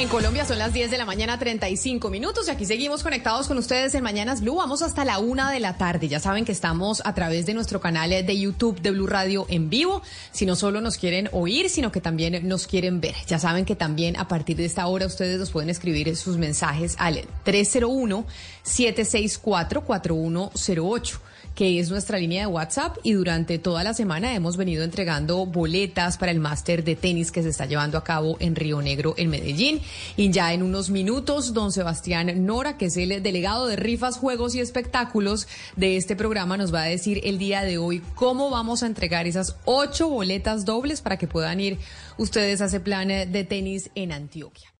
En Colombia son las 10 de la mañana, 35 minutos, y aquí seguimos conectados con ustedes en Mañanas Blue. Vamos hasta la una de la tarde. Ya saben que estamos a través de nuestro canal de YouTube de Blue Radio en vivo. Si no solo nos quieren oír, sino que también nos quieren ver. Ya saben que también a partir de esta hora ustedes nos pueden escribir sus mensajes al 301 764 4108 que es nuestra línea de WhatsApp y durante toda la semana hemos venido entregando boletas para el máster de tenis que se está llevando a cabo en Río Negro, en Medellín. Y ya en unos minutos, don Sebastián Nora, que es el delegado de rifas, juegos y espectáculos de este programa, nos va a decir el día de hoy cómo vamos a entregar esas ocho boletas dobles para que puedan ir ustedes a ese plan de tenis en Antioquia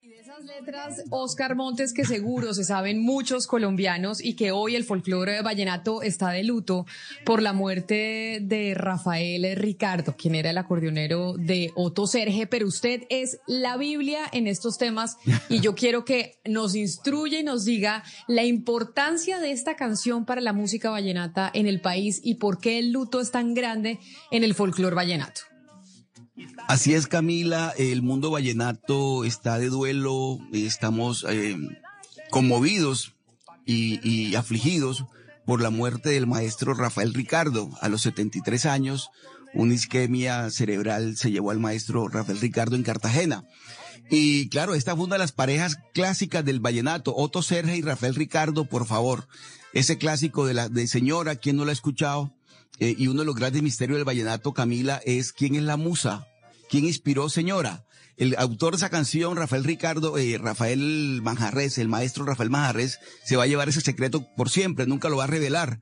letras, Oscar Montes, que seguro se saben muchos colombianos y que hoy el folclore vallenato está de luto por la muerte de Rafael Ricardo, quien era el acordeonero de Otto Serge, pero usted es la Biblia en estos temas y yo quiero que nos instruya y nos diga la importancia de esta canción para la música vallenata en el país y por qué el luto es tan grande en el folclore vallenato. Así es, Camila, el mundo vallenato está de duelo, estamos eh, conmovidos y, afligidos por la muerte del maestro Rafael Ricardo a los 73 años. Una isquemia cerebral se llevó al maestro Rafael Ricardo en Cartagena. Y claro, esta fue una de las parejas clásicas del vallenato, Otto Serge y Rafael Ricardo, por favor. Ese clásico de la de señora, ¿quién no lo ha escuchado? Eh, y uno de los grandes misterios del vallenato, Camila, es quién es la musa ¿Quién inspiró Señora? El autor de esa canción, Rafael Ricardo, eh, Rafael Manjarres, el maestro Rafael Manjarres, se va a llevar ese secreto por siempre, nunca lo va a revelar.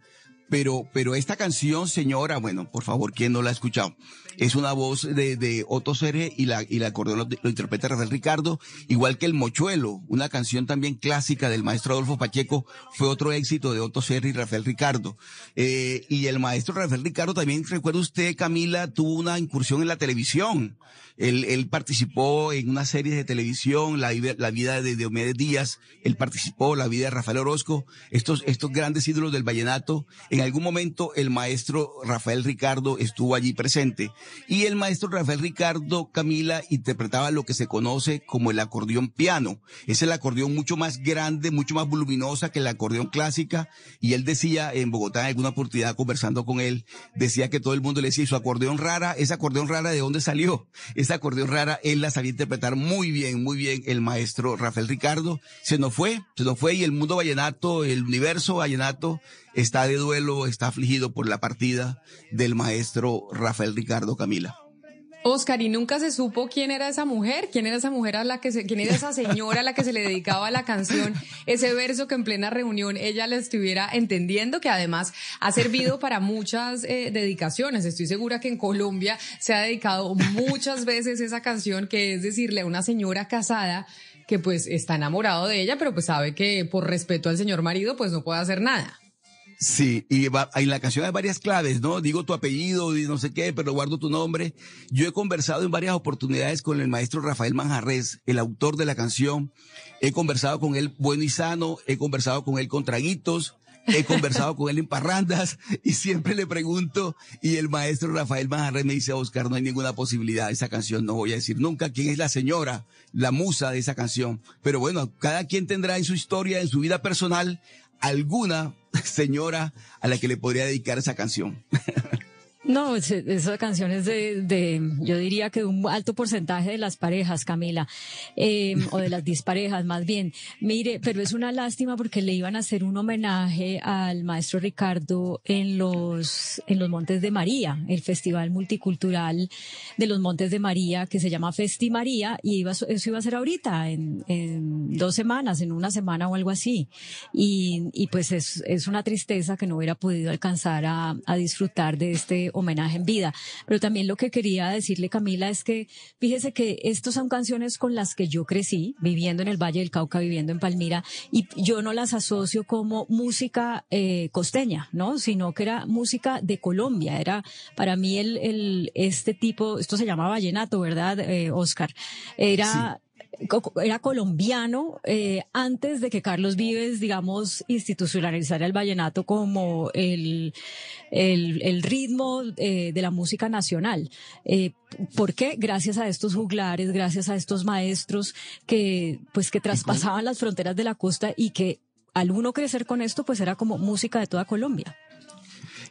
Pero, pero esta canción, señora, bueno, por favor, ¿quién no la ha escuchado? Es una voz de, de Otto Serge y la, y la acordeón lo, interpreta Rafael Ricardo, igual que El Mochuelo, una canción también clásica del maestro Adolfo Pacheco, fue otro éxito de Otto Serge y Rafael Ricardo. Eh, y el maestro Rafael Ricardo también, recuerda usted, Camila, tuvo una incursión en la televisión. Él, él participó en una serie de televisión, la, la vida de Diomedes Díaz, él participó, la vida de Rafael Orozco, estos, estos grandes ídolos del vallenato. En algún momento el maestro Rafael Ricardo estuvo allí presente y el maestro Rafael Ricardo Camila interpretaba lo que se conoce como el acordeón piano. Es el acordeón mucho más grande, mucho más voluminosa que el acordeón clásica y él decía en Bogotá en alguna oportunidad conversando con él, decía que todo el mundo le decía, su acordeón rara, esa acordeón rara de dónde salió? Esa acordeón rara él la sabía interpretar muy bien, muy bien el maestro Rafael Ricardo. Se nos fue, se nos fue y el mundo vallenato, el universo vallenato está de duelo, está afligido por la partida del maestro Rafael Ricardo Camila. Oscar, ¿y nunca se supo quién era esa mujer? ¿Quién era esa mujer a la que se, quién era esa señora a la que se le dedicaba la canción, ese verso que en plena reunión ella le estuviera entendiendo, que además ha servido para muchas eh, dedicaciones. Estoy segura que en Colombia se ha dedicado muchas veces esa canción, que es decirle a una señora casada que pues está enamorado de ella, pero pues sabe que por respeto al señor marido pues no puede hacer nada. Sí, y en la canción hay varias claves, ¿no? Digo tu apellido y no sé qué, pero guardo tu nombre. Yo he conversado en varias oportunidades con el maestro Rafael Manjarres, el autor de la canción. He conversado con él bueno y sano, he conversado con él con traguitos, he conversado con él en parrandas y siempre le pregunto y el maestro Rafael Manjarres me dice, Oscar, no hay ninguna posibilidad esa canción, no voy a decir nunca quién es la señora, la musa de esa canción. Pero bueno, cada quien tendrá en su historia, en su vida personal, alguna señora a la que le podría dedicar esa canción. No, esa canción es de, yo diría que de un alto porcentaje de las parejas, Camila, em, o de las disparejas más bien. Mire, pero es una lástima porque le iban a hacer un homenaje al maestro Ricardo en los, en los Montes de María, el festival multicultural de los Montes de María que se llama Festi María y iba, eso iba a ser ahorita, en, en dos semanas, en una semana o algo así. Y, y pues es, es una tristeza que no hubiera podido alcanzar a, a disfrutar de este homenaje en vida. Pero también lo que quería decirle, Camila, es que fíjese que estas son canciones con las que yo crecí, viviendo en el Valle del Cauca, viviendo en Palmira, y yo no las asocio como música eh, costeña, ¿no? Sino que era música de Colombia. Era para mí el, el este tipo, esto se llama vallenato, ¿verdad, eh, Oscar? Era era colombiano eh, antes de que Carlos Vives, digamos, institucionalizara el vallenato como el, el, ritmo eh, de la música nacional. Eh, ¿Por qué? Gracias a estos juglares, gracias a estos maestros que, pues, que traspasaban las fronteras de la costa y que al uno crecer con esto, pues era como música de toda Colombia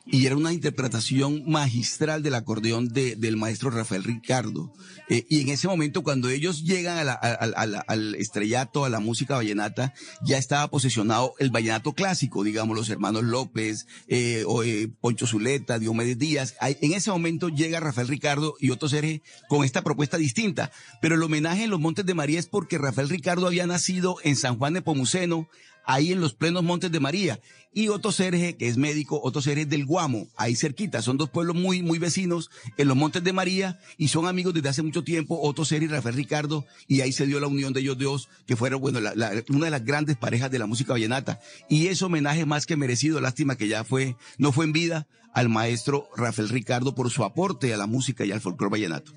y era una interpretación magistral del acordeón de, del maestro Rafael Ricardo. Eh, y en ese momento, cuando ellos llegan a al estrellato, a la música vallenata, ya estaba posesionado el vallenato clásico, digamos, los hermanos López, eh, o, eh, Poncho Zuleta, Diomedes Díaz. En ese momento llega Rafael Ricardo y Otto Serge con esta propuesta distinta. Pero el homenaje en los Montes de María es porque Rafael Ricardo había nacido en San Juan de Pomuceno, ahí en los plenos Montes de María. Y Otto Serge, que es médico, Otto Serge del Guamo, ahí cerquita. Son dos pueblos muy, muy vecinos en los Montes de María y son amigos desde hace mucho tiempo, Otto Serge y Rafael Ricardo. Y ahí se dio la unión de ellos dos, que fueron, bueno, una de las grandes parejas de la música vallenata. Y ese homenaje más que merecido, lástima que ya fue, no fue en vida, al maestro Rafael Ricardo por su aporte a la música y al folclore vallenato.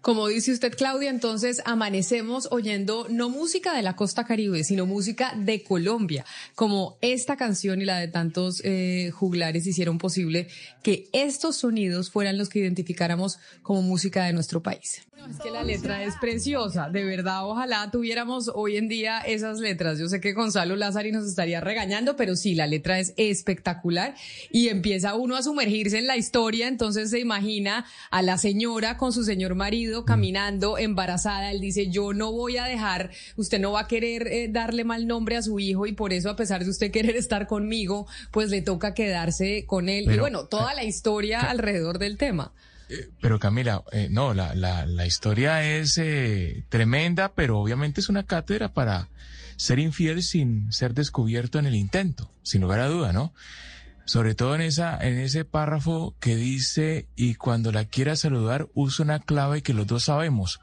Como dice usted, Claudia, entonces amanecemos oyendo no música de la costa caribe, sino música de Colombia, como esta canción y la de tantos eh, juglares hicieron posible que estos sonidos fueran los que identificáramos como música de nuestro país. Es que la letra es preciosa, de verdad, ojalá tuviéramos hoy en día esas letras. Yo sé que Gonzalo Lázari nos estaría regañando, pero sí, la letra es espectacular y empieza uno a sumergirse en la historia, entonces se imagina a la señora con su señor marido Mm. caminando embarazada, él dice, yo no voy a dejar, usted no va a querer eh, darle mal nombre a su hijo y por eso a pesar de usted querer estar conmigo, pues le toca quedarse con él. y bueno, toda la historia alrededor del tema. Eh, pero Camila, eh, no, la, la, historia es tremenda, pero obviamente es una cátedra para ser infiel sin ser descubierto en el intento, sin lugar a duda, ¿no? Sobre todo en esa, en ese párrafo que dice, y cuando la quiera saludar, usa una clave que los dos sabemos.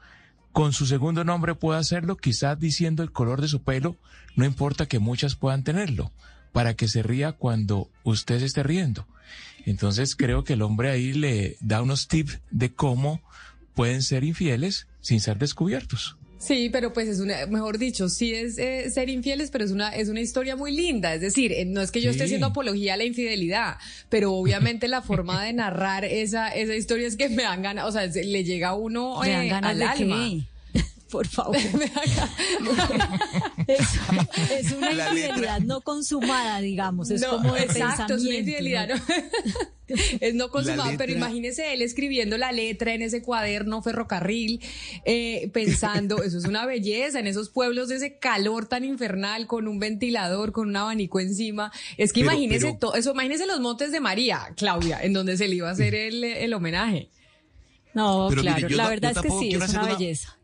Con su segundo nombre puede hacerlo, quizás diciendo el color de su pelo, no importa que muchas puedan tenerlo, para que se ría cuando usted se esté riendo. Entonces creo que el hombre ahí le da unos tips de cómo pueden ser infieles sin ser descubiertos. Sí, pero pues es una, mejor dicho, sí es eh, ser infieles, pero es una, es una historia muy linda. Es decir, eh, no es que yo esté haciendo apología a la infidelidad, pero obviamente la forma de narrar esa, esa historia es que me dan ganas, o sea, le llega a uno eh, al alma. Por favor. es, una infidelidad no consumada, digamos. Es como de exacto, es una infidelidad. ¿no? es no consumada, pero imagínese él escribiendo la letra en ese cuaderno ferrocarril, eh, pensando, eso es una belleza, en esos pueblos de ese calor tan infernal, con un ventilador, con un abanico encima. Es que imagínese todo, eso, imagínese los Montes de María, Claudia, en donde se le iba a hacer el, el homenaje. No, claro, la verdad es que sí, es una belleza.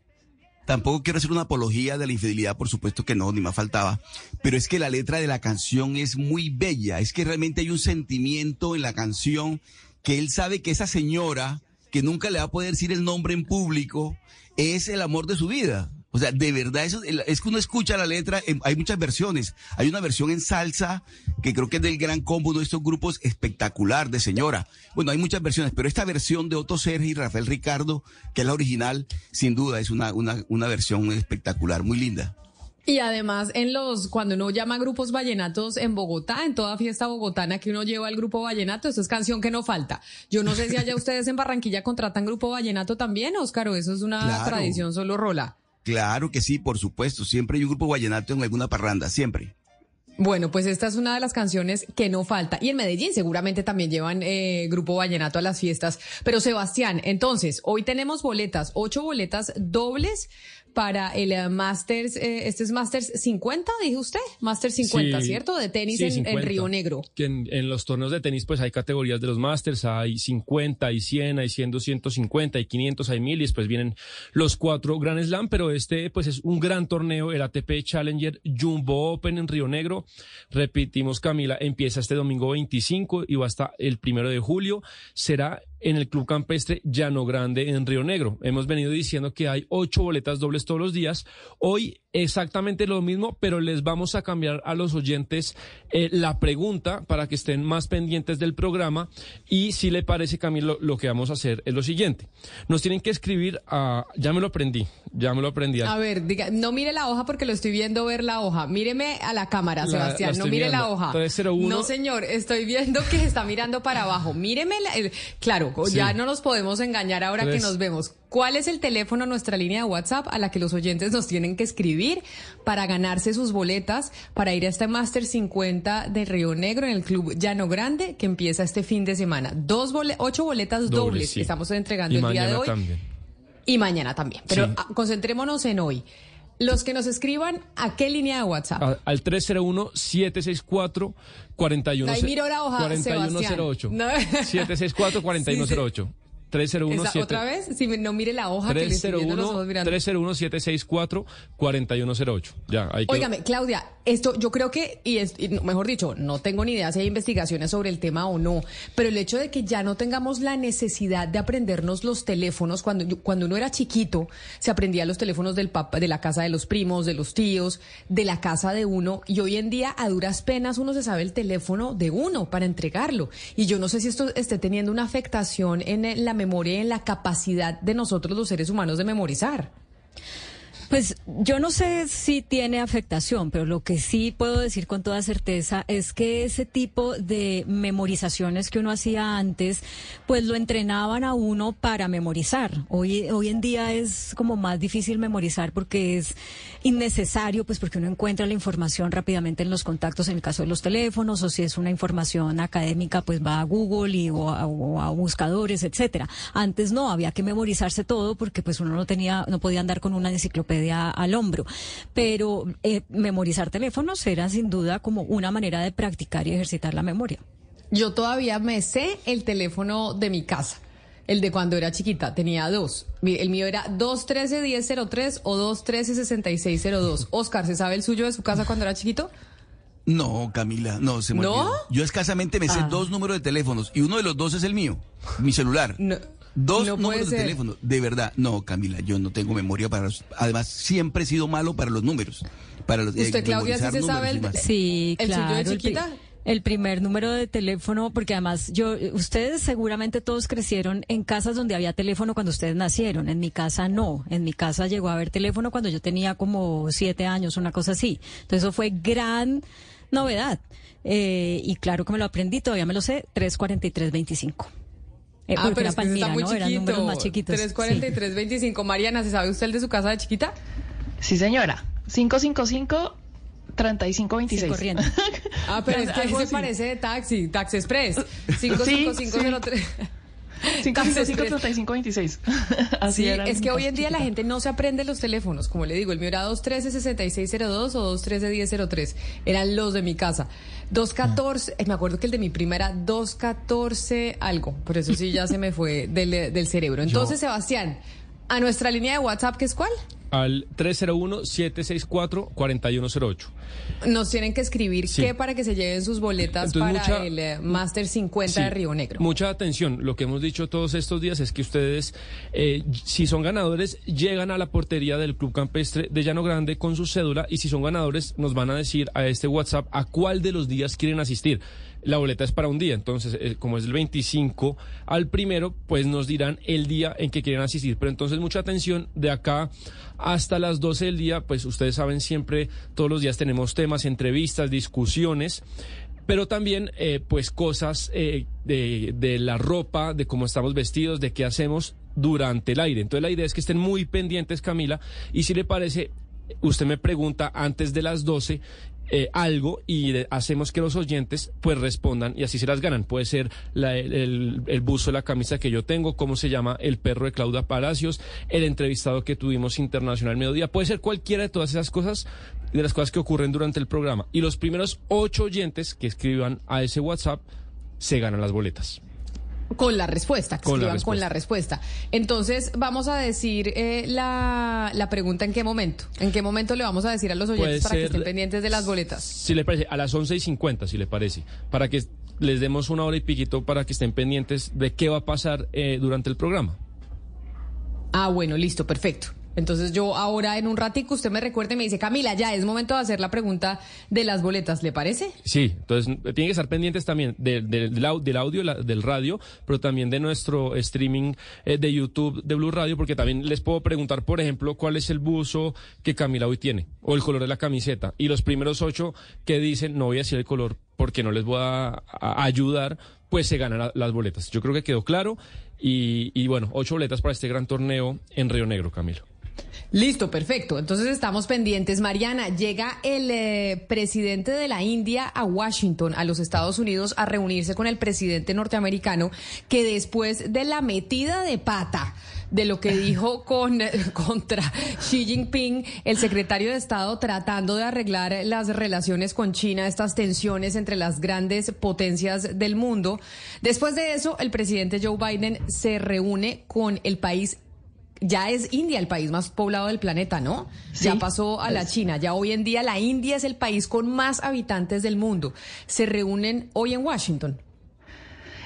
Tampoco quiero hacer una apología de la infidelidad, por supuesto que no, ni más faltaba. Pero es que la letra de la canción es muy bella. Es que realmente hay un sentimiento en la canción que él sabe que esa señora, que nunca le va a poder decir el nombre en público, es el amor de su vida. O sea, de verdad, eso, es que uno escucha la letra, hay muchas versiones. Hay una versión en salsa, que creo que es del Gran Combo, uno de estos grupos espectacular de señora. Bueno, hay muchas versiones, pero esta versión de Otto Sergi y Rafael Ricardo, que es la original, sin duda es una, una, una versión espectacular, muy linda. Y además, en los, cuando uno llama grupos vallenatos en Bogotá, en toda fiesta bogotana que uno lleva al grupo vallenato, eso es canción que no falta. Yo no sé si allá ustedes en Barranquilla contratan grupo vallenato también, Óscar, o eso es una tradición solo rola. Claro que sí, por supuesto. Siempre hay un grupo vallenato en alguna parranda, siempre. Bueno, pues esta es una de las canciones que no falta. Y en Medellín seguramente también llevan eh, grupo vallenato a las fiestas. Pero Sebastián, entonces, hoy tenemos boletas, ocho boletas dobles para el eh, Masters, eh, este es Masters 50, dijo usted, Masters 50, ¿cierto? De tenis en, Río Negro. Que en, los torneos de tenis pues hay categorías de los Masters, hay 50, hay 100, hay 100, 250, hay 500, hay 1000 y después vienen los cuatro Grand Slam, pero este pues es un gran torneo, el ATP Challenger Jumbo Open en Río Negro. Repetimos Camila, empieza este domingo 25 y va hasta el primero de julio. Será en el Club Campestre Llano Grande en Río Negro. Hemos venido diciendo que hay ocho boletas dobles todos los días. Hoy exactamente lo mismo, pero les vamos a cambiar a los oyentes eh, la pregunta para que estén más pendientes del programa. Y si le parece, Camilo, lo que vamos a hacer es lo siguiente. Nos tienen que escribir a... Ya me lo aprendí, ya me lo aprendí. A ver, diga, no mire la hoja porque lo estoy viendo ver la hoja. Míreme a la cámara, La- Sebastián, la no mire la hoja. 301. No, señor, estoy viendo que está mirando para abajo. Míreme, la- el- claro, ya no nos podemos engañar ahora que nos vemos. ¿Cuál es el teléfono, nuestra línea de WhatsApp a la que los oyentes nos tienen que escribir para ganarse sus boletas para ir a este Master 50 de Río Negro en el Club Llano Grande que empieza este fin de semana? Dos ocho boletas dobles, Dobles, sí. que estamos entregando Y el día de hoy. también. Y mañana también. Pero Sí. ah, concentrémonos en hoy. Los que nos escriban, ¿a qué línea de WhatsApp? A- al 301-764-4108. Ahí miro la hoja, 4108. Sebastián. No. 764-4108. 301 Esa- ¿Otra vez? Si me- no mire la hoja que le estoy viendo los ojos 301 mirando. 301-764-4108. Ya, que... Óigame, Claudia, esto yo creo que, y, es, y mejor dicho, no tengo ni idea si hay investigaciones sobre el tema o no, pero el hecho de que ya no tengamos la necesidad de aprendernos los teléfonos, cuando, yo- cuando uno era chiquito, se aprendía los teléfonos del papá, de la casa de los primos, de los tíos, de la casa de uno, y hoy en día a duras penas uno se sabe el teléfono de uno para entregarlo. Y yo no sé si esto esté teniendo una afectación en la memoria y en la capacidad de nosotros los seres humanos de memorizar. Pues yo no sé si tiene afectación, pero lo que sí puedo decir con toda certeza es que ese tipo de memorizaciones que uno hacía antes, pues lo entrenaban a uno para memorizar. Hoy, hoy en día es como más difícil memorizar porque es innecesario, pues porque uno encuentra la información rápidamente en los contactos en el caso de los teléfonos, o si es una información académica, pues va a Google y, o, a, o a buscadores, etcétera. Antes no, había que memorizarse todo porque pues uno no tenía, no podía andar con una enciclopedia al hombro. Pero eh, memorizar teléfonos era sin duda como una manera de practicar y ejercitar la memoria. Yo todavía me sé el teléfono de mi casa. El de cuando era chiquita, tenía dos. El mío era 213-1003 o 213-6602. Oscar, ¿se sabe el suyo de su casa cuando era chiquito? No, Camila, no, se me ¿No? olvidó. Yo escasamente me sé Ah. dos números de teléfonos y uno de los dos es el mío, mi celular. No, Dos no números de teléfono, de verdad. No, Camila, yo no tengo memoria para los... Además, siempre he sido malo para los números. Para los, ¿Usted, Claudia, sí se sabe el-. Sí, ¿El suyo de claro. chiquita? El primer número de teléfono, porque además yo, ustedes seguramente todos crecieron en casas donde había teléfono cuando ustedes nacieron. En mi casa no. En mi casa llegó a haber teléfono cuando yo tenía como siete años, una cosa así. Entonces eso fue gran novedad. Eh, y claro que me lo aprendí, todavía me lo sé, 34325. Eh, ah, porque pero era es que ese está Palmira, muy ¿no? chiquito. Más chiquitos. 343-25. Mariana, ¿se sabe usted el de su casa de chiquita? Sí, señora. 555 Sí, 3526. corriendo. Ah, pero es que ese así. parece de taxi, Taxi Express. 55503. 555 3526. Así Sí, es que hoy en día la gente no se aprende los teléfonos. Como le digo, el mío era 213-6602 o 213-1003. Eran los de mi casa. 214, eh, me acuerdo que el de mi prima era 214 algo. Por eso sí ya se me fue del, del cerebro. Entonces, Sebastián, a nuestra línea de WhatsApp, ¿qué es cuál? Al 301-764-4108. Nos tienen que escribir Sí. qué para que se lleven sus boletas Entonces, para mucha- el eh, Master 50 de Río Negro. Mucha atención. Lo que hemos dicho todos estos días es que ustedes, eh, si son ganadores, llegan a la portería del Club Campestre de Llano Grande con su cédula y si son ganadores, nos van a decir a este WhatsApp a cuál de los días quieren asistir. La boleta es para un día, entonces, eh, como es el 25 al primero, pues nos dirán el día en que quieren asistir. Pero entonces, mucha atención, de acá hasta las 12 del día, pues ustedes saben, siempre, todos los días tenemos temas, entrevistas, discusiones pero también eh, pues cosas eh, de, de la ropa, de cómo estamos vestidos, de qué hacemos durante el aire. Entonces la idea es que estén muy pendientes, Camila, y si le parece, usted me pregunta antes de las 12 eh, algo y hacemos que los oyentes pues respondan y así se las ganan. Puede ser la- el, el- el buzo, la camisa que yo tengo, cómo se llama el perro de Claudia Palacios, el entrevistado que tuvimos internacional mediodía. Puede ser cualquiera de todas esas cosas, de las cosas que ocurren durante el programa. Y los primeros ocho oyentes que escriban a ese WhatsApp se ganan las boletas. Con la respuesta, que Con la escriban con la respuesta. Entonces, vamos a decir eh, la, la pregunta en qué momento. ¿En qué momento le vamos a decir a los oyentes para que estén pendientes de las boletas? Si le parece, a las once y cincuenta, si le parece, para que les demos una hora y piquito para que estén pendientes de qué va a pasar eh, durante el programa. Ah, bueno, listo, perfecto. Entonces yo ahora en un ratico usted me recuerde y me dice, Camila, ya es momento de hacer la pregunta de las boletas, ¿le parece? Sí, entonces eh, tienen que estar pendientes también de- de- del, au- del audio, la- del radio, pero también de nuestro streaming eh, de YouTube de Blue Radio, porque también les puedo preguntar, por ejemplo, cuál es el buzo que Camila hoy tiene, o el color de la camiseta. Y los primeros ocho que dicen, no voy a decir el color porque no les voy a, a ayudar, pues se ganan la- las boletas. Yo creo que quedó claro. Y, y bueno, ocho boletas para este gran torneo en Río Negro, Camilo. Listo, perfecto. Entonces estamos pendientes. Mariana, llega el eh, presidente de la India a Washington, a los Estados Unidos, a reunirse con el presidente norteamericano, que después de la metida de pata de lo que dijo con, contra Xi Jinping, el secretario de Estado tratando de arreglar las relaciones con China, estas tensiones entre las grandes potencias del mundo. Después de eso, el presidente Joe Biden se reúne con el país ya es India el país más poblado del planeta, ¿no? Sí, ya pasó a la es- China. Ya hoy en día la India es el país con más habitantes del mundo. Se reúnen hoy en Washington.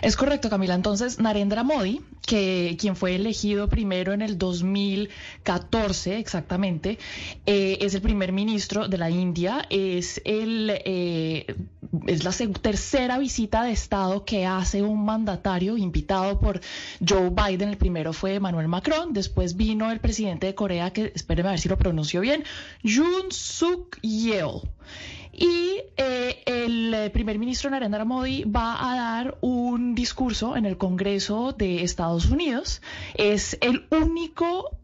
Es correcto, Camila. Entonces, Narendra Modi, que quien fue elegido primero en el 2014 exactamente, eh, es el primer ministro de la India, es el eh, la tercera visita de Estado que hace un mandatario invitado por Joe Biden. El primero fue Emmanuel Macron, después vino el presidente de Corea, que espéreme a ver si lo pronuncio bien, Yoon Suk Yeol. Y eh, el eh, primer ministro Narendra Modi va a dar un discurso en el Congreso de Estados Unidos. Es el único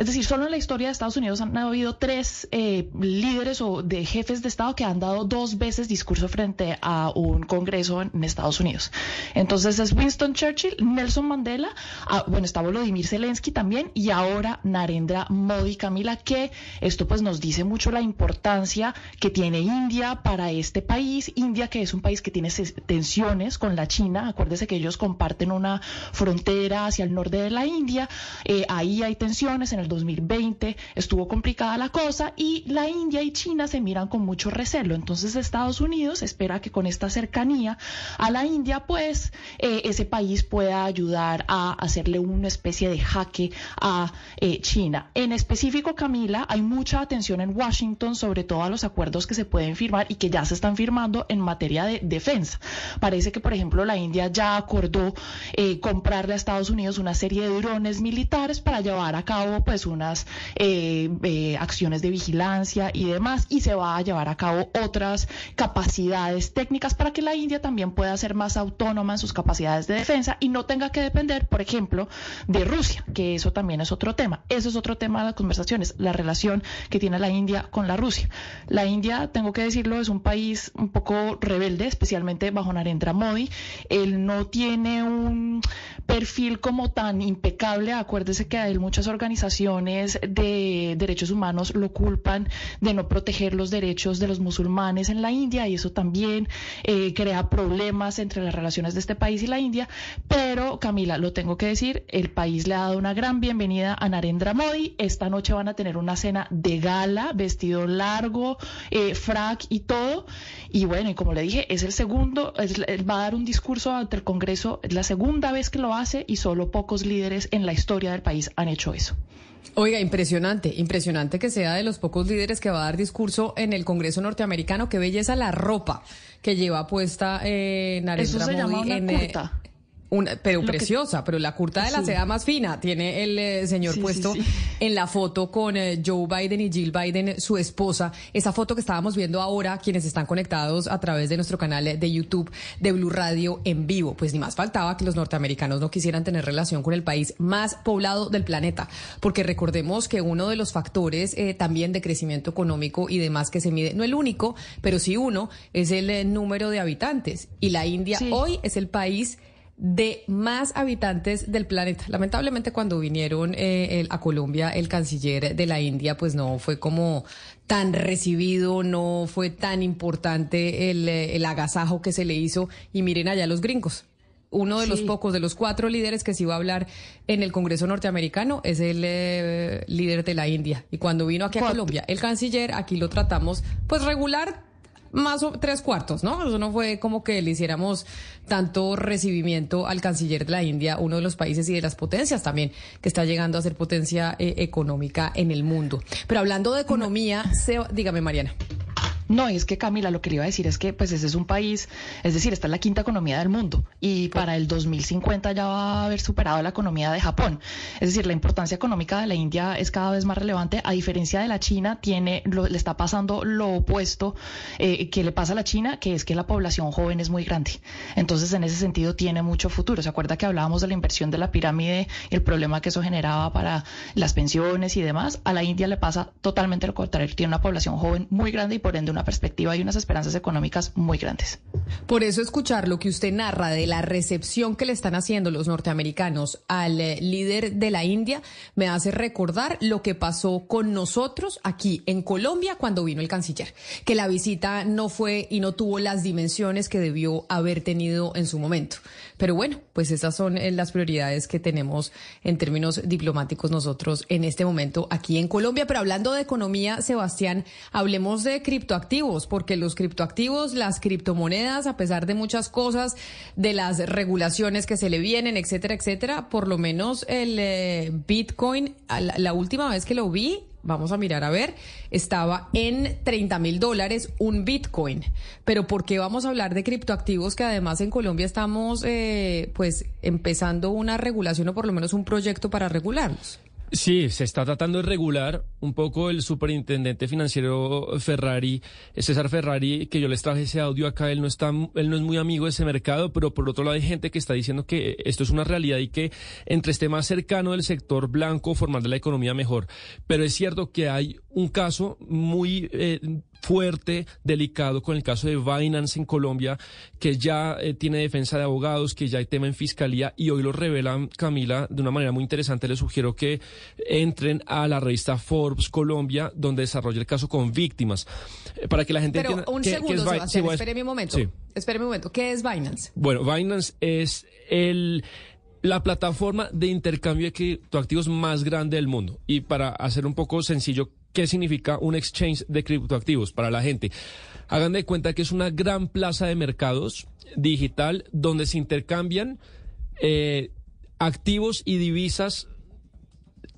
es decir, solo en la historia de Estados Unidos han habido tres eh, líderes o de jefes de Estado que han dado dos veces discurso frente a un Congreso en, Estados Unidos. Entonces es Winston Churchill, Nelson Mandela, ah, bueno, está Volodymyr Zelensky también y ahora Narendra Modi, Camila, que esto pues nos dice mucho la importancia que tiene India para este país. India que es un país que tiene tensiones con la China. Acuérdese que ellos comparten una frontera hacia el norte de la India. Eh, ahí hay tensiones. En el 2020 estuvo complicada la cosa y la India y China se miran con mucho recelo. Entonces Estados Unidos espera que con esta cercanía a la India, pues eh, ese país pueda ayudar a hacerle una especie de jaque a eh, China. En específico, Camila, hay mucha atención en Washington sobre todo a los acuerdos que se pueden firmar y que ya se están firmando en materia de defensa. Parece que, por ejemplo, la India ya acordó eh, comprarle a Estados Unidos una serie de drones militares para llevar a cabo pues unas eh, eh, acciones de vigilancia y demás y se va a llevar a cabo otras capacidades técnicas para que la India también pueda ser más autónoma en sus capacidades de defensa y no tenga que depender, por ejemplo, de Rusia, que eso también es otro tema. Eso es otro tema de las conversaciones, la relación que tiene la India con la Rusia. La India, tengo que decirlo, es un país un poco rebelde, especialmente bajo Narendra Modi. Él no tiene un perfil como tan impecable. Acuérdese que él muchas organizaciones de derechos humanos lo culpan de no proteger los derechos de los musulmanes en la India y eso también eh, crea problemas entre las relaciones de este país y la India. Pero, Camila, lo tengo que decir, el país le ha dado una gran bienvenida a Narendra Modi. Esta noche van a tener una cena de gala, vestido largo, eh, frac y todo. Y bueno, y como le dije, es el segundo, es- va a dar un discurso ante el Congreso, es la segunda vez que lo hace y solo pocos líderes en la historia del país han hecho eso. Oiga, impresionante, impresionante que sea de los pocos líderes que va a dar discurso en el Congreso norteamericano. Qué belleza la ropa que lleva puesta eh, Narendra Eso se llama Modi una en, eh, curta. Una, pero Lo que- preciosa, pero la curta de la Sí. seda más fina. Tiene el eh, señor Sí, puesto sí. en la foto con eh, Joe Biden y Jill Biden, su esposa. Esa foto que estábamos viendo ahora, quienes están conectados a través de nuestro canal de YouTube de Blue Radio en vivo. Pues ni más faltaba que los norteamericanos no quisieran tener relación con el país más poblado del planeta. Porque recordemos que uno de los factores eh, también de crecimiento económico y demás que se mide, no el único, pero sí uno, es el eh, número de habitantes. Y la India hoy es el país de más habitantes del planeta. Lamentablemente cuando vinieron eh, el- a Colombia el canciller de la India pues no fue como tan recibido, no fue tan importante el, eh, el agasajo que se le hizo y miren allá los gringos. Uno de los pocos, de los cuatro líderes que sí va a hablar en el Congreso norteamericano es el eh, líder de la India. Y cuando vino aquí a. Colombia, el canciller, aquí lo tratamos pues regular más o tres cuartos, ¿no? Eso no fue como que le hiciéramos tanto recibimiento al canciller de la India, uno de los países y de las potencias también, que está llegando a ser potencia eh, económica en el mundo. Pero hablando de economía, dígame, Mariana. No, es que Camila, lo que le iba a decir es que pues ese es un país, es decir, está en la quinta economía del mundo y para el 2050 ya va a haber superado la economía de Japón. Es decir, la importancia económica de la India es cada vez más relevante. A diferencia de la China, tiene, le está pasando lo opuesto eh, que le pasa a la China, que es que la población joven es muy grande. Entonces, en ese sentido, tiene mucho futuro. ¿Se acuerda que hablábamos de la inversión de la pirámide y el problema que eso generaba para las pensiones y demás? A la India le pasa totalmente lo contrario. Tiene una población joven muy grande y por ende una perspectiva y unas esperanzas económicas muy grandes. Por eso escuchar lo que usted narra de la recepción que le están haciendo los norteamericanos al eh, líder de la India me hace recordar lo que pasó con nosotros aquí en Colombia cuando vino el canciller, que la visita no fue y no tuvo las dimensiones que debió haber tenido en su momento. Pero bueno, pues esas son eh, las prioridades que tenemos en términos diplomáticos nosotros en este momento aquí en Colombia. Pero hablando de economía, Sebastián, hablemos de criptoactivos porque los criptoactivos, las criptomonedas, a pesar de muchas cosas, de las regulaciones que se le vienen, etcétera, etcétera, por lo menos el eh, Bitcoin, la, última vez que lo vi, vamos a mirar a ver, estaba en 30 mil dólares un Bitcoin. Pero ¿por qué vamos a hablar de criptoactivos que además en Colombia estamos eh, pues empezando una regulación o por lo menos un proyecto para regularlos? Sí, se está tratando de regular un poco el superintendente financiero Ferrari, César Ferrari, que yo les traje ese audio acá, él no está, él no es muy amigo de ese mercado, pero por otro lado hay gente que está diciendo que esto es una realidad y que entre esté más cercano del sector blanco, formando la economía mejor. Pero es cierto que hay un caso muy eh, fuerte, delicado con el caso de Binance en Colombia, que ya eh, tiene defensa de abogados, que ya hay tema en fiscalía y hoy lo revelan Camila de una manera muy interesante. Les sugiero que entren a la revista Forbes Colombia, donde desarrolla el caso con víctimas, eh, para que la gente Pero un segundo, Sebastián, espéreme un momento. Sí. Espéreme un momento. ¿Qué es Binance? Bueno, Binance es el la plataforma de intercambio de criptoactivos más grande del mundo. Y para hacer un poco sencillo, ¿Qué significa un exchange de criptoactivos para la gente? Hagan de cuenta que es una gran plaza de mercados digital donde se intercambian eh, activos y divisas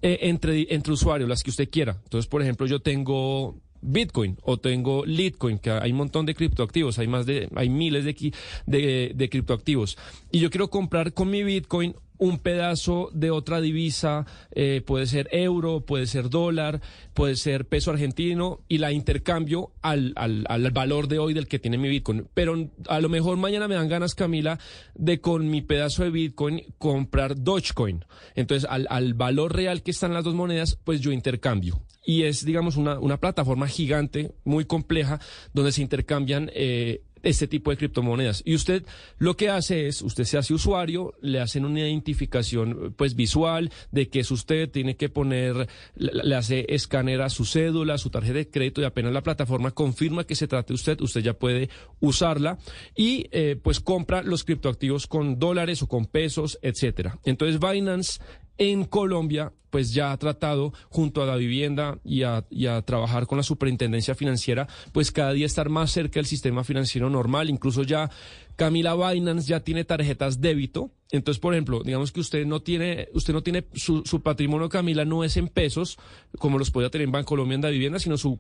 eh, entre, entre usuarios, las que usted quiera. Entonces, por ejemplo, yo tengo Bitcoin o tengo Litecoin, que hay un montón de criptoactivos, hay más de, hay miles de, de, de criptoactivos. Y yo quiero comprar con mi Bitcoin un pedazo de otra divisa, eh, puede ser euro, puede ser dólar, puede ser peso argentino y la intercambio al, al, al, valor de hoy del que tiene mi Bitcoin. Pero a lo mejor mañana me dan ganas, Camila, de con mi pedazo de Bitcoin comprar Dogecoin. Entonces, al, al valor real que están las dos monedas, pues yo intercambio y es, digamos, una, una plataforma gigante, muy compleja, donde se intercambian eh, este tipo de criptomonedas. Y usted lo que hace es, usted se hace usuario, le hacen una identificación pues visual de que es usted, tiene que poner, le, hace escáner a su cédula, su tarjeta de crédito y apenas la plataforma confirma que se trate de usted, usted ya puede usarla y eh, pues compra los criptoactivos con dólares o con pesos, etcétera. Entonces Binance en Colombia, pues ya ha tratado junto a la vivienda y a, trabajar con la superintendencia financiera, pues cada día estar más cerca del sistema financiero normal. Incluso ya Camila Binance ya tiene tarjetas débito. Entonces, por ejemplo, digamos que usted no tiene, usted no tiene su, patrimonio, Camila, no es en pesos, como los podía tener en Banco Colombia en la vivienda, sino su,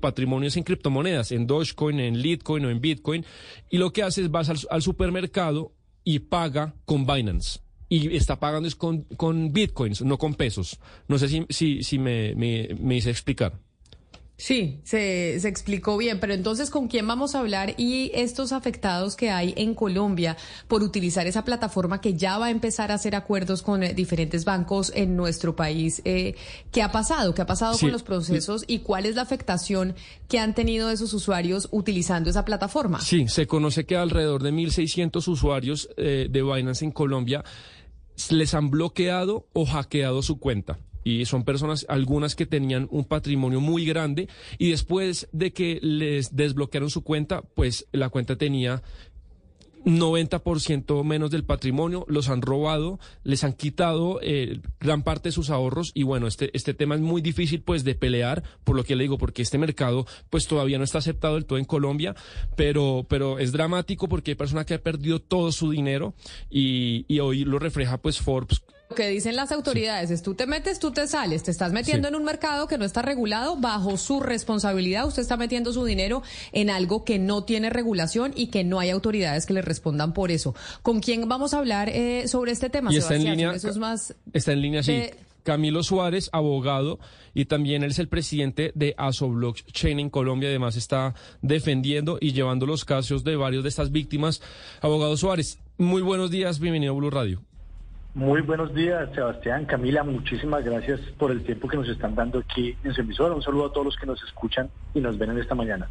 patrimonio es en criptomonedas, en Dogecoin, en Litecoin o en Bitcoin. Y lo que hace es vas al supermercado y paga con Binance y está pagando es con, con bitcoins, no con pesos. No sé si, si, si me, me, me hice explicar. Sí, se, se, explicó bien, pero entonces, ¿con quién vamos a hablar y estos afectados que hay en Colombia por utilizar esa plataforma que ya va a empezar a hacer acuerdos con eh, diferentes bancos en nuestro país? Eh, ¿Qué ha pasado? ¿Qué ha pasado con los procesos y cuál es la afectación que han tenido esos usuarios utilizando esa plataforma? Sí, se conoce que alrededor de 1.600 usuarios eh, de Binance en Colombia les han bloqueado o hackeado su cuenta. Y son personas, algunas que tenían un patrimonio muy grande y después de que les desbloquearon su cuenta, pues la cuenta tenía 90% menos del patrimonio, los han robado, les han quitado eh, gran parte de sus ahorros y bueno, este, este tema es muy difícil pues de pelear, por lo que le digo, porque este mercado pues todavía no está aceptado del todo en Colombia, pero, pero es dramático porque hay personas que han perdido todo su dinero y, y hoy lo refleja pues Forbes que dicen las autoridades es tú te metes, tú te sales, te estás metiendo en un mercado que no está regulado bajo su responsabilidad, usted está metiendo su dinero en algo que no tiene regulación y que no hay autoridades que le respondan por eso. ¿Con quién vamos a hablar eh, sobre este tema? Y está en línea, más está en línea, sí. Camilo Suárez, abogado, y también él es el presidente de ASO Blockchain en Colombia. Además, está defendiendo y llevando los casos de varios de estas víctimas. Abogado Suárez, muy buenos días, bienvenido a Blue Radio. Muy buenos días, Sebastián, Camila, muchísimas gracias por el tiempo que nos están dando aquí en su emisora. Un saludo a todos los que nos escuchan y nos ven en esta mañana.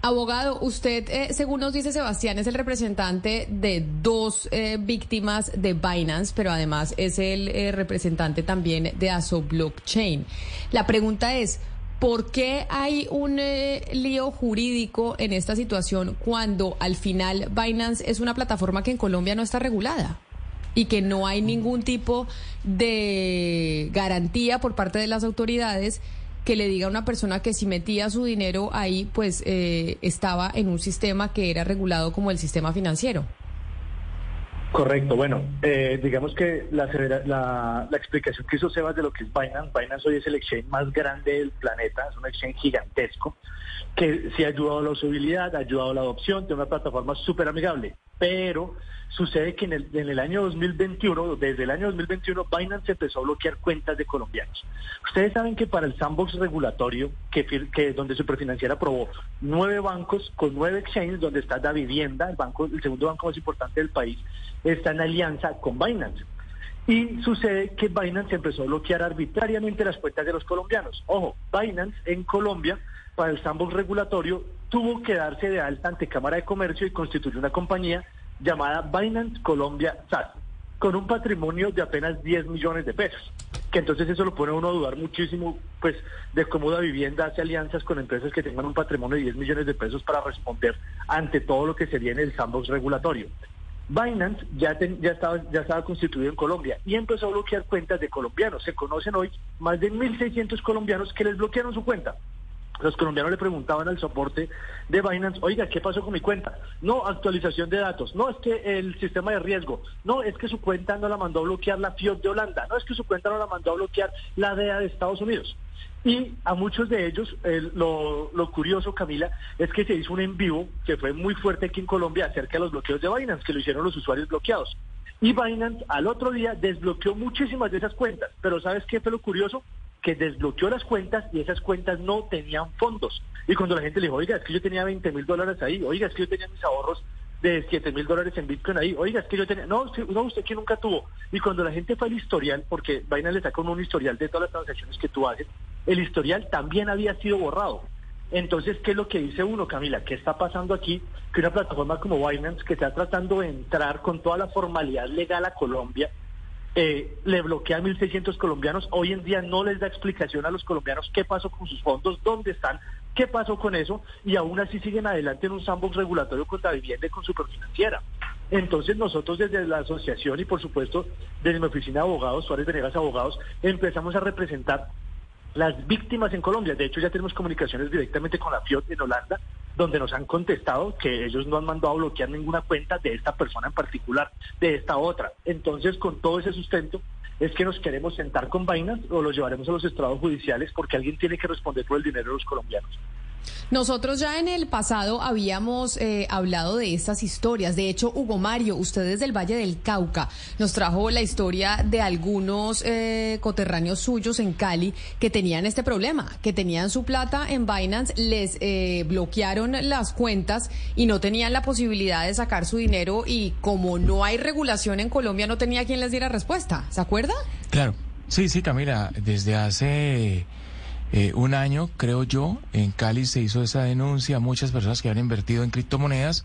Abogado, usted, eh, según nos dice Sebastián, es el representante de dos eh, víctimas de Binance, pero además es el eh, representante también de ASO Blockchain. La pregunta es, ¿por qué hay un lío jurídico en esta situación cuando al final Binance es una plataforma que en Colombia no está regulada? Y que no hay ningún tipo de garantía por parte de las autoridades que le diga a una persona que si metía su dinero ahí, pues eh, estaba en un sistema que era regulado como el sistema financiero. Correcto, bueno, eh, digamos que la, la, la, explicación que hizo Sebas de lo que es Binance, Binance hoy es el exchange más grande del planeta, es un exchange gigantesco, que sí ha ayudado a la usabilidad, ha ayudado a la adopción, tiene una plataforma súper amigable, pero Sucede que en el, en el año 2021, desde el año 2021, Binance empezó a bloquear cuentas de colombianos. Ustedes saben que para el sandbox regulatorio, que, que donde Superfinanciera aprobó nueve bancos con nueve exchanges, donde está la vivienda, el, banco, el segundo banco más importante del país, está en alianza con Binance. Y sucede que Binance empezó a bloquear arbitrariamente las cuentas de los colombianos. Ojo, Binance en Colombia, para el sandbox regulatorio, tuvo que darse de alta ante Cámara de Comercio y constituir una compañía llamada Binance Colombia SAS, con un patrimonio de apenas 10 millones de pesos. Que entonces eso lo pone a uno a dudar muchísimo, pues, de cómo la vivienda hace alianzas con empresas que tengan un patrimonio de 10 millones de pesos para responder ante todo lo que sería en el sandbox regulatorio. Binance ya, ya, estaba, ya estaba constituido en Colombia y empezó a bloquear cuentas de colombianos. Se conocen hoy más de 1.600 colombianos que les bloquearon su cuenta. Los colombianos le preguntaban al soporte de Binance, oiga, ¿qué pasó con mi cuenta? No, actualización de datos. No, es que el sistema de riesgo. No, es que su cuenta no la mandó a bloquear la FIOD de Holanda. No, es que su cuenta no la mandó a bloquear la DEA de Estados Unidos. Y a muchos de ellos, lo, lo, curioso, Camila, es que se hizo un en vivo que fue muy fuerte aquí en Colombia acerca de los bloqueos de Binance, que lo hicieron los usuarios bloqueados. Y Binance al otro día desbloqueó muchísimas de esas cuentas. Pero ¿sabes qué fue lo curioso? Que desbloqueó las cuentas y esas cuentas no tenían fondos. Y cuando la gente le dijo, oiga, es que yo tenía 20 mil dólares ahí, oiga, es que yo tenía mis ahorros de 7 mil dólares en Bitcoin ahí, oiga, es que yo tenía, no, no, usted que nunca tuvo. Y cuando la gente fue al historial, porque Vaina le saca un historial de todas las transacciones que tú haces, el historial también había sido borrado. Entonces, ¿qué es lo que dice uno, Camila? ¿Qué está pasando aquí? Que una plataforma como Binance, que está tratando de entrar con toda la formalidad legal a Colombia, eh, le bloquea a 1.600 colombianos. Hoy en día no les da explicación a los colombianos qué pasó con sus fondos, dónde están, qué pasó con eso, y aún así siguen adelante en un sandbox regulatorio contra vivienda y con superfinanciera. Entonces nosotros desde la asociación y por supuesto desde mi oficina de abogados, Suárez Venegas Abogados, empezamos a representar las víctimas en Colombia. De hecho ya tenemos comunicaciones directamente con la FIOT en Holanda donde nos han contestado que ellos no han mandado a bloquear ninguna cuenta de esta persona en particular, de esta otra. Entonces, con todo ese sustento, es que nos queremos sentar con vainas o los llevaremos a los estrados judiciales porque alguien tiene que responder por el dinero de los colombianos. Nosotros ya en el pasado habíamos eh, hablado de estas historias. De hecho, Hugo Mario, usted desde el Valle del Cauca nos trajo la historia de algunos eh, coterráneos suyos en Cali que tenían este problema, que tenían su plata en Binance, les eh, bloquearon las cuentas y no tenían la posibilidad de sacar su dinero y como no hay regulación en Colombia no tenía quien les diera respuesta. ¿Se acuerda? Claro. Sí, sí, Camila, desde hace eh, un año, creo yo, en Cali se hizo esa denuncia muchas personas que habían invertido en criptomonedas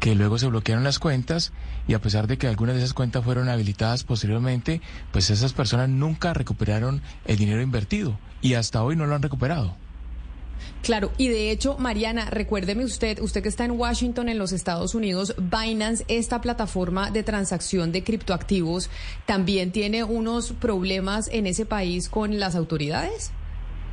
que luego se bloquearon las cuentas y a pesar de que algunas de esas cuentas fueron habilitadas posteriormente, pues esas personas nunca recuperaron el dinero invertido y hasta hoy no lo han recuperado. Claro, y de hecho, Mariana, recuérdeme usted, usted que está en Washington, en los Estados Unidos, Binance, esta plataforma de transacción de criptoactivos, ¿también tiene unos problemas en ese país con las autoridades?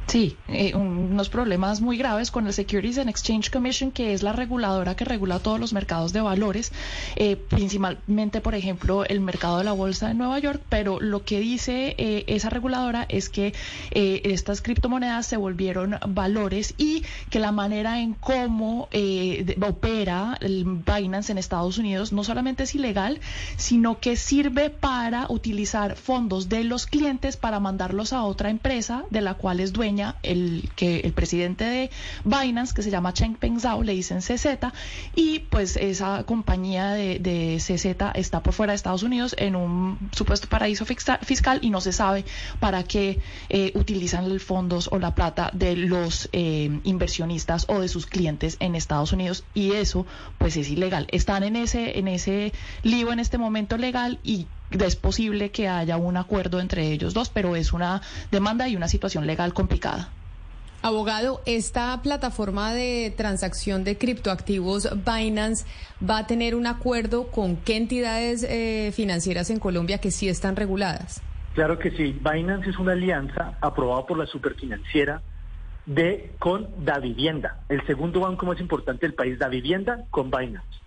Sí, eh, unos problemas muy graves con el Securities and Exchange Commission, que es la reguladora que regula todos los mercados de valores, eh, principalmente, por ejemplo, el mercado de la bolsa de Nueva York. Pero lo que dice eh, esa reguladora es que estas criptomonedas se volvieron valores y que la manera en cómo opera el Binance en Estados Unidos no solamente es ilegal, sino que sirve para utilizar fondos de los clientes para mandarlos a otra empresa de la cual es dueño el, que el presidente de Binance, que se llama Chengpeng Zhao, le dicen CZ, y pues esa compañía de, de CZ está por fuera de Estados Unidos en un supuesto paraíso fiscal y no se sabe para qué eh, utilizan los fondos o la plata de los eh, inversionistas o de sus clientes en Estados Unidos y eso pues es ilegal. Están en ese, en ese lío en este momento legal y es posible que haya un acuerdo entre ellos dos, pero es una demanda y una situación legal complicada. Abogado, esta plataforma de transacción de criptoactivos Binance va a tener un acuerdo con qué entidades eh, financieras en Colombia que sí están reguladas. Claro que sí. Binance es una alianza aprobada por la superfinanciera de con Da Vivienda, el segundo banco más importante del país, Da Vivienda con Binance.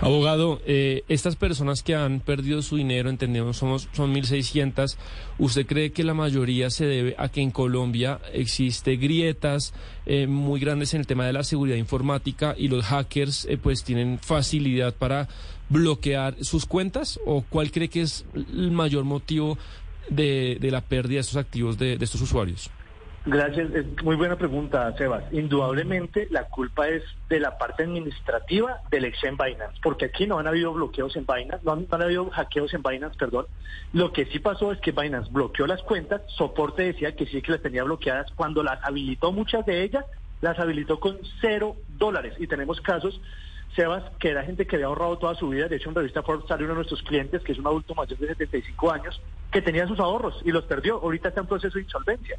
Abogado, eh, estas personas que han perdido su dinero, entendemos, somos, son 1.600, ¿usted cree que la mayoría se debe a que en Colombia existe grietas eh, muy grandes en el tema de la seguridad informática y los hackers eh, pues tienen facilidad para bloquear sus cuentas? ¿O cuál cree que es el mayor motivo de, la pérdida de estos activos de estos usuarios? Gracias, muy buena pregunta, Sebas. Indudablemente la culpa es de la parte administrativa del exchange Binance, porque aquí no han habido bloqueos en Binance, no han, habido hackeos en Binance, perdón. Lo que sí pasó es que Binance bloqueó las cuentas, soporte decía que sí que las tenía bloqueadas, cuando las habilitó muchas de ellas, las habilitó con cero dólares. Y tenemos casos Sebas, que era gente que había ahorrado toda su vida. De hecho, en revista Forbes sale uno de nuestros clientes, que es un adulto mayor de 75 años, que tenía sus ahorros y los perdió. Ahorita está en proceso de insolvencia.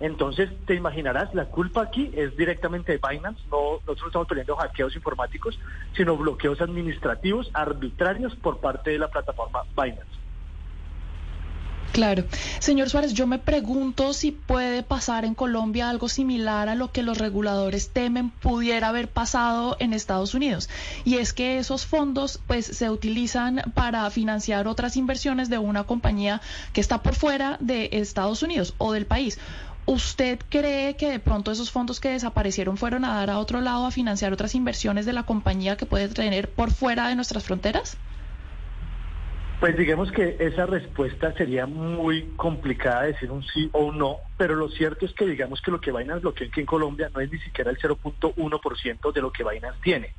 Entonces, te imaginarás, la culpa aquí es directamente de Binance, no nosotros no estamos peleando hackeos informáticos, sino bloqueos administrativos arbitrarios por parte de la plataforma Binance. Claro. Señor Suárez, yo me pregunto si puede pasar en Colombia algo similar a lo que los reguladores temen pudiera haber pasado en Estados Unidos. Y es que esos fondos pues se utilizan para financiar otras inversiones de una compañía que está por fuera de Estados Unidos o del país. ¿Usted cree que de pronto esos fondos que desaparecieron fueron a dar a otro lado a financiar otras inversiones de la compañía que puede tener por fuera de nuestras fronteras? Pues digamos que esa respuesta sería muy complicada decir un sí o un no, pero lo cierto es que digamos que lo que Binance bloqueó aquí en Colombia no es ni siquiera el 0.1% de lo que Binance tiene.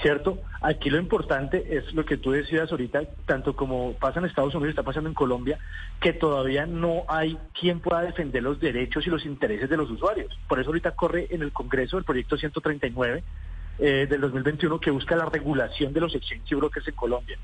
¿cierto? Aquí lo importante es lo que tú decías ahorita, tanto como pasa en Estados Unidos, está pasando en Colombia, que todavía no hay quien pueda defender los derechos y los intereses de los usuarios. Por eso ahorita corre en el Congreso el proyecto 139 eh, del 2021 que busca la regulación de los exchange brokers en Colombia.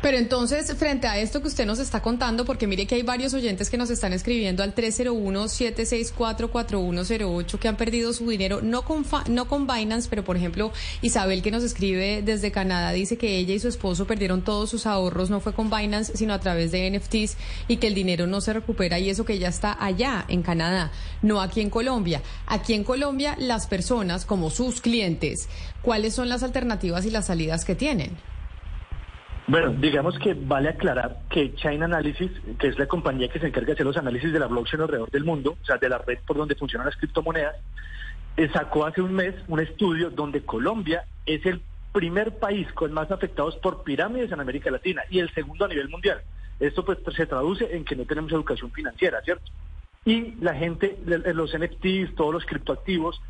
Pero entonces, frente a esto que usted nos está contando, porque mire que hay varios oyentes que nos están escribiendo al 301-764-4108 que han perdido su dinero, no con, no con Binance, pero por ejemplo, Isabel que nos escribe desde Canadá dice que ella y su esposo perdieron todos sus ahorros, no fue con Binance, sino a través de NFTs y que el dinero no se recupera y eso que ya está allá en Canadá, no aquí en Colombia. Aquí en Colombia, las personas como sus clientes, ¿cuáles son las alternativas y las salidas que tienen? Bueno, digamos que vale aclarar que China Analysis, que es la compañía que se encarga de hacer los análisis de la blockchain alrededor del mundo, o sea, de la red por donde funcionan las criptomonedas, eh, sacó hace un mes un estudio donde Colombia es el primer país con más afectados por pirámides en América Latina y el segundo a nivel mundial. Esto pues se traduce en que no tenemos educación financiera, ¿cierto? Y la gente, los NFTs, todos los criptoactivos,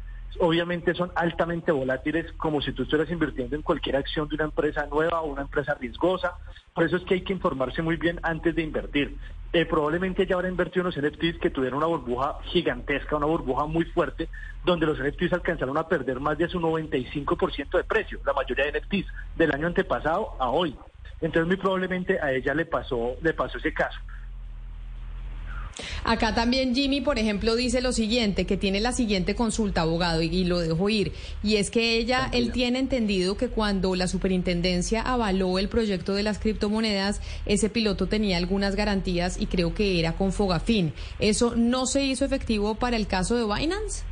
obviamente son altamente volátiles, como si tú estuvieras invirtiendo en cualquier acción de una empresa nueva o una empresa riesgosa. Por eso es que hay que informarse muy bien antes de invertir. Eh, probablemente ya habrá invertido en los NFTs que tuvieron una burbuja gigantesca, una burbuja muy fuerte, donde los NFTs alcanzaron a perder más de su 95% de precio, la mayoría de NFTs, del año antepasado a hoy. Entonces muy probablemente a ella le pasó, le pasó ese caso. Acá también Jimmy, por ejemplo, dice lo siguiente, que tiene la siguiente consulta, abogado, y, lo dejo ir. Y es que ella, él tiene entendido que cuando la superintendencia avaló el proyecto de las criptomonedas, ese piloto tenía algunas garantías y creo que era con Fogafín. ¿Eso no se hizo efectivo para el caso de Binance?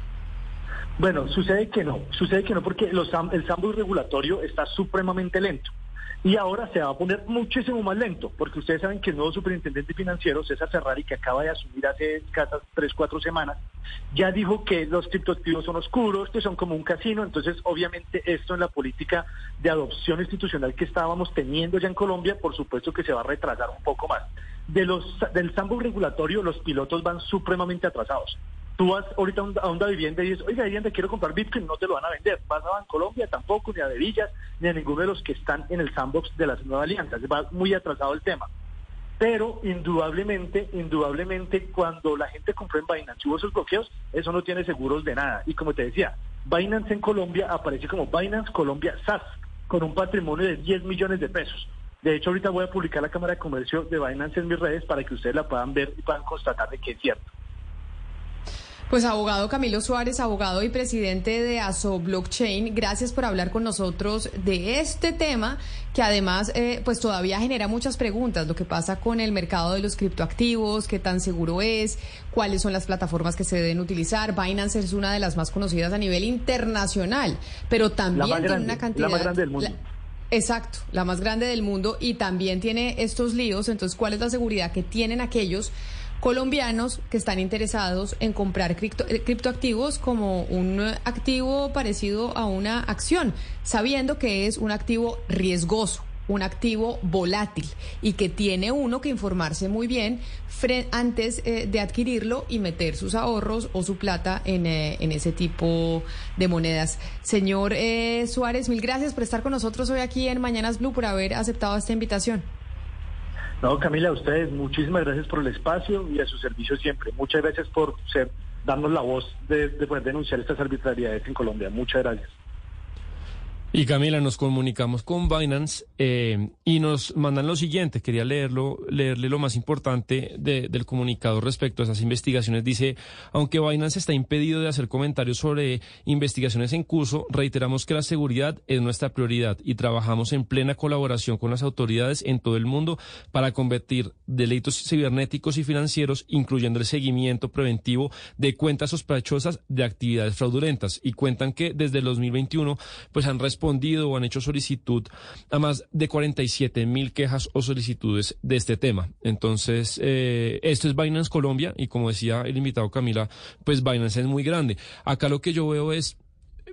Bueno, sucede que no, sucede que no porque los, el sandbox regulatorio está supremamente lento. Y ahora se va a poner muchísimo más lento, porque ustedes saben que el nuevo superintendente financiero, César Ferrari, que acaba de asumir hace escasas tres, cuatro semanas, ya dijo que los criptoactivos son oscuros, que son como un casino. Entonces, obviamente, esto en la política de adopción institucional que estábamos teniendo ya en Colombia, por supuesto que se va a retrasar un poco más. De los, del sandbox regulatorio, los pilotos van supremamente atrasados. Tú vas ahorita a una vivienda y dices, oiga, vivienda, quiero comprar Bitcoin, no te lo van a vender. Vas a Colombia tampoco, ni a Villas, ni a ninguno de los que están en el sandbox de las nuevas alianzas. Va muy atrasado el tema. Pero indudablemente, indudablemente, cuando la gente compró en Binance hubo esos bloqueos, eso no tiene seguros de nada. Y como te decía, Binance en Colombia aparece como Binance Colombia SAS, con un patrimonio de 10 millones de pesos. De hecho, ahorita voy a publicar la Cámara de Comercio de Binance en mis redes para que ustedes la puedan ver y puedan constatar de que es cierto. Pues abogado Camilo Suárez, abogado y presidente de ASO Blockchain, gracias por hablar con nosotros de este tema que además eh, pues todavía genera muchas preguntas, lo que pasa con el mercado de los criptoactivos, qué tan seguro es, cuáles son las plataformas que se deben utilizar. Binance es una de las más conocidas a nivel internacional, pero también tiene una cantidad... La más grande del mundo. exacto, la más grande del mundo y también tiene estos líos, entonces ¿cuál es la seguridad que tienen aquellos colombianos que están interesados en comprar eh, criptoactivos como un activo parecido a una acción, sabiendo que es un activo riesgoso un activo volátil y que tiene uno que informarse muy bien antes eh, de adquirirlo y meter sus ahorros o su plata eh, en ese tipo de monedas. Señor Suárez, mil gracias por estar con nosotros hoy aquí en Mañanas Blue, por haber aceptado esta invitación. No, Camila, a ustedes muchísimas gracias por el espacio y a su servicio siempre. Muchas gracias por ser darnos la voz de, de poder denunciar estas arbitrariedades en Colombia. Muchas gracias. Y Camila, nos comunicamos con Binance eh, y nos mandan lo siguiente. Quería leerlo, leerle lo más importante del comunicado respecto a esas investigaciones. Dice, aunque Binance está impedido de hacer comentarios sobre investigaciones en curso, reiteramos que la seguridad es nuestra prioridad y trabajamos en plena colaboración con las autoridades en todo el mundo para convertir delitos cibernéticos y financieros, incluyendo el seguimiento preventivo de cuentas sospechosas de actividades fraudulentas. Y cuentan que desde el 2021 pues han respondido respondido o han hecho solicitud a más de 47 mil quejas o solicitudes de este tema. Entonces, eh, esto es Binance Colombia y como decía el invitado Camila, pues Binance es muy grande. Acá lo que yo veo es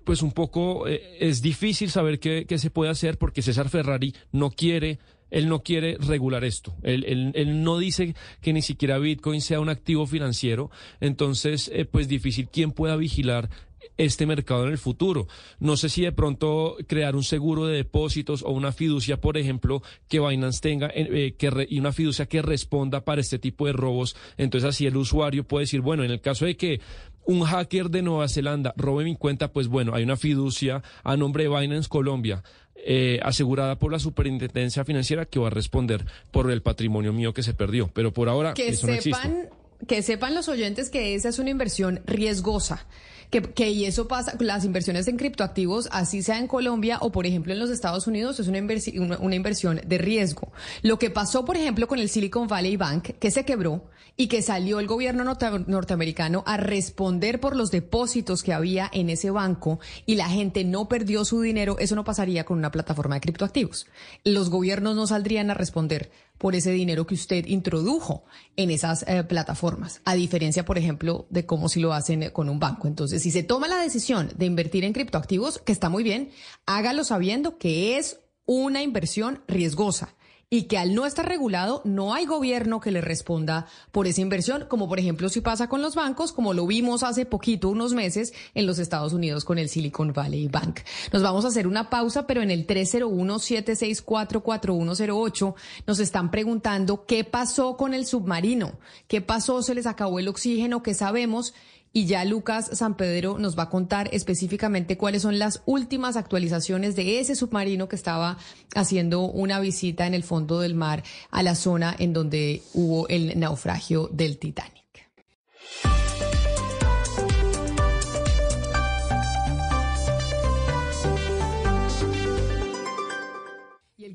pues un poco eh, es difícil saber qué, se puede hacer porque César Ferrari no quiere, él no quiere regular esto. Él no dice que ni siquiera Bitcoin sea un activo financiero. Entonces, eh, pues difícil quién pueda vigilar este mercado en el futuro. No sé si de pronto crear un seguro de depósitos o una fiducia, por ejemplo, que Binance tenga eh, eh, que y una fiducia que responda para este tipo de robos. Entonces así el usuario puede decir, bueno, en el caso de que un hacker de Nueva Zelanda robe mi cuenta, pues bueno, hay una fiducia a nombre de Binance Colombia. Eh, asegurada por la superintendencia financiera que va a responder por el patrimonio mío que se perdió. Pero por ahora eso no existe. Que sepan los oyentes que esa es una inversión riesgosa que, que y eso pasa, las inversiones en criptoactivos, así sea en Colombia o por ejemplo en los Estados Unidos, es una, una, inversión de riesgo. Lo que pasó, por ejemplo, con el Silicon Valley Bank, que se quebró y que salió el gobierno norteamericano a responder por los depósitos que había en ese banco y la gente no perdió su dinero, eso no pasaría con una plataforma de criptoactivos. Los gobiernos no saldrían a responder por ese dinero que usted introdujo en esas eh, plataformas, a diferencia, por ejemplo, de cómo si lo hacen con un banco. Entonces, si se toma la decisión de invertir en criptoactivos, que está muy bien, hágalo sabiendo que es una inversión riesgosa y que al no estar regulado no hay gobierno que le responda por esa inversión, como por ejemplo si pasa con los bancos, como lo vimos hace poquito, unos meses, en los Estados Unidos con el Silicon Valley Bank. Nos vamos a hacer una pausa, pero en el 301-764-4108 nos están preguntando qué pasó con el submarino, qué pasó, se les acabó el oxígeno, qué sabemos y ya Lucas San Pedro nos va a contar específicamente cuáles son las últimas actualizaciones de ese submarino que estaba haciendo una visita en el fondo del mar a la zona en donde hubo el naufragio del Titanic.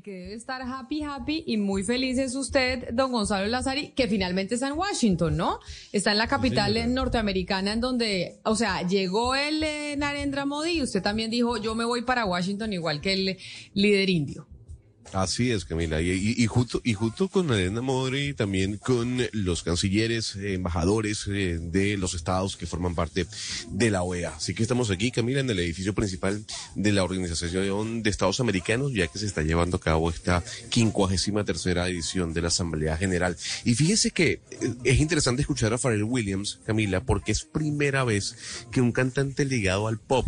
Que debe estar happy, happy y muy feliz es usted, don Gonzalo Lazari, que finalmente está en Washington, ¿no? Está en la capital norteamericana en donde, o sea, llegó el eh, Narendra Modi y usted también dijo, yo me voy para Washington igual que el líder indio. Así es, Camila. Y, y, justo, y justo con Elena Modri, también con los cancilleres, embajadores eh, de los estados que forman parte de la OEA. Así que estamos aquí, Camila, en el edificio principal de la Organización de Estados Americanos, ya que se está llevando a cabo esta quincuagésima tercera edición de la Asamblea General. Y fíjese que eh, es interesante escuchar a Pharrell Williams, Camila, porque es primera vez que un cantante ligado al pop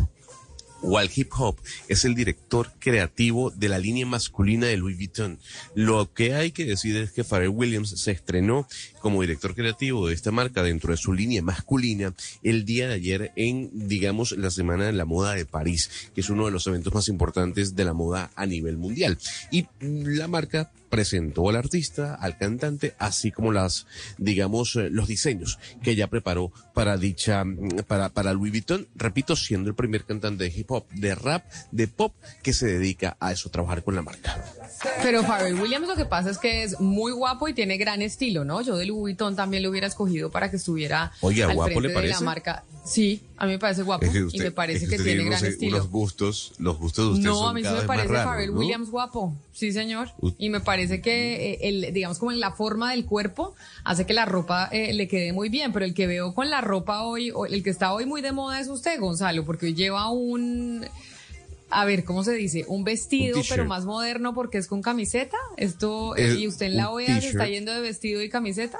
Walt Hip Hop es el director creativo de la línea masculina de Louis Vuitton. Lo que hay que decir es que Pharrell Williams se estrenó como director creativo de esta marca dentro de su línea masculina el día de ayer en, digamos, la Semana de la Moda de París, que es uno de los eventos más importantes de la moda a nivel mundial. Y la marca presentó al artista, al cantante, así como las, digamos, eh, los diseños que ella preparó para dicha, mm, para, para Louis Vuitton, repito, siendo el primer cantante de hip hop, de rap, de pop, que se dedica a eso, trabajar con la marca. Pero Pharrell Williams lo que pasa es que es muy guapo y tiene gran estilo, ¿no? Yo de Louis Vuitton también lo hubiera escogido para que estuviera Oye, al guapo frente le parece? de la marca. Sí, a mí me parece guapo y me parece que, tiene gran estilo. Los gustos, los gustos de usted No, son a mí sí me parece Pharrell ¿no? Williams guapo. Sí, señor. Y me parece que eh, el, digamos como en la forma del cuerpo hace que la ropa eh, le quede muy bien, pero el que veo con la ropa hoy, o el que está hoy muy de moda es usted, Gonzalo, porque hoy lleva un a ver, ¿cómo se dice? Un vestido, Un pero más moderno porque es con camiseta. Esto, El- y usted en la OEA se está yendo de vestido y camiseta.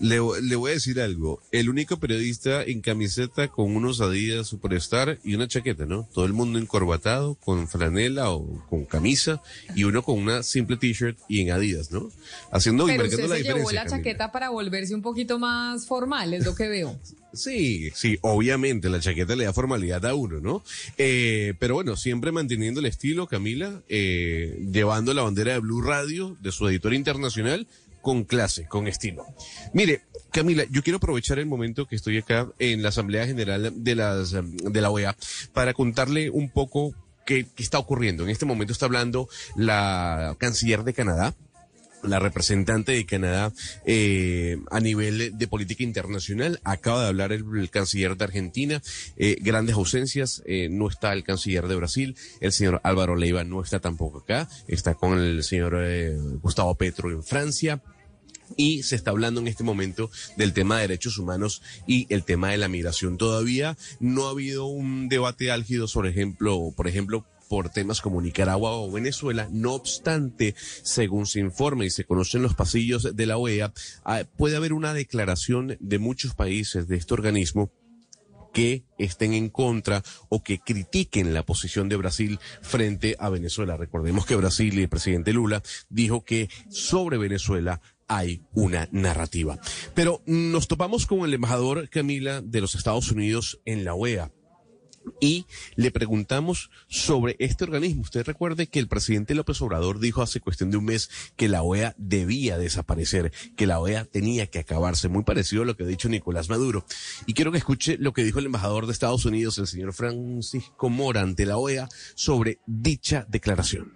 Le, le voy a decir algo. El único periodista en camiseta con unos Adidas Superstar y una chaqueta, ¿no? Todo el mundo encorbatado, con franela o con camisa, y uno con una simple t-shirt y en Adidas, ¿no? Haciendo y pero marcando usted la se llevó la Camila. chaqueta para volverse un poquito más formal, es lo que veo. Sí, sí, obviamente la chaqueta le da formalidad a uno, ¿no? Eh, pero bueno, siempre manteniendo el estilo, Camila, eh, llevando la bandera de Blue Radio, de su editor internacional, con clase, con estilo. Mire, Camila, yo quiero aprovechar el momento que estoy acá en la Asamblea General de, las, em, de la OEA para contarle un poco qué, qué está ocurriendo. En este momento está hablando la canciller de Canadá, la representante de Canadá eh, a nivel de política internacional. Acaba de hablar el, el canciller de Argentina. Eh, grandes ausencias. eh, no está el canciller de Brasil. El señor Álvaro Leiva no está tampoco acá. Está con el señor eh, Gustavo Petro en Francia. Y se está hablando en este momento del tema de derechos humanos y el tema de la migración. Todavía no ha habido un debate álgido sobre ejemplo, por ejemplo, por temas como Nicaragua o Venezuela. No obstante, según se informa y se conocen los pasillos de la OEA, ah, puede haber una declaración de muchos países de este organismo que estén en contra o que critiquen la posición de Brasil frente a Venezuela. Recordemos que Brasil y el presidente Lula dijo que sobre Venezuela hay una narrativa. Pero nos topamos con el embajador Camila de los Estados Unidos en la OEA y le preguntamos sobre este organismo. Usted recuerde que el presidente López Obrador dijo hace cuestión de un mes que la OEA debía desaparecer, que la OEA tenía que acabarse, muy parecido a lo que ha dicho Nicolás Maduro. Y quiero que escuche lo que dijo el embajador de Estados Unidos, el señor Francisco Mora, ante la OEA sobre dicha declaración.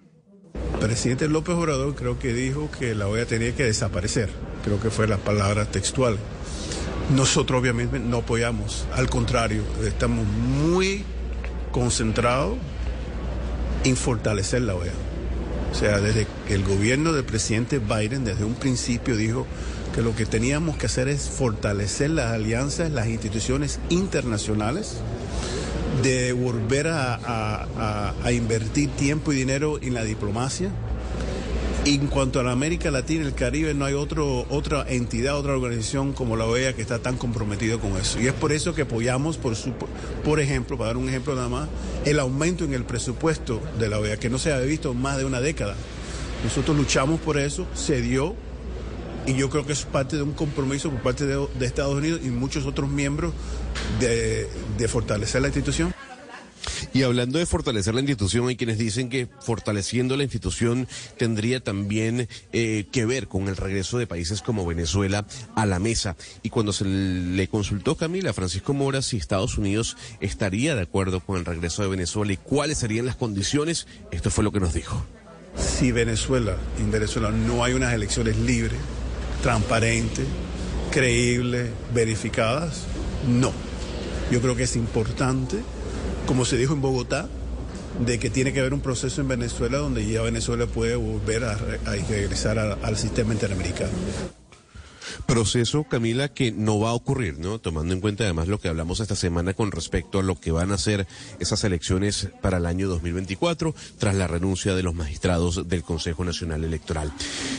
presidente López Obrador creo que dijo que la OEA tenía que desaparecer. Creo que fue la palabra textual. Nosotros obviamente no apoyamos, al contrario, estamos muy concentrados en fortalecer la OEA. O sea, desde que el gobierno del presidente Biden desde un principio dijo que lo que teníamos que hacer es fortalecer las alianzas, las instituciones internacionales, de volver a, a- invertir tiempo y dinero en la diplomacia. En cuanto a la América Latina y el Caribe, no hay otro, otra entidad, otra organización como la OEA que está tan comprometida con eso. Y es por eso que apoyamos, por, ejemplo, para dar un ejemplo nada más, el aumento en el presupuesto de la OEA, que no se había visto en más de una década. Nosotros luchamos por eso, se dio, Y yo creo que es parte de un compromiso por parte de, Estados Unidos y muchos otros miembros de fortalecer la institución. Y hablando de fortalecer la institución, hay quienes dicen que fortaleciendo la institución tendría también eh, que ver con el regreso de países como Venezuela a la mesa. Y cuando se le consultó Camila Francisco Mora si Estados Unidos estaría de acuerdo con el regreso de Venezuela y cuáles serían las condiciones, esto fue lo que nos dijo. Si Venezuela, en Venezuela no hay unas elecciones libres, transparentes, creíbles, verificadas, no. Yo creo que es importante como se dijo en Bogotá, de que tiene que haber un proceso en Venezuela donde ya Venezuela puede volver a, a regresar al sistema interamericano. Proceso, Camila, que no va a ocurrir, ¿no? Tomando en cuenta además lo que hablamos esta semana con respecto a lo que van a ser esas elecciones para el año 2024, tras la renuncia de los magistrados del Consejo Nacional Electoral.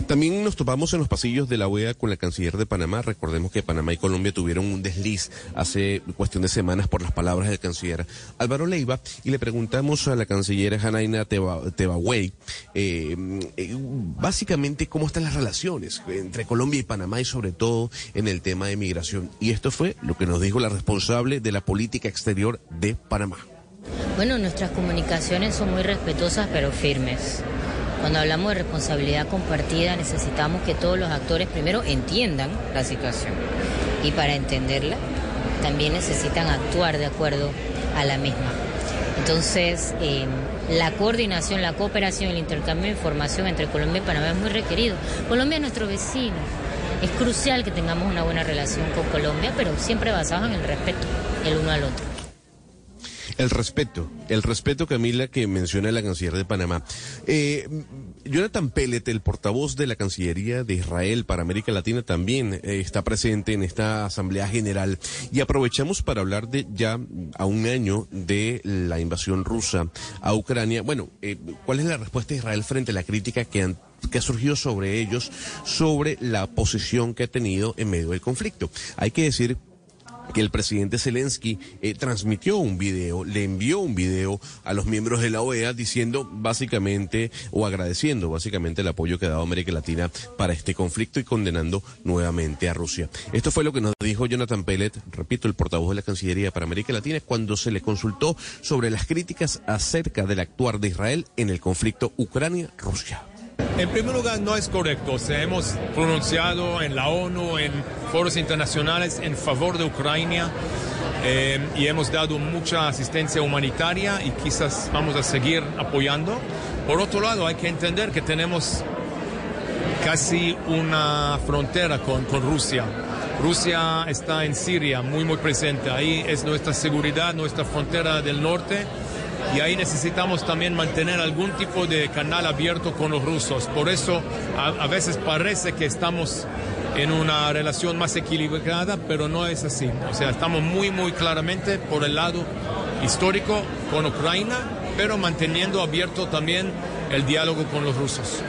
También nos topamos en los pasillos de la OEA con la canciller de Panamá. Recordemos que Panamá y Colombia tuvieron un desliz hace cuestión de semanas por las palabras del canciller Álvaro Leiva y le preguntamos a la canciller Janaina Tebawey eh, eh, básicamente cómo están las relaciones entre Colombia y Panamá y sobre todo en el tema de migración. Y esto fue lo que nos dijo la responsable de la política exterior de Panamá. Bueno, nuestras comunicaciones son muy respetuosas pero firmes. Cuando hablamos de responsabilidad compartida necesitamos que todos los actores primero entiendan la situación y para entenderla también necesitan actuar de acuerdo a la misma. Entonces, eh, la coordinación, la cooperación, el intercambio de información entre Colombia y Panamá es muy requerido. Colombia es nuestro vecino, es crucial que tengamos una buena relación con Colombia, pero siempre basada en el respeto el uno al otro. El respeto, el respeto, Camila, que menciona la canciller de Panamá. Eh, Jonathan Pellet, el portavoz de la Cancillería de Israel para América Latina, también eh, está presente en esta Asamblea General. Y aprovechamos para hablar de ya a un año de la invasión rusa a Ucrania. Bueno, eh, ¿cuál es la respuesta de Israel frente a la crítica que han que ha surgido sobre ellos, sobre la posición que ha tenido en medio del conflicto. Hay que decir que el presidente Zelensky eh, transmitió un video, le envió un video a los miembros de la OEA diciendo básicamente o agradeciendo básicamente el apoyo que ha dado América Latina para este conflicto y condenando nuevamente a Rusia. Esto fue lo que nos dijo Jonathan Pellet, repito, el portavoz de la Cancillería para América Latina, cuando se le consultó sobre las críticas acerca del actuar de Israel en el conflicto Ucrania-Rusia. En primer lugar, no es correcto. Se hemos pronunciado en la ONU, en foros internacionales en favor de Ucrania eh, y hemos dado mucha asistencia humanitaria y quizás vamos a seguir apoyando. Por otro lado, hay que entender que tenemos casi una frontera con, con Rusia. Rusia está en Siria, muy, muy presente. Ahí es nuestra seguridad, nuestra frontera del norte y ahí necesitamos también mantener algún tipo de canal abierto con los rusos. Por eso a, veces parece que estamos en una relación más equilibrada, pero no es así. O sea, estamos muy, muy claramente por el lado histórico con Ucrania, pero manteniendo abierto también el diálogo con los rusos.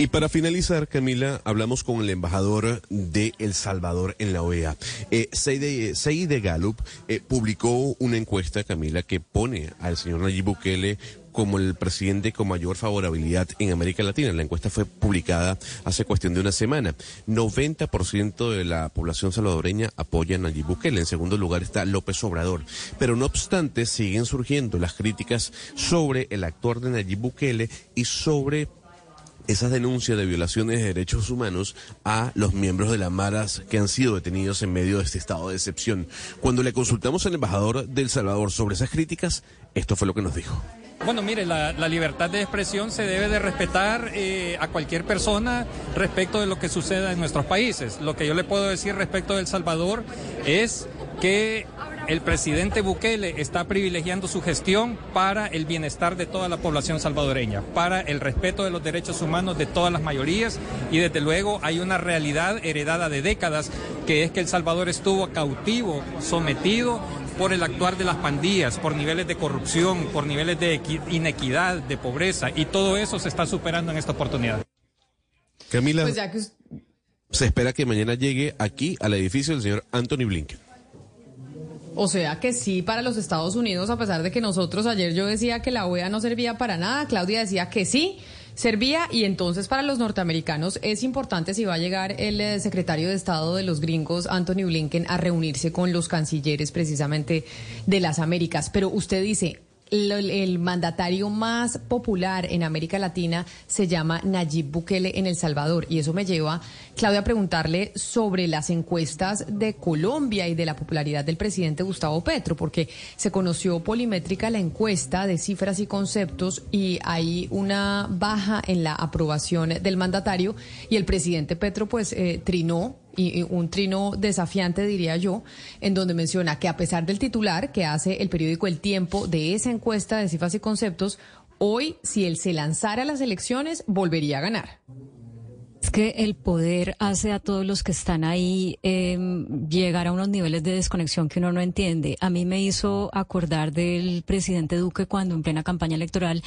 Y para finalizar, Camila, hablamos con el embajador de El Salvador en la OEA. Eh, Seide Gallup eh, publicó una encuesta, Camila, que pone al señor Nayib Bukele como el presidente con mayor favorabilidad en América Latina. La encuesta fue publicada hace cuestión de una semana. 90% de la población salvadoreña apoya a Nayib Bukele. En segundo lugar está López Obrador. Pero no obstante, siguen surgiendo las críticas sobre el actor de Nayib Bukele y sobre esas denuncias de violaciones de derechos humanos a los miembros de la Maras que han sido detenidos en medio de este estado de excepción. Cuando le consultamos al embajador del Salvador sobre esas críticas, esto fue lo que nos dijo. Bueno, mire, la, libertad de expresión se debe de respetar eh, a cualquier persona respecto de lo que suceda en nuestros países. Lo que yo le puedo decir respecto del Salvador es que el presidente Bukele está privilegiando su gestión para el bienestar de toda la población salvadoreña, para el respeto de los derechos humanos de todas las mayorías y desde luego hay una realidad heredada de décadas que es que El Salvador estuvo cautivo, sometido por el actuar de las pandillas, por niveles de corrupción, por niveles de inequidad, de pobreza y todo eso se está superando en esta oportunidad. Camila, pues se espera que mañana llegue aquí al edificio del señor Anthony Blinken. O sea que sí para los Estados Unidos, a pesar de que nosotros ayer yo decía que la OEA no servía para nada, Claudia decía que sí. servía y entonces para los norteamericanos es importante si va a llegar el eh, secretario de Estado de los gringos, Anthony Blinken, a reunirse con los cancilleres precisamente de las Américas. Pero usted dice, el, mandatario más popular en América Latina se llama Nayib Bukele en El Salvador. Y eso me lleva, Claudia, a preguntarle sobre las encuestas de Colombia y de la popularidad del presidente Gustavo Petro, porque se conoció polimétrica la encuesta de cifras y conceptos y hay una baja en la aprobación del mandatario y el presidente Petro pues eh, trinó y, un trino desafiante, diría yo, en donde menciona que a pesar del titular que hace el periódico El Tiempo de esa encuesta de cifras y conceptos, hoy, si él se lanzara a las elecciones, volvería a ganar. Es que el poder hace a todos los que están ahí em, llegar a unos niveles de desconexión que uno no entiende. A mí me hizo acordar del presidente Duque cuando en plena campaña electoral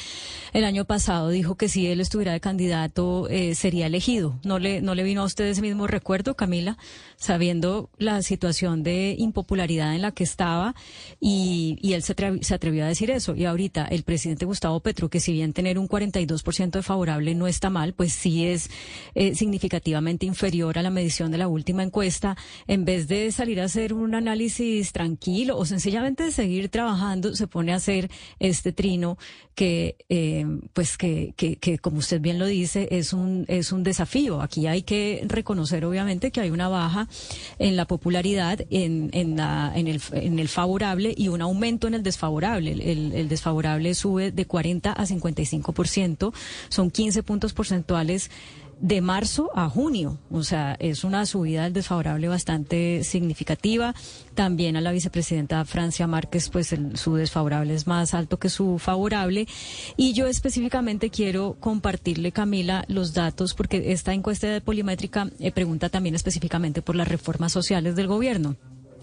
el año pasado dijo que si él estuviera de candidato eh, sería elegido. ¿No le, ¿No le vino a usted ese mismo recuerdo, Camila? Sabiendo la situación de impopularidad en la que estaba y, y él se, se atrevió a decir eso. Y ahorita el presidente Gustavo Petro, que si bien tener un 42% de favorable no está mal, pues sí es eh, significativamente inferior a la medición de la última encuesta, en vez de salir a hacer un análisis tranquilo o sencillamente de seguir trabajando, se pone a hacer este trino que, eh, pues que, que, que, como usted bien lo dice, es un, es un desafío. Aquí hay que reconocer, obviamente, que hay una baja en la popularidad, en, en, la, en, el, en el favorable y un aumento en el desfavorable. El, el desfavorable sube de 40 a 55%, son 15 puntos porcentuales de marzo a junio. O sea, es una subida del desfavorable bastante significativa. También a la vicepresidenta Francia Márquez, pues su desfavorable es más alto que su favorable. Y yo específicamente quiero compartirle, Camila, los datos, porque esta encuesta de polimétrica eh, pregunta también específicamente por las reformas sociales del gobierno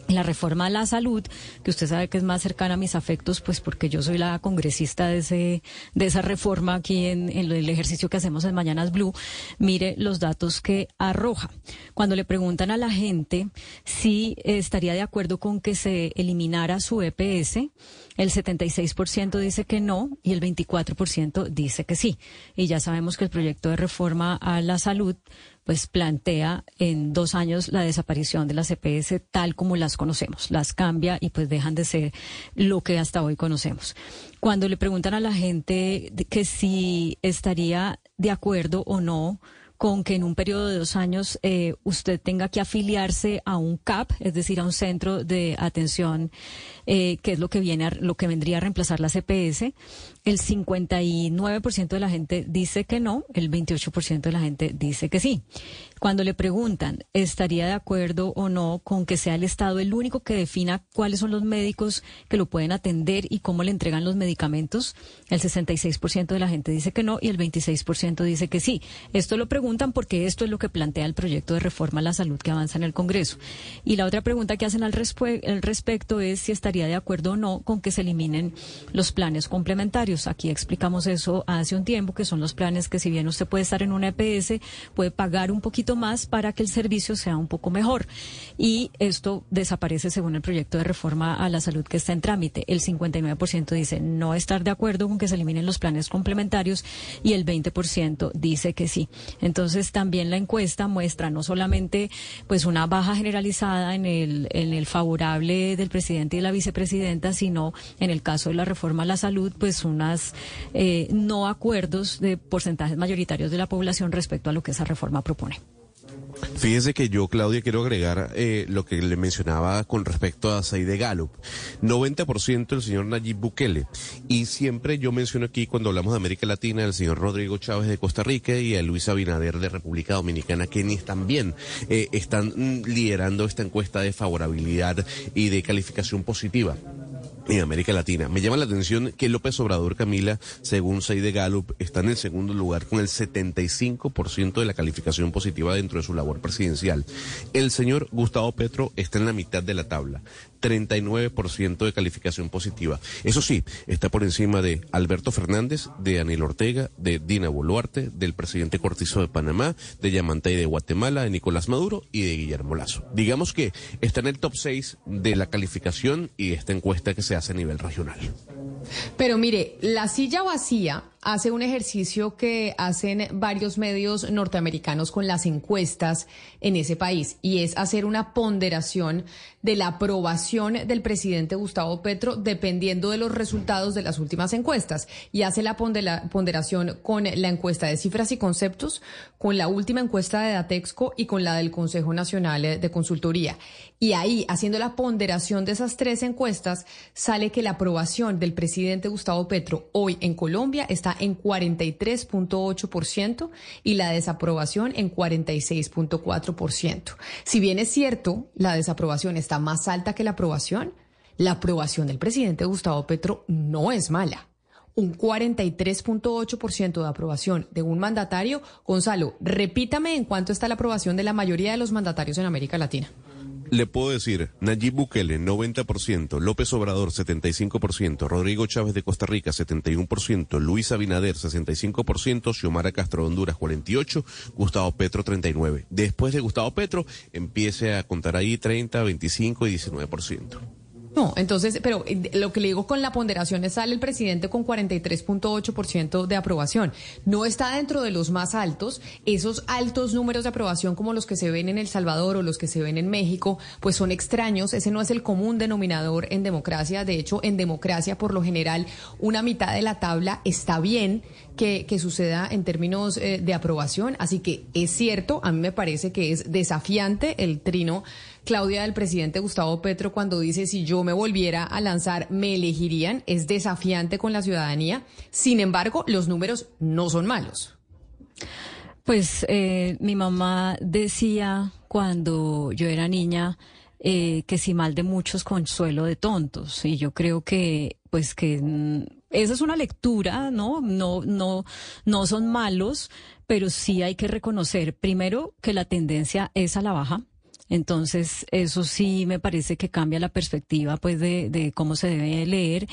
la reforma a la salud, que usted sabe que es más cercana a mis afectos, pues porque yo soy la congresista de ese, de esa reforma aquí en, en el ejercicio que hacemos en Mañanas Blue, mire los datos que arroja. Cuando le preguntan a la gente si estaría de acuerdo con que se eliminara su EPS, el 76% dice que no y el 24% dice que sí. Y ya sabemos que el proyecto de reforma a la salud pues plantea en dos años la desaparición de las EPS tal como las conocemos. Las cambia y pues dejan de ser lo que hasta hoy conocemos. Cuando le preguntan a la gente que si estaría de acuerdo o no con que en un periodo de dos años eh, usted tenga que afiliarse a un CAP, es decir, a un centro de atención, eh, que es lo que viene, lo que vendría a reemplazar la CPS. El 59% de la gente dice que no, el 28% de la gente dice que sí. Cuando le preguntan, ¿estaría de acuerdo o no con que sea el Estado el único que defina cuáles son los médicos que lo pueden atender y cómo le entregan los medicamentos? El 66% de la gente dice que no y el 26% dice que sí. Esto lo preguntan porque esto es lo que plantea el proyecto de reforma a la salud que avanza en el Congreso. Y la otra pregunta que hacen al, respecto es si estaría de acuerdo o no con que se eliminen los planes complementarios. Aquí explicamos eso hace un tiempo, que son los planes que si bien usted puede estar en una EPS, puede pagar un poquito más para que el servicio sea un poco mejor. Y esto desaparece según el proyecto de reforma a la salud que está en trámite. El 59% dice no estar de acuerdo con que se eliminen los planes complementarios y el 20% dice que sí. Entonces también la encuesta muestra no solamente pues una baja generalizada en el, en el favorable del presidente y la vicepresidenta, sino en el caso de la reforma a la salud, pues unas eh, no acuerdos de porcentajes mayoritarios de la población respecto a lo que esa reforma propone. Fíjese que yo, Claudia, quiero agregar eh, lo que le mencionaba con respecto a Saide Gallup. 90% el señor Nayib Bukele. Y siempre yo menciono aquí, cuando hablamos de América Latina, el señor Rodrigo Chávez de Costa Rica y a Luis Abinader de República Dominicana, también eh, están mm, liderando esta encuesta de favorabilidad y de calificación positiva en América Latina. Me llama la atención que López Obrador, Camila, según Seide Gallup, está en el segundo lugar con el 75% de la calificación positiva dentro de su labor presidencial. El señor Gustavo Petro está en la mitad de la tabla. 39% de calificación positiva. Eso sí, está por encima de Alberto Fernández, de Daniel Ortega, de Dina Boluarte, del presidente Cortizo de Panamá, de Yamantay de Guatemala, de Nicolás Maduro y de Guillermo Lazo. Digamos que está en el top 6 de la calificación y esta encuesta que se hace a nivel regional. Pero mire, la silla vacía hace un ejercicio que hacen varios medios norteamericanos con las encuestas en ese país y es hacer una ponderación de la aprobación del presidente Gustavo Petro dependiendo de los resultados de las últimas encuestas y hace la ponderación con la encuesta de cifras y conceptos, con la última encuesta de Datexco y con la del Consejo Nacional de Consultoría. Y ahí, haciendo la ponderación de esas tres encuestas, sale que la aprobación del presidente Gustavo Petro hoy en Colombia está en 43.8% y la desaprobación en 46.4%. Si bien es cierto, la desaprobación está más alta que la aprobación, la aprobación del presidente Gustavo Petro no es mala un 43.8% de aprobación de un mandatario. Gonzalo, repítame en cuánto está la aprobación de la mayoría de los mandatarios en América Latina. Le puedo decir, Nayib Bukele, 90%, López Obrador, 75%, Rodrigo Chávez de Costa Rica, 71%, Luis Abinader, 65%, Xiomara Castro Honduras, 48%, Gustavo Petro, 39%. Después de Gustavo Petro, empiece a contar ahí 30, 25 y 19%. No, entonces, pero eh, lo que le digo con la ponderación es sale el presidente con 43.8% de aprobación. No está dentro de los más altos. Esos altos números de aprobación como los que se ven en El Salvador o los que se ven en México, pues son extraños. Ese no es el común denominador en democracia. De hecho, en democracia, por lo general, una mitad de la tabla está bien que, suceda en términos eh, de aprobación. Así que es cierto, a mí me parece que es desafiante el trino Claudia, del presidente Gustavo Petro cuando dice si yo me volviera a lanzar, me elegirían, es desafiante con la ciudadanía. Sin embargo, los números no son malos. Pues eh, mi mamá decía cuando yo era niña eh, que si mal de muchos consuelo de tontos y yo creo que pues que mm, esa es una lectura, ¿no? No, no, no son malos, pero sí hay que reconocer primero que la tendencia es a la baja entonces, eso sí me parece que cambia la perspectiva pues de, cómo se debe leer.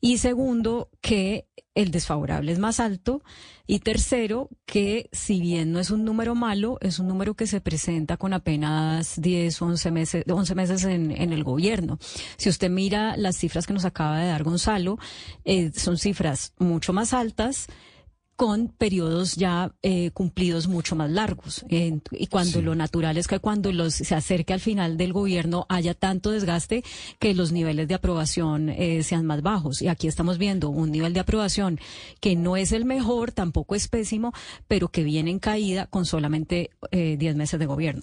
Y segundo, que el desfavorable es más alto. Y tercero, que si bien no es un número malo, es un número que se presenta con apenas 10 o 11 meses, 11 meses en, en el gobierno. Si usted mira las cifras que nos acaba de dar Gonzalo, eh, son cifras mucho más altas con periodos ya eh, cumplidos mucho más largos. y cuando lo natural es que cuando los, se acerque al final del gobierno haya tanto desgaste que los niveles de aprobación eh, sean más bajos. Y aquí estamos viendo un nivel de aprobación que no es el mejor, tampoco es pésimo, pero que viene en caída con solamente 10 eh, meses de gobierno.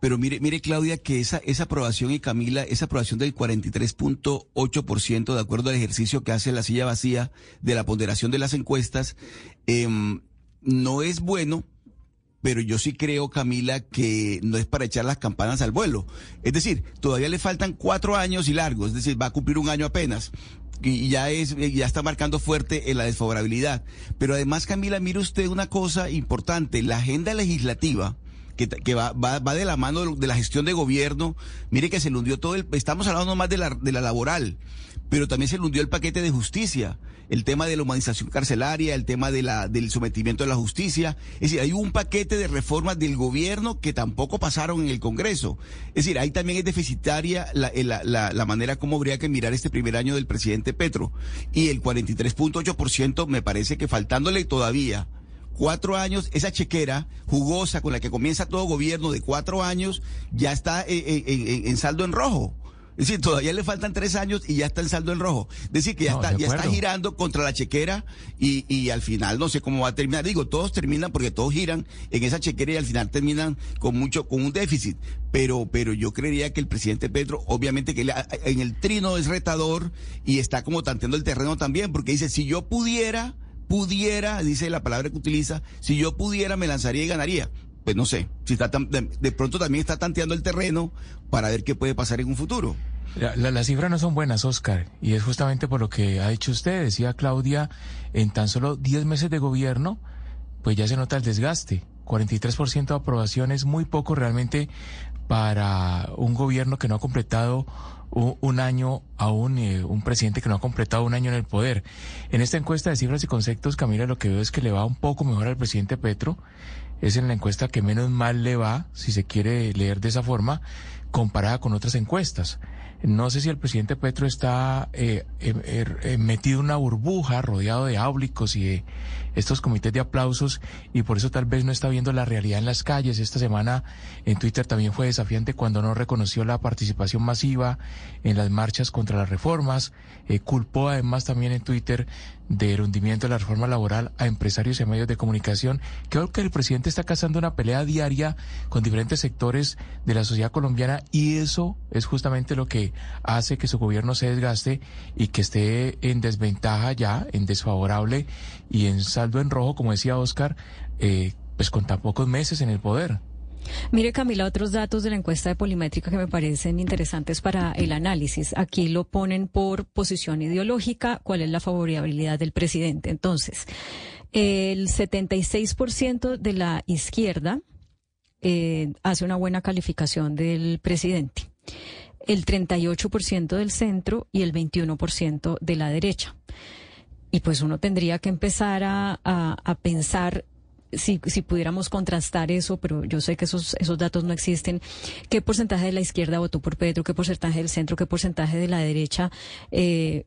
Pero mire, mire Claudia, que esa, esa aprobación y Camila, esa aprobación del 43.8% de acuerdo al ejercicio que hace la silla vacía de la ponderación de las encuestas, em, no es bueno, pero yo sí creo, Camila, que no es para echar las campanas al vuelo. Es decir, todavía le faltan cuatro años y largos, es decir, va a cumplir un año apenas. Y ya es, ya está marcando fuerte en la desfavorabilidad. Pero además, Camila, mire usted una cosa importante, la agenda legislativa, que, va, de la mano de la gestión de gobierno. Mire que se le hundió todo el, estamos hablando más de la, de la laboral, pero también se le hundió el paquete de justicia, el tema de la humanización carcelaria, el tema del sometimiento a la justicia. Es decir, hay un paquete de reformas del gobierno que tampoco pasaron en el Congreso. Es decir, ahí también es deficitaria la, la manera como habría que mirar este primer año del presidente Petro. Y el 43.8% me parece que faltándole todavía cuatro años, esa chequera jugosa con la que comienza todo gobierno de cuatro años, ya está eh, eh, en, saldo en rojo. Es decir, todavía le faltan tres años y ya está en saldo en rojo. Es decir, que ya, está, ya está girando contra la chequera y, y al final no sé cómo va a terminar. Digo, todos terminan porque todos giran en esa chequera y al final terminan con mucho, con un déficit. Pero, pero yo creería que el presidente Petro, obviamente que en el trino es retador y está como tanteando el terreno también, porque dice, si yo pudiera, pudiera, dice la palabra que utiliza, si yo pudiera me lanzaría y ganaría. Pues no sé, si está de, pronto también está tanteando el terreno para ver qué puede pasar en un futuro. las cifras no son buenas, Oscar, y es justamente por lo que ha dicho usted, decía Claudia, en tan solo 10 meses de gobierno, pues ya se nota el desgaste. 43% de aprobación es muy poco realmente para un gobierno que no ha completado un año aún, eh, un presidente que no ha completado un año en el poder. En esta encuesta de cifras y conceptos, Camila, lo que veo es que le va un poco mejor al presidente Petro. Es en la encuesta que menos mal le va, si se quiere leer de esa forma, comparada con otras encuestas. No sé si el presidente Petro está eh, eh, eh, metido en una burbuja, rodeado de áulicos y de estos comités de aplausos, y por eso tal vez no está viendo la realidad en las calles. Esta semana en Twitter también fue desafiante cuando no reconoció la participación masiva en las marchas contra las reformas. culpó además también en Twitter del hundimiento de la reforma laboral a empresarios y a medios de comunicación. Creo que el presidente está cazando una pelea diaria con diferentes sectores de la sociedad colombiana y eso es justamente lo que hace que su gobierno se desgaste y que esté en desventaja ya, en desfavorable y en saldo en rojo, como decía Oscar, eh, pues con tan pocos meses en el poder. Mire, Camila, otros datos de la encuesta de Polimétrica que me parecen interesantes para el análisis. Aquí lo ponen por posición ideológica, cuál es la favorabilidad del presidente. Entonces, el 76% de la izquierda eh, hace una buena calificación del presidente, el 38% del centro y el 21% de la derecha. Y pues uno tendría que empezar a, a pensar si, si pudiéramos contrastar eso, pero yo sé que esos, esos datos no existen, ¿qué porcentaje de la izquierda votó por Pedro? ¿Qué porcentaje del centro? ¿Qué porcentaje de la derecha? Eh,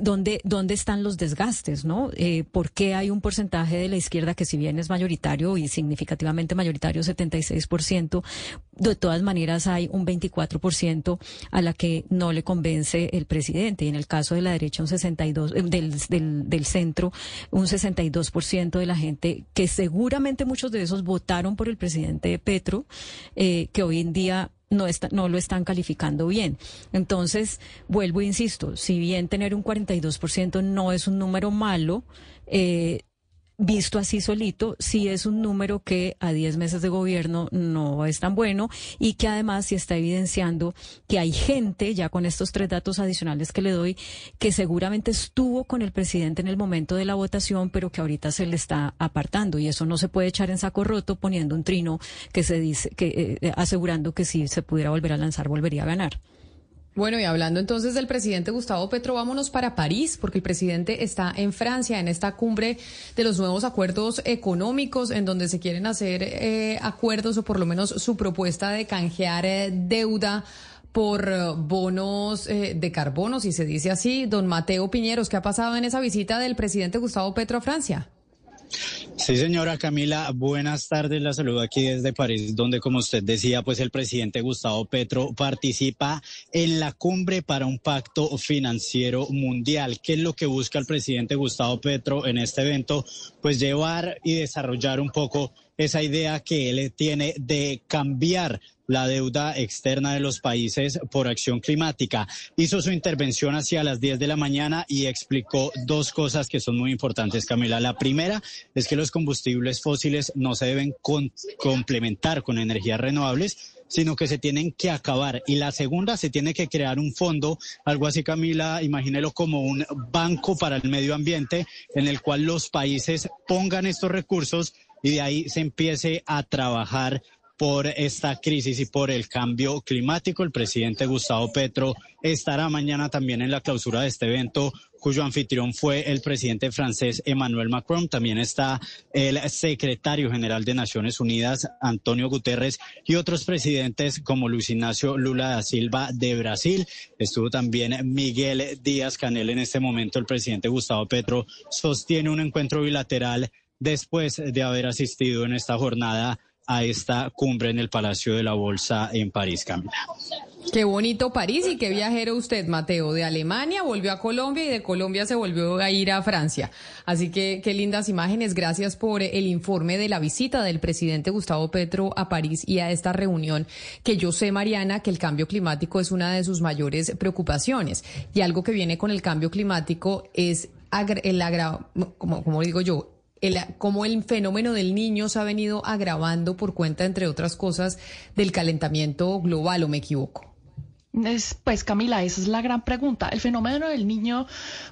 ¿Dónde, dónde están los desgastes, no? Eh, ¿Por qué hay un porcentaje de la izquierda que si bien es mayoritario y significativamente mayoritario, 76%, de todas maneras hay un 24% a la que no le convence el presidente? Y en el caso de la derecha, un 62, eh, del, del, del centro, un 62% de la gente que seguramente muchos de esos votaron por el presidente Petro, eh, que hoy en día no, está, no lo están calificando bien. Entonces, vuelvo e insisto, si bien tener un 42% no es un número malo, eh, visto así solito, sí es un número que a 10 meses de gobierno no es tan bueno y que además sí está evidenciando que hay gente, ya con estos tres datos adicionales que le doy, que seguramente estuvo con el presidente en el momento de la votación, pero que ahorita se le está apartando y eso no se puede echar en saco roto poniendo un trino que se dice, que eh, asegurando que si se pudiera volver a lanzar volvería a ganar. Bueno, y hablando entonces del presidente Gustavo Petro, vámonos para París, porque el presidente está en Francia en esta cumbre de los nuevos acuerdos económicos, en donde se quieren hacer eh, acuerdos o por lo menos su propuesta de canjear eh, deuda por eh, bonos de carbono, si se dice así. Don Mateo Piñeros, ¿qué ha pasado en esa visita del presidente Gustavo Petro a Francia? Sí, señora Camila, buenas tardes. La saludo aquí desde París, donde, como usted decía, pues el presidente Gustavo Petro participa en la cumbre para un pacto financiero mundial. ¿Qué es lo que busca el presidente Gustavo Petro en este evento? Pues llevar y desarrollar un poco esa idea que él tiene de cambiar la deuda externa de los países por acción climática. Hizo su intervención hacia las 10 de la mañana y explicó dos cosas que son muy importantes, Camila. La primera es que los combustibles fósiles no se deben complementar con energías renovables, sino que se tienen que acabar. Y la segunda, se tiene que crear un fondo, algo así, Camila, imagínelo como un banco para el medio ambiente, en el cual los países pongan estos recursos y de ahí se empiece a trabajar por esta crisis y por el cambio climático. El presidente Gustavo Petro estará mañana también en la clausura de este evento cuyo anfitrión fue el presidente francés Emmanuel Macron. También está el secretario general de Naciones Unidas, Antonio Guterres, y otros presidentes como Luis Ignacio Lula da Silva de Brasil. Estuvo también Miguel Díaz Canel. En este momento el presidente Gustavo Petro sostiene un encuentro bilateral después de haber asistido en esta jornada a esta cumbre en el Palacio de la Bolsa en París, Camila. Qué bonito París y qué viajero usted, Mateo. De Alemania volvió a Colombia y de Colombia se volvió a ir a Francia. Así que qué lindas imágenes. Gracias por el informe de la visita del presidente Gustavo Petro a París y a esta reunión que yo sé, Mariana, que el cambio climático es una de sus mayores preocupaciones. Y algo que viene con el cambio climático es el agra como, como digo yo, el, el fenómeno del niño se ha venido agravando por cuenta, entre otras cosas, del calentamiento global, ¿o me equivoco? Pues Camila, esa es la gran pregunta. El fenómeno del niño,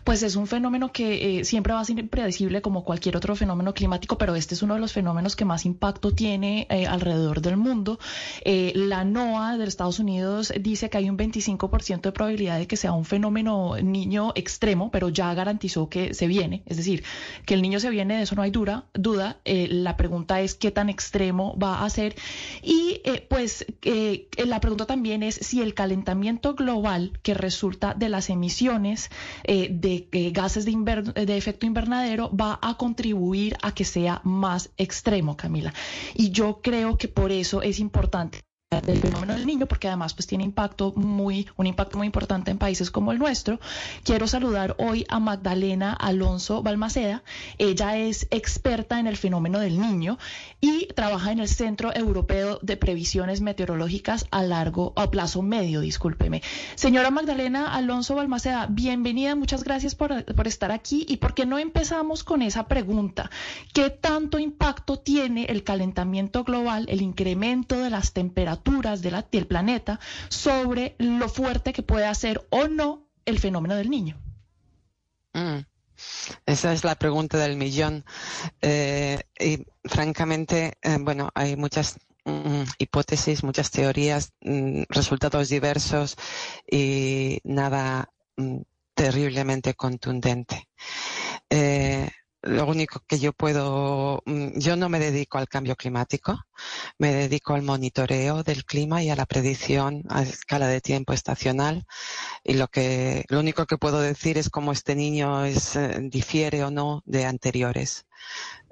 pues es un fenómeno que eh, siempre va a ser impredecible como cualquier otro fenómeno climático, pero este es uno de los fenómenos que más impacto tiene eh, alrededor del mundo. Eh, la NOAA de Estados Unidos dice que hay un 25% de probabilidad de que sea un fenómeno niño extremo, pero ya garantizó que se viene. Es decir, que el niño se viene, de eso no hay dura, duda. la pregunta es qué tan extremo va a ser. Y pues la pregunta también es si el calentamiento global que resulta de las emisiones eh, de eh, gases de, de efecto invernadero va a contribuir a que sea más extremo, Camila. Y yo creo que por eso es importante del fenómeno del niño, porque además pues tiene impacto muy, un impacto muy importante en países como el nuestro. Quiero saludar hoy a Magdalena Alonso Balmaceda. Ella es experta en el fenómeno del niño y trabaja en el Centro Europeo de Previsiones Meteorológicas a largo, a plazo medio, discúlpeme. Señora Magdalena Alonso Balmaceda, bienvenida, muchas gracias por, por estar aquí. ¿Y por qué no empezamos con esa pregunta? ¿Qué tanto impacto tiene el calentamiento global, el incremento de las temperaturas? De la, del planeta sobre lo fuerte que puede hacer o no el fenómeno del niño. Mm. Esa es la pregunta del millón. Eh, y francamente, eh, bueno, hay muchas mm, hipótesis, muchas teorías, mm, resultados diversos y nada terriblemente contundente. Eh, lo único que yo puedo, mm, yo no me dedico al cambio climático, me dedico al monitoreo del clima y a la predicción a escala de tiempo estacional. Y lo que, lo único que puedo decir es cómo este niño es, eh, difiere o no de anteriores.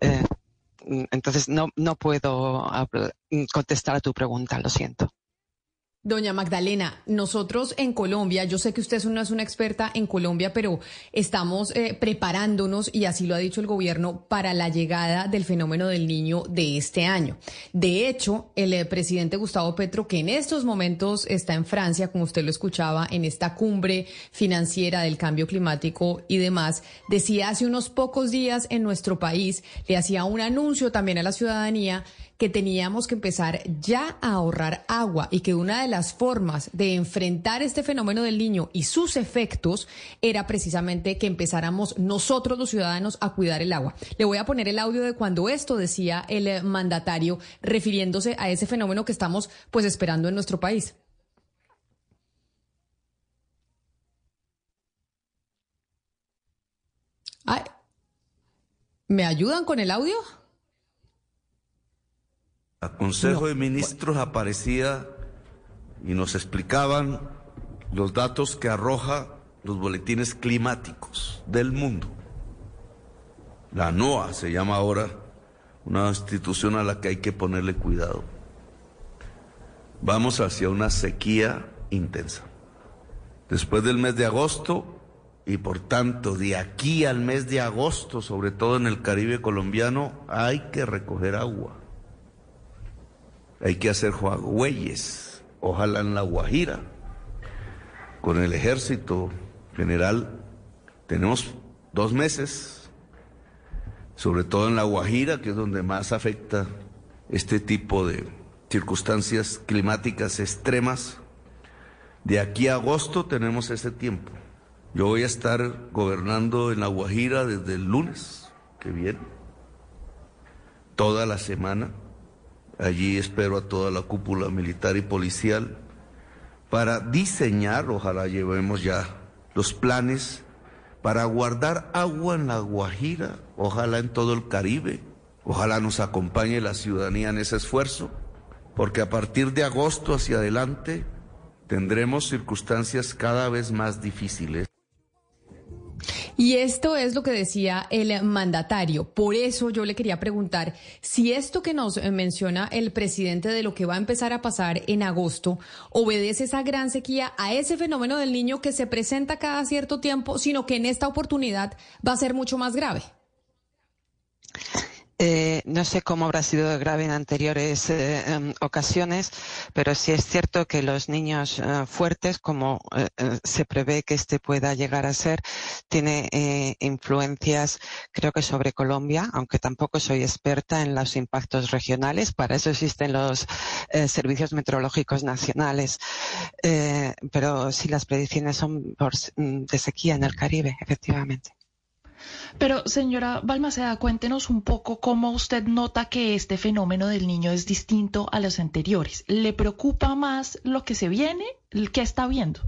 Eh, mm, entonces no, no puedo mm, contestar a tu pregunta, lo siento. Doña Magdalena, nosotros en Colombia, yo sé que usted no es una experta en Colombia, pero estamos eh, preparándonos, y así lo ha dicho el gobierno, para la llegada del fenómeno del niño de este año. De hecho, el eh, presidente Gustavo Petro, que en estos momentos está en Francia, como usted lo escuchaba, en esta cumbre financiera del cambio climático y demás, decía hace unos pocos días en nuestro país, le hacía un anuncio también a la ciudadanía que teníamos que empezar ya a ahorrar agua y que una de las formas de enfrentar este fenómeno del niño y sus efectos era precisamente que empezáramos nosotros los ciudadanos a cuidar el agua. Le voy a poner el audio de cuando esto decía el eh, mandatario refiriéndose a ese fenómeno que estamos pues esperando en nuestro país. ¿Me ayudan con el audio? A Consejo de Ministros aparecía y nos explicaban los datos que arroja los boletines climáticos del mundo. La NOAA se llama ahora, una institución a la que hay que ponerle cuidado. Vamos hacia una sequía intensa. Después del mes de agosto y por tanto de aquí al mes de agosto, sobre todo en el Caribe colombiano, hay que recoger agua hay que hacer juegüeyes, ojalá en la Guajira, con el ejército general. Tenemos dos meses, sobre todo en la Guajira, que es donde más afecta este tipo de circunstancias climáticas extremas. De aquí a agosto tenemos ese tiempo. Yo voy a estar gobernando en La Guajira desde el lunes que viene, toda la semana Allí espero a toda la cúpula militar y policial para diseñar, ojalá llevemos ya los planes para guardar agua en la Guajira, ojalá en todo el Caribe, ojalá nos acompañe la ciudadanía en ese esfuerzo, porque a partir de agosto hacia adelante tendremos circunstancias cada vez más difíciles. Y esto es lo que decía el mandatario. Por eso yo le quería preguntar si esto que nos menciona el presidente de lo que va a empezar a pasar en agosto obedece esa gran sequía a ese fenómeno del niño que se presenta cada cierto tiempo, sino que en esta oportunidad va a ser mucho más grave. Eh, no sé cómo habrá sido grave en anteriores eh, em, ocasiones, pero sí es cierto que los niños eh, fuertes, como se prevé que este pueda llegar a ser, tiene influencias, creo que sobre Colombia, aunque tampoco soy experta en los impactos regionales. Para eso existen los servicios meteorológicos nacionales. pero sí, las predicciones son mm, de sequía en el Caribe, efectivamente. Pero señora Balmaceda, cuéntenos un poco cómo usted nota que este fenómeno del niño es distinto a los anteriores. ¿Le preocupa más lo que se viene? ¿Qué está viendo?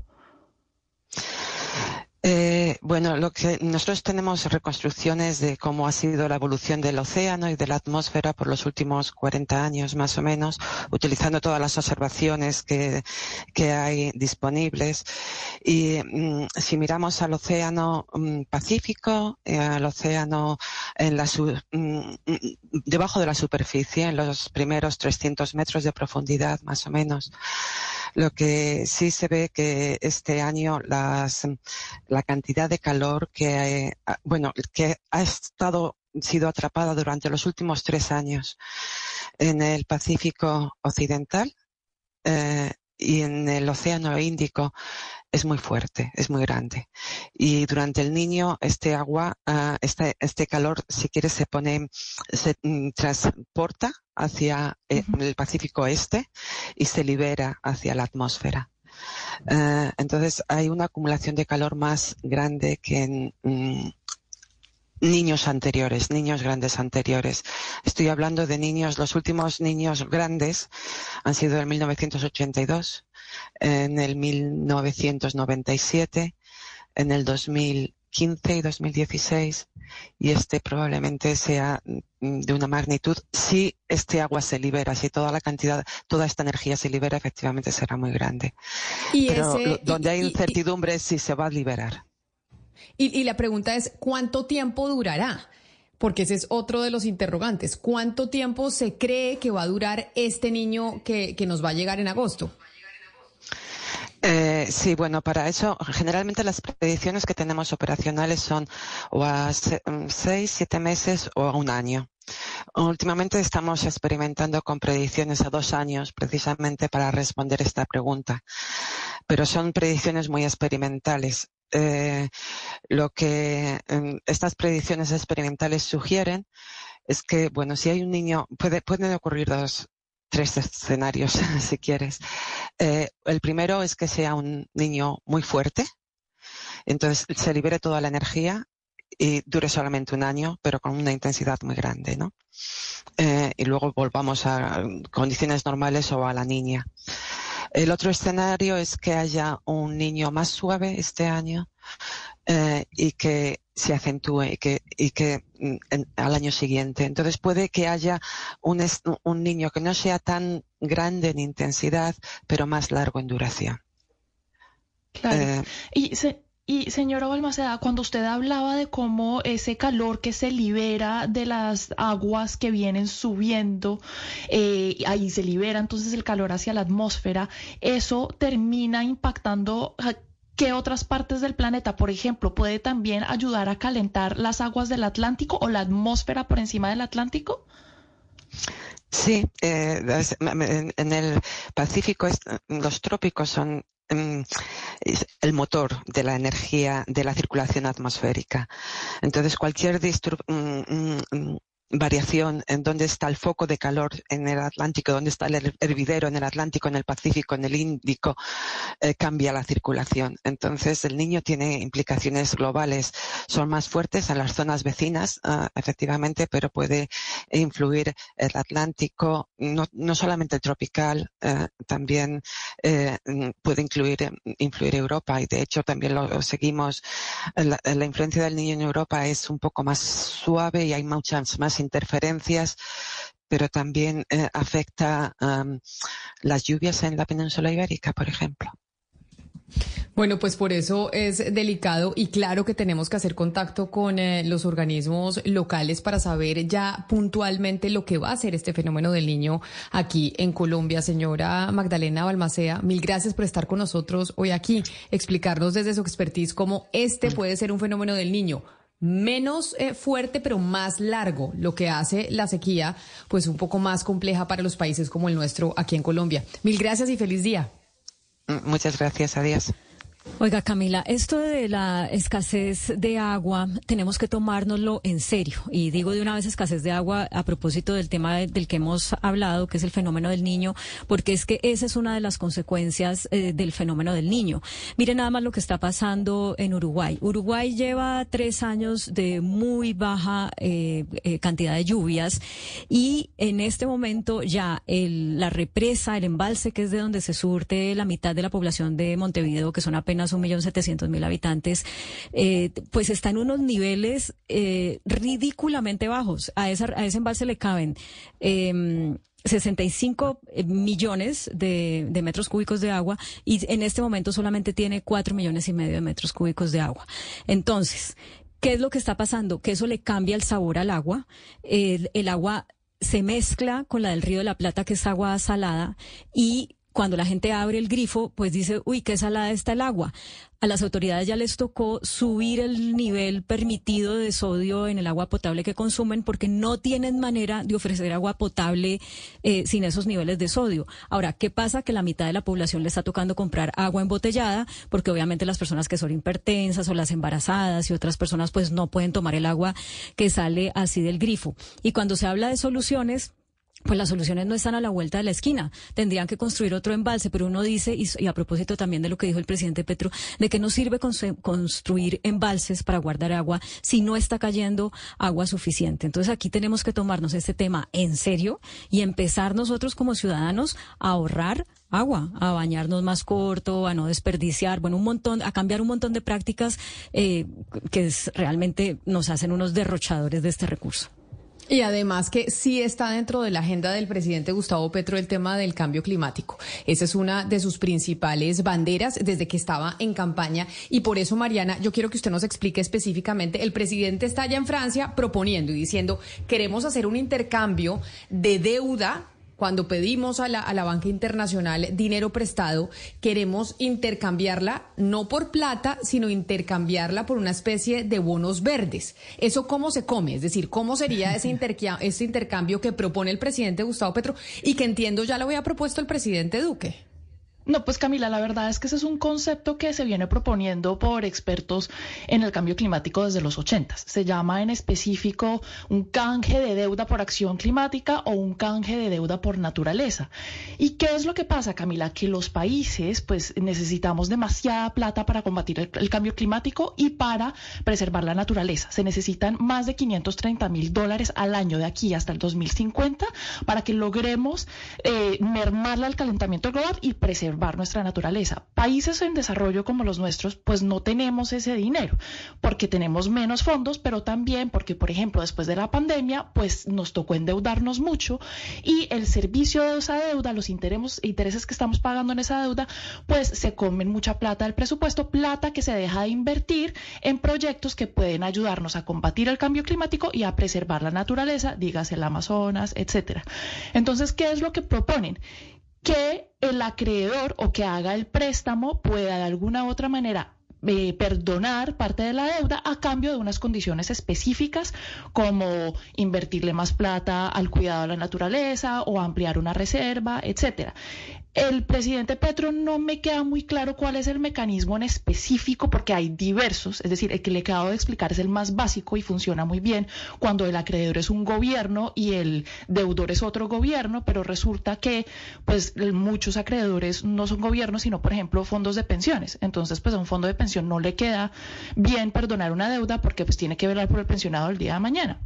Eh, bueno, lo que nosotros tenemos reconstrucciones de cómo ha sido la evolución del océano y de la atmósfera por los últimos 40 años más o menos, utilizando todas las observaciones que, que hay disponibles. Y mm, si miramos al océano mm, Pacífico, eh, al océano en la mm, debajo de la superficie, en los primeros 300 metros de profundidad más o menos, lo que sí se ve que este año las, la cantidad de calor que, bueno, que ha estado sido atrapada durante los últimos tres años en el Pacífico Occidental eh, y en el Océano Índico es muy fuerte, es muy grande. Y durante el niño, este agua, uh, este, este calor, si quieres, se pone, se mm, transporta hacia eh, el Pacífico Este y se libera hacia la atmósfera. Uh, entonces hay una acumulación de calor más grande que en, mm, niños anteriores, niños grandes anteriores. Estoy hablando de niños, los últimos niños grandes han sido en 1982, en el 1997, en el 2015 y 2016, y este probablemente sea de una magnitud, si este agua se libera, si toda la cantidad, toda esta energía se libera, efectivamente será muy grande. Pero donde hay incertidumbre es si se va a liberar. Y, la pregunta es, ¿cuánto tiempo durará? Porque ese es otro de los interrogantes. ¿Cuánto tiempo se cree que va a durar este niño que, nos va a llegar en agosto? Eh, sí, bueno, para eso generalmente las predicciones que tenemos operacionales son o a mm, seis, siete meses o a un año. Últimamente estamos experimentando con predicciones a dos años precisamente para responder esta pregunta, pero son predicciones muy experimentales eh, lo que em, estas predicciones experimentales sugieren es que, bueno, si hay un niño, puede, pueden ocurrir dos, tres escenarios, si quieres. Eh, el primero es que sea un niño muy fuerte, entonces se libere toda la energía y dure solamente un año, pero con una intensidad muy grande, ¿no? Eh, y luego volvamos a condiciones normales o a la niña. El otro escenario es que haya un niño más suave este año eh, y que se acentúe y que, y que mm, al año siguiente. Entonces puede que haya un, un niño que no sea tan grande en intensidad, pero más largo en duración. Claro. Eh, y se, y señora Balmaceda, cuando usted hablaba de cómo ese calor que se libera de las aguas que vienen subiendo, eh, ahí se libera entonces el calor hacia la atmósfera, eso termina impactando qué otras partes del planeta, por ejemplo, puede también ayudar a calentar las aguas del Atlántico o la atmósfera por encima del Atlántico. Sí, eh, en el Pacífico los trópicos son Mm, el motor de la energía de la circulación atmosférica. Entonces, cualquier mm, mm, variación en dónde está el foco de calor en el Atlántico, dónde está el hervidero en el Atlántico, en el Pacífico, en el Índico, eh, cambia la circulación. Entonces, el niño tiene implicaciones globales. Son más fuertes en las zonas vecinas, ah, efectivamente, pero puede influir el Atlántico, no, no solamente el tropical, eh, también eh, puede incluir, influir Europa y de hecho también lo, seguimos. La, la influencia del niño en Europa es un poco más suave y hay muchas más interferencias, pero también eh, afecta las lluvias en la península ibérica, por ejemplo. Bueno, pues por eso es delicado y claro que tenemos que hacer contacto con eh, los organismos locales para saber ya puntualmente lo que va a ser este fenómeno del niño aquí en Colombia. Señora Magdalena Balmacea, mil gracias por estar con nosotros hoy aquí, explicarnos desde su expertise cómo este puede ser un fenómeno del niño menos eh, fuerte pero más largo, lo que hace la sequía pues un poco más compleja para los países como el nuestro aquí en Colombia. Mil gracias y feliz día. Mm, muchas gracias, adiós. Oiga, Camila, esto de la escasez de agua tenemos que tomárnoslo en serio. Y digo de una vez escasez de agua a propósito del tema del que hemos hablado, que es el fenómeno del niño, porque es que esa es una de las consecuencias eh, del fenómeno del niño. Mire nada más lo que está pasando en Uruguay. Uruguay lleva tres años de muy baja eh, eh, cantidad de lluvias y en este momento ya el, la represa, el embalse, que es de donde se surte la mitad de la población de Montevideo, que son apenas apenas 1.700.000 habitantes, eh, pues está en unos niveles eh, ridículamente bajos. A, esa, a ese embalse le caben... Eh, 65 eh, millones de, metros cúbicos de agua y en este momento solamente tiene 4 millones y medio de metros cúbicos de agua. Entonces, ¿qué es lo que está pasando? Que eso le cambia el sabor al agua. El agua se mezcla con la del río de la Plata, que es agua salada, y cuando la gente abre el grifo, pues dice, uy, qué salada está el agua. A las autoridades ya les tocó subir el nivel permitido de sodio en el agua potable que consumen porque no tienen manera de ofrecer agua potable eh, sin esos niveles de sodio. Ahora, ¿qué pasa? Que la mitad de la población le está tocando comprar agua embotellada porque obviamente las personas que son hipertensas o las embarazadas y otras personas pues no pueden tomar el agua que sale así del grifo. Y cuando se habla de soluciones, pues las soluciones no están a la vuelta de la esquina. Tendrían que construir otro embalse, pero uno dice, y, a propósito también de lo que dijo el presidente Petro, de que no sirve construir embalses para guardar agua si no está cayendo agua suficiente. Entonces aquí tenemos que tomarnos este tema en serio y empezar nosotros como ciudadanos a ahorrar agua, a bañarnos más corto, a no desperdiciar, bueno, un montón, a cambiar un montón de prácticas eh, que realmente nos hacen unos derrochadores de este recurso. Y además que sí está dentro de la agenda del presidente Gustavo Petro el tema del cambio climático. Esa es una de sus principales banderas desde que estaba en campaña. Y por eso, Mariana, yo quiero que usted nos explique específicamente. El presidente está allá en Francia proponiendo y diciendo, queremos hacer un intercambio de deuda cuando pedimos a la, a la banca internacional dinero prestado, queremos intercambiarla no por plata, sino intercambiarla por una especie de bonos verdes. ¿Eso cómo se come? Es decir, ¿cómo sería ese, ese intercambio que propone el presidente Gustavo Petro y que entiendo ya lo había propuesto el presidente Duque? No, pues Camila, la verdad es que ese es un concepto que se viene proponiendo por expertos en el cambio climático desde los 80. Se llama en específico un canje de deuda por acción climática o un canje de deuda por naturaleza. ¿Y qué es lo que pasa, Camila? Que los países pues necesitamos demasiada plata para combatir el, cambio climático y para preservar la naturaleza. Se necesitan más de 530 mil dólares al año de aquí hasta el 2050 para que logremos eh, mermarle al calentamiento global y preservar nuestra naturaleza. Países en desarrollo como los nuestros, pues no tenemos ese dinero, porque tenemos menos fondos, pero también porque, por ejemplo, después de la pandemia, pues nos tocó endeudarnos mucho y el servicio de esa deuda, los intereses, intereses que estamos pagando en esa deuda, pues se comen mucha plata del presupuesto, plata que se deja de invertir en proyectos que pueden ayudarnos a combatir el cambio climático y a preservar la naturaleza, dígase el Amazonas, etcétera. Entonces, ¿qué es lo que proponen? Que el acreedor o que haga el préstamo pueda de alguna u otra manera eh, perdonar parte de la deuda a cambio de unas condiciones específicas como invertirle más plata al cuidado de la naturaleza o ampliar una reserva, etcétera. El presidente Petro no me queda muy claro cuál es el mecanismo en específico porque hay diversos, es decir, el que le acabo de explicar es el más básico y funciona muy bien cuando el acreedor es un gobierno y el deudor es otro gobierno, pero resulta que pues muchos acreedores no son gobiernos, sino por ejemplo fondos de pensiones. Entonces, pues a un fondo de pensión no le queda bien perdonar una deuda porque pues tiene que velar por el pensionado el día de mañana.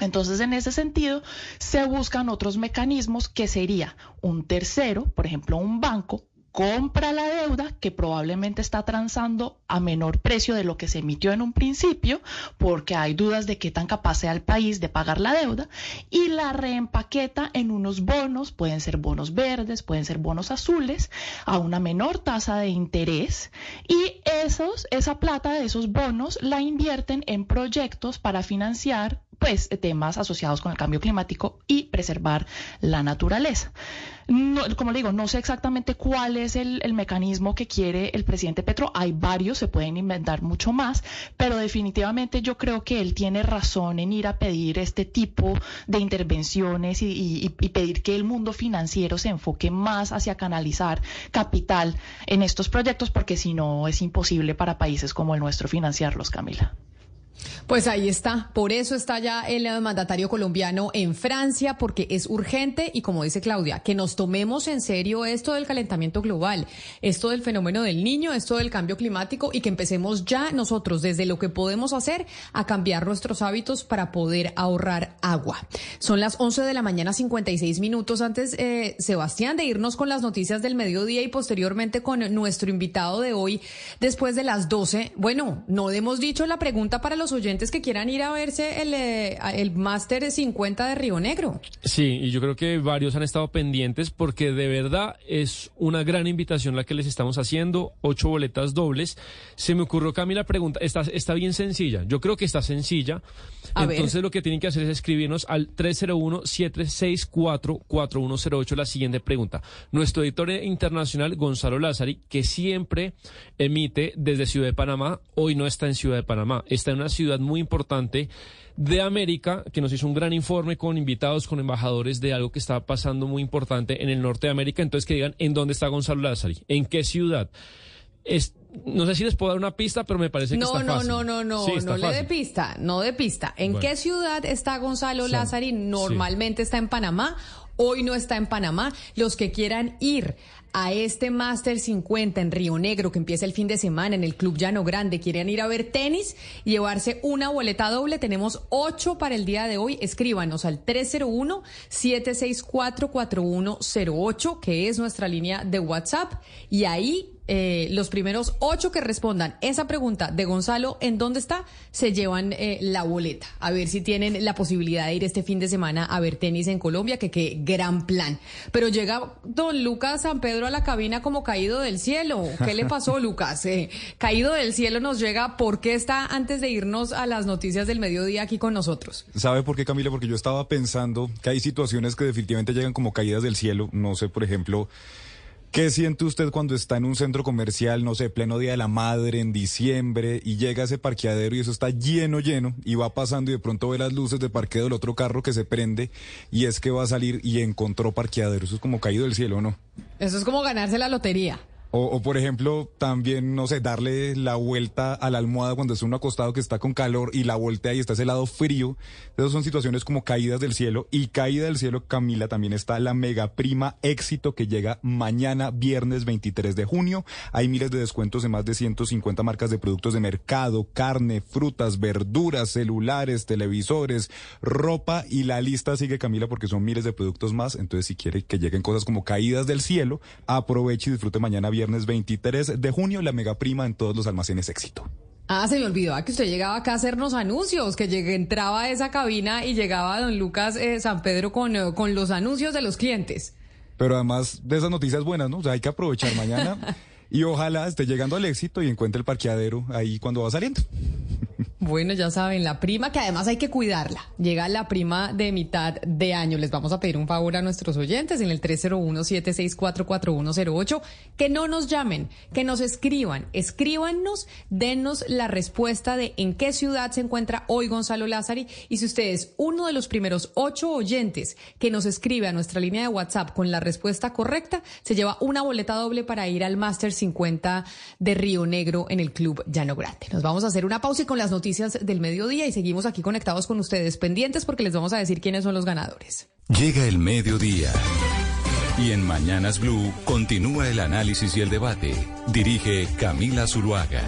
Entonces, en ese sentido, se buscan otros mecanismos que sería un tercero, por ejemplo, un banco, compra la deuda que probablemente está transando a menor precio de lo que se emitió en un principio, porque hay dudas de qué tan capaz sea el país de pagar la deuda, y la reempaqueta en unos bonos, pueden ser bonos verdes, pueden ser bonos azules, a una menor tasa de interés, y esos, esa plata de esos bonos la invierten en proyectos para financiar pues temas asociados con el cambio climático y preservar la naturaleza. Como le digo, no sé exactamente cuál es el, mecanismo que quiere el presidente Petro. Hay varios, se pueden inventar mucho más, pero definitivamente yo creo que él tiene razón en ir a pedir este tipo de intervenciones y, y pedir que el mundo financiero se enfoque más hacia canalizar capital en estos proyectos, porque si no es imposible para países como el nuestro financiarlos, Camila. Pues ahí está, por eso está ya el mandatario colombiano en Francia, porque es urgente y como dice Claudia, que nos tomemos en serio esto del calentamiento global, esto del fenómeno del niño, esto del cambio climático y que empecemos ya nosotros desde lo que podemos hacer a cambiar nuestros hábitos para poder ahorrar agua. Son las 11 de la mañana 56 minutos antes, eh, Sebastián, de irnos con las noticias del mediodía y posteriormente con nuestro invitado de hoy después de las 12. Bueno, no hemos dicho la pregunta para los oyentes que quieran ir a verse el, eh, el Máster 50 de Río Negro. Sí, y yo creo que varios han estado pendientes porque de verdad es una gran invitación la que les estamos haciendo, ocho boletas dobles. Se me ocurrió, Camila, la pregunta, está, está bien sencilla, yo creo que está sencilla. Entonces lo que tienen que hacer es escribirnos al 301-764-4108 la siguiente pregunta. Nuestro editor internacional, Gonzalo Lázari, que siempre emite desde Ciudad de Panamá, hoy no está en Ciudad de Panamá, está en una ciudad muy importante de América, que nos hizo un gran informe con invitados, con embajadores de algo que está pasando muy importante en el norte de América. Entonces, que digan en dónde está Gonzalo Lázari, en qué ciudad. Es, no sé si les puedo dar una pista, pero me parece que no, está no, fácil. No, no, no, Sí, no, no le dé pista, no de pista. ¿En Bueno. qué ciudad está Gonzalo. Lázari? Normalmente está en Panamá, hoy no está en Panamá. Los que quieran ir a este Master 50 en Río Negro que empieza el fin de semana en el Club Llano Grande, quieren ir a ver tenis y llevarse una boleta doble, tenemos ocho para el día de hoy. Escríbanos al 301-764-4108, que es nuestra línea de WhatsApp, y ahí eh, los primeros ocho que respondan esa pregunta de Gonzalo, ¿en dónde está? Se llevan eh, la boleta. A ver si tienen la posibilidad de ir este fin de semana a ver tenis en Colombia, que qué gran plan. Pero llega don Lucas San Pedro a la cabina como caído del cielo. ¿Qué le pasó, Lucas? Eh, caído del cielo nos llega. ¿Por qué está antes de irnos a las noticias del mediodía aquí con nosotros? ¿Sabe por qué, Camila? Porque yo estaba pensando que hay situaciones que definitivamente llegan como caídas del cielo. No sé, por ejemplo, ¿qué siente usted cuando está en un centro comercial, no sé, pleno Día de la Madre, en diciembre, y llega a ese parqueadero y eso está lleno, lleno, y va pasando y de pronto ve las luces de parqueo del otro carro que se prende y es que va a salir y encontró parqueadero? Eso es como caído del cielo, ¿no? Eso es como ganarse la lotería. O, o, por ejemplo, también, no sé, darle la vuelta a la almohada cuando es uno acostado que está con calor y la voltea y está ese lado frío. Esas son situaciones como caídas del cielo. Y caída del cielo, Camila, también está la mega prima éxito que llega mañana, viernes 23 de junio. Hay miles de descuentos en más de 150 marcas de productos de mercado, carne, frutas, verduras, celulares, televisores, ropa y la lista sigue, Camila, porque son miles de productos más. Entonces, si quiere que lleguen cosas como caídas del cielo, aproveche y disfrute mañana, viernes 23 de junio, la mega prima en todos los almacenes éxito. Ah, se me olvidó que usted llegaba acá a hacernos anuncios, que llegué, entraba a esa cabina y llegaba don Lucas eh, San Pedro con, eh, con los anuncios de los clientes. Pero además de esas noticias buenas, ¿no? O sea, hay que aprovechar mañana y ojalá esté llegando al éxito y encuentre el parqueadero ahí cuando va saliendo. Bueno, ya saben, la prima, que además hay que cuidarla. Llega la prima de mitad de año. Les vamos a pedir un favor a nuestros oyentes en el 301-764-4108, que no nos llamen, que nos escriban. Escríbanos, denos la respuesta de en qué ciudad se encuentra hoy Gonzalo Lázari. Y si usted es uno de los primeros ocho oyentes que nos escribe a nuestra línea de WhatsApp con la respuesta correcta, se lleva una boleta doble para ir al Master 50 de Río Negro en el Club Llano Grande. Nos vamos a hacer una pausa y con las noticias del mediodía y seguimos aquí conectados con ustedes pendientes porque les vamos a decir quiénes son los ganadores. Llega el mediodía. Y en Mañanas Blue continúa el análisis y el debate. Dirige Camila Zuluaga.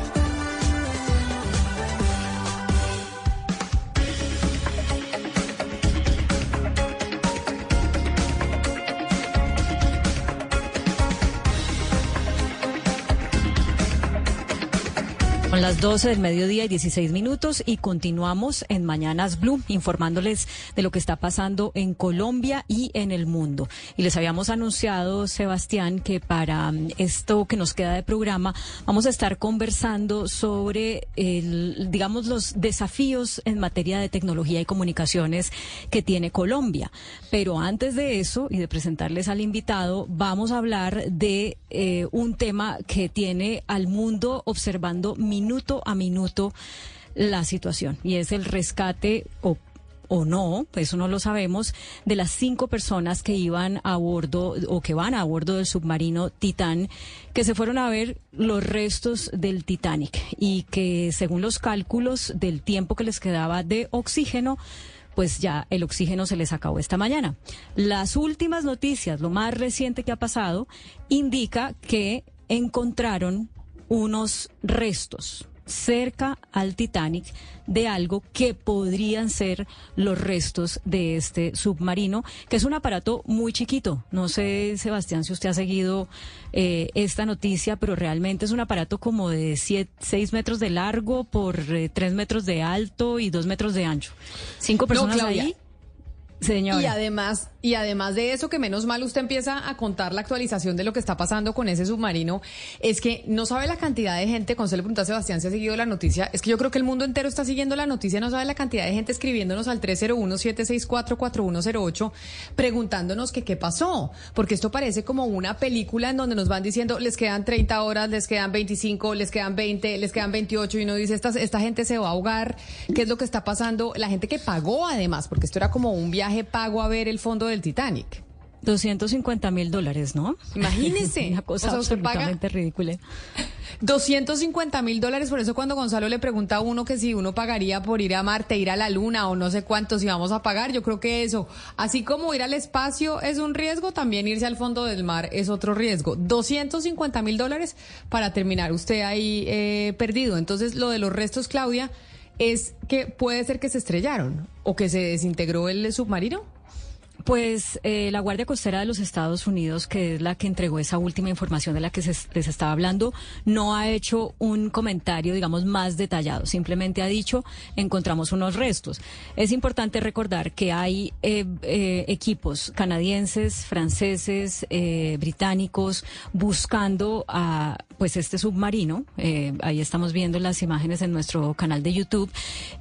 Son las 12 del mediodía y 16 minutos y continuamos en Mañanas Blue informándoles de lo que está pasando en Colombia y en el mundo. Y les habíamos anunciado, Sebastián, que para mm, esto que nos queda de programa vamos a estar conversando sobre, el, digamos, los desafíos en materia de tecnología y comunicaciones que tiene Colombia. Pero antes de eso y de presentarles al invitado, vamos a hablar de eh, un tema que tiene al mundo observando minuto a minuto la situación y es el rescate o o no, eso no lo sabemos, de las cinco personas que iban a bordo o que van a bordo del submarino Titán, que se fueron a ver los restos del Titanic y que según los cálculos del tiempo que les quedaba de oxígeno, pues ya el oxígeno se les acabó esta mañana. Las últimas noticias, lo más reciente que ha pasado, indica que encontraron unos restos cerca al Titanic de algo que podrían ser los restos de este submarino, que es un aparato muy chiquito. No sé, Sebastián, si usted ha seguido eh, esta noticia, pero realmente es un aparato como de 6 metros de largo por 3 eh, metros de alto y 2 metros de ancho. Cinco personas ahí. Y además, y además de eso, que menos mal usted empieza a contar la actualización de lo que está pasando con ese submarino, es que no sabe la cantidad de gente, con le pregunta a Sebastián si ha seguido la noticia, es que yo creo que el mundo entero está siguiendo la noticia, no sabe la cantidad de gente escribiéndonos al 301-764-4108, preguntándonos que qué pasó, porque esto parece como una película en donde nos van diciendo, les quedan 30 horas, les quedan 25, les quedan 20, les quedan 28, y uno dice, esta, esta gente se va a ahogar, ¿qué es lo que está pasando? La gente que pagó además, porque esto era como un viaje pago a ver el fondo del Titanic. 250 mil dólares, ¿no? Imagínese. Una cosa absolutamente ridícula. 250 mil dólares, por eso cuando Gonzalo le pregunta a uno que si uno pagaría por ir a Marte, ir a la Luna o no sé cuánto, si vamos a pagar, yo creo que eso, así como ir al espacio es un riesgo, también irse al fondo del mar es otro riesgo. 250 mil dólares para terminar usted ahí eh, perdido. Entonces, lo de los restos, Claudia, es que puede ser que se estrellaron o que se desintegró el submarino. Pues eh, la Guardia Costera de los Estados Unidos, que es la que entregó esa última información de la que se, les estaba hablando, no ha hecho un comentario, digamos, más detallado. Simplemente ha dicho, encontramos unos restos. Es importante recordar que hay eh, eh, equipos canadienses, franceses, británicos, buscando a pues este submarino. ahí estamos viendo las imágenes en nuestro canal de YouTube.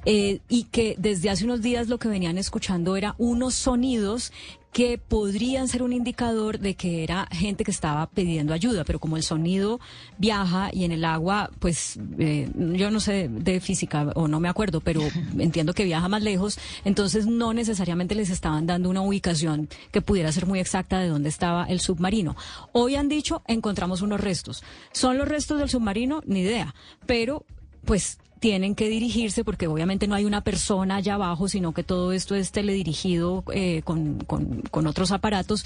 y que desde hace unos días lo que venían escuchando era unos sonidos que podrían ser un indicador de que era gente que estaba pidiendo ayuda, pero como el sonido viaja y en el agua, pues eh, yo no sé de física o no me acuerdo, pero entiendo que viaja más lejos, entonces no necesariamente les estaban dando una ubicación que pudiera ser muy exacta de dónde estaba el submarino. Hoy han dicho, encontramos unos restos. ¿Son los restos del submarino? Ni idea, pero pues tienen que dirigirse, porque obviamente no hay una persona allá abajo, sino que todo esto es teledirigido eh, con, con, otros aparatos,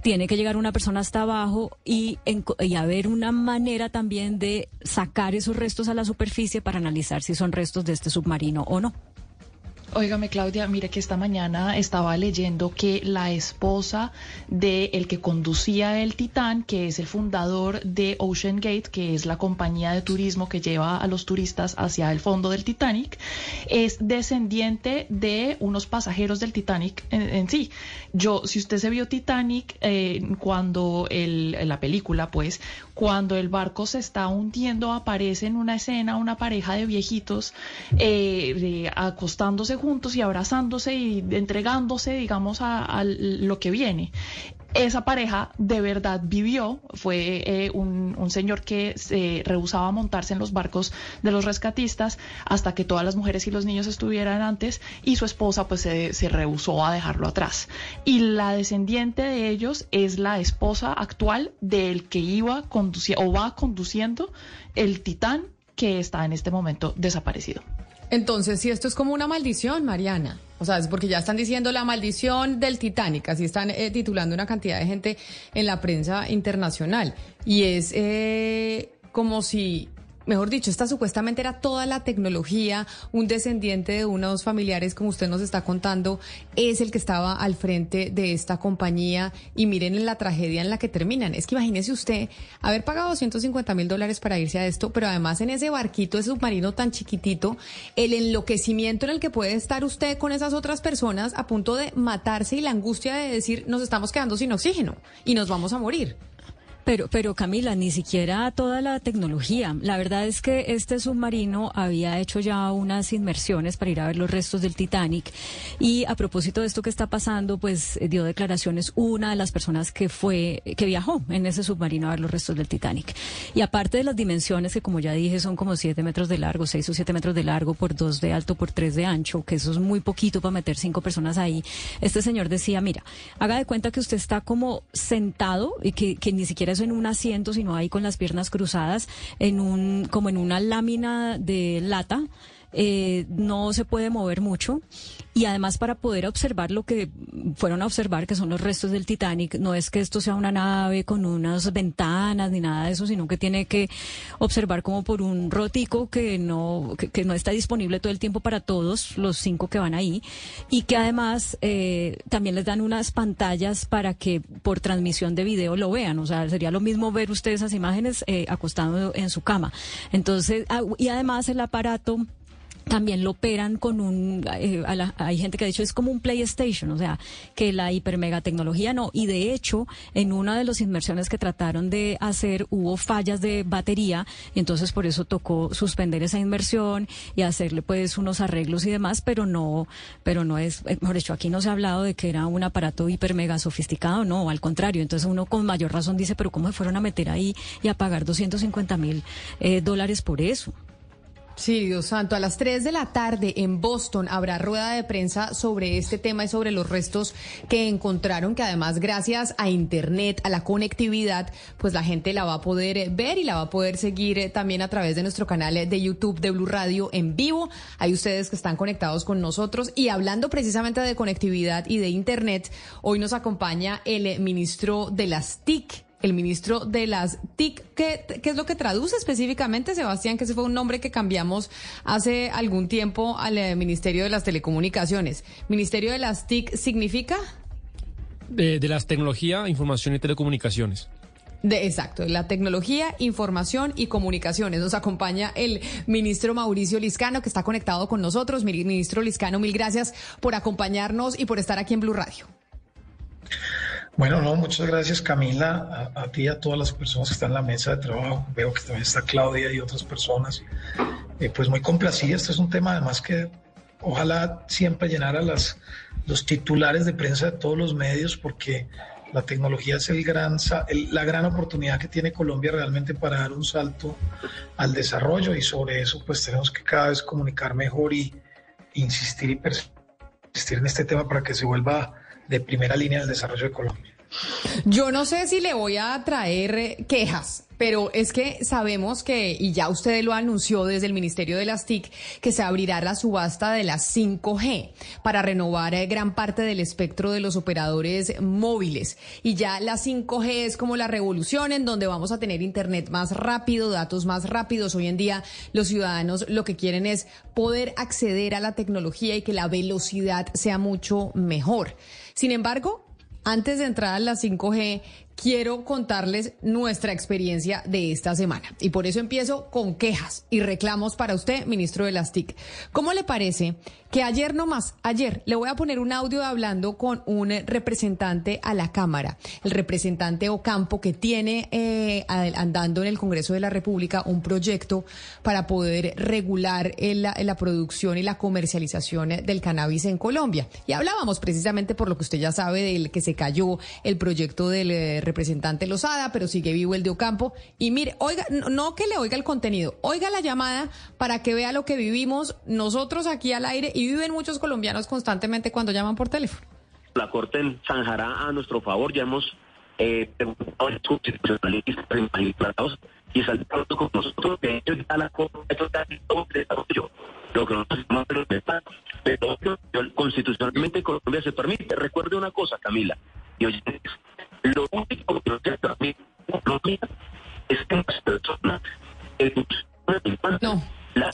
tiene que llegar una persona hasta abajo y, y haber una manera también de sacar esos restos a la superficie para analizar si son restos de este submarino o no. Óigame, Claudia, mire que esta mañana estaba leyendo que la esposa de el que conducía el Titán, que es el fundador de Ocean Gate, que es la compañía de turismo que lleva a los turistas hacia el fondo del Titanic, es descendiente de unos pasajeros del Titanic en, sí. Yo, si usted se vio Titanic eh, cuando la película, pues, cuando el barco se está hundiendo, aparece en una escena una pareja de viejitos eh, acostándose juntos y abrazándose y entregándose, digamos, a, lo que viene esa pareja de verdad vivió, fue eh, un, señor que se rehusaba a montarse en los barcos de los rescatistas hasta que todas las mujeres y los niños estuvieran antes y su esposa pues se, se rehusó a dejarlo atrás. Y la descendiente de ellos es la esposa actual del que iba conduciendo o va conduciendo el titán que está en este momento desaparecido. Entonces, si esto es como una maldición, Mariana, o sea, es porque ya están diciendo la maldición del Titanic, así están eh, titulando una cantidad de gente en la prensa internacional. Y es eh, como si mejor dicho, esta supuestamente era toda la tecnología, un descendiente de unos familiares, como usted nos está contando, es el que estaba al frente de esta compañía y miren en la tragedia en la que terminan. Es que imagínese usted haber pagado 250 mil dólares para irse a esto, pero además en ese barquito, ese submarino tan chiquitito, el enloquecimiento en el que puede estar usted con esas otras personas a punto de matarse y la angustia de decir nos estamos quedando sin oxígeno y nos vamos a morir. Pero, pero Camila, ni siquiera toda la tecnología. La verdad es que este submarino había hecho ya unas inmersiones para ir a ver los restos del Titanic. Y a propósito de esto que está pasando, pues eh, dio declaraciones una de las personas que fue, que viajó en ese submarino a ver los restos del Titanic. Y aparte de las dimensiones, que como ya dije, son como siete metros de largo, seis o siete metros de largo, por dos de alto, por tres de ancho, que eso es muy poquito para meter cinco personas ahí. Este señor decía, mira, haga de cuenta que usted está como sentado y que, que ni siquiera eso en un asiento, sino ahí con las piernas cruzadas, en un, como en una lámina de lata. Eh, no se puede mover mucho. Y además para poder observar lo que fueron a observar, que son los restos del Titanic, no es que esto sea una nave con unas ventanas ni nada de eso, sino que tiene que observar como por un rotico que no, que, no está disponible todo el tiempo para todos los cinco que van ahí. Y que además eh, también les dan unas pantallas para que por transmisión de video lo vean, o sea, sería lo mismo ver ustedes esas imágenes eh, acostado en su cama. Entonces, ah, y además el aparato también lo operan con un, eh, a la- hay gente que ha dicho es como un PlayStation, o sea, que la hipermega tecnología no. Y de hecho, en una de las inmersiones que trataron de hacer hubo fallas de batería y entonces por eso tocó suspender esa inmersión y hacerle pues unos arreglos y demás, pero no, pero no es, eh, mejor dicho, aquí no se ha hablado de que era un aparato hipermega sofisticado, no, al contrario. Entonces uno con mayor razón dice, pero ¿cómo se fueron a meter ahí y a pagar 250 mil eh, dólares por eso? Sí, Dios santo. A las 3 de la tarde en Boston habrá rueda de prensa sobre este tema y sobre los restos que encontraron, que además gracias a Internet, a la conectividad, pues la gente la va a poder eh, ver y la va a poder seguir eh, también a través de nuestro canal eh, de YouTube de Blue Radio en vivo. Hay ustedes que están conectados con nosotros y hablando precisamente de conectividad y de Internet, hoy nos acompaña el ministro de las TIC el ministro de las TIC. ¿Qué, qué es lo que traduce específicamente, Sebastián? Que ese fue un nombre que cambiamos hace algún tiempo al eh, Ministerio de las Telecomunicaciones. ¿Ministerio de las TIC significa? De, de las tecnología, información y telecomunicaciones. De, exacto, de la tecnología, información y comunicaciones. Nos acompaña el ministro Mauricio Liscano, que está conectado con nosotros. Mi- Ministro Liscano, mil gracias por acompañarnos y por estar aquí en Blue Radio. Bueno, no, muchas gracias Camila, a, ti y a todas las personas que están en la mesa de trabajo. Veo que también está Claudia y otras personas. Eh, pues muy complacida, este es un tema además que ojalá siempre llenara las, los titulares de prensa de todos los medios porque la tecnología es el gran, el- la gran oportunidad que tiene Colombia realmente para dar un salto al desarrollo y sobre eso pues tenemos que cada vez comunicar mejor y insistir y persistir en este tema para que se vuelva de primera línea del desarrollo de Colombia. Yo no sé si le voy a traer eh, quejas, pero es que sabemos que, y ya usted lo anunció desde el Ministerio de las TIC, que se abrirá la subasta de las 5G para renovar eh, gran parte del espectro de los operadores móviles. Y ya la 5G es como la revolución en donde vamos a tener Internet más rápido, datos más rápidos. Hoy en día los ciudadanos lo que quieren es poder acceder a la tecnología y que la velocidad sea mucho mejor. Sin embargo, antes de entrar a la 5G, quiero contarles nuestra experiencia de esta semana. Y por eso empiezo con quejas y reclamos para usted, ministro de las TIC. ¿Cómo le parece que ayer nomás, ayer, le voy a poner un audio hablando con un representante a la Cámara, el representante Ocampo, que tiene eh, andando en el Congreso de la República un proyecto para poder regular la, producción y la comercialización del cannabis en Colombia. Y hablábamos precisamente por lo que usted ya sabe del que se cayó el proyecto del eh, representante Lozada, pero sigue vivo el de Ocampo. Y mire, oiga, no, que le oiga el contenido, oiga la llamada para que vea lo que vivimos nosotros aquí al aire y viven muchos colombianos constantemente cuando llaman por teléfono. la Corte zanjará a nuestro favor. Ya hemos eh, preguntado y acuerdo con nosotros. De hecho, ya la Corte. Lo que nosotros constitucionalmente Colombia se permite. Recuerde una cosa, Camila y oyentes. Lo único que Colombia es que las personas que no. la.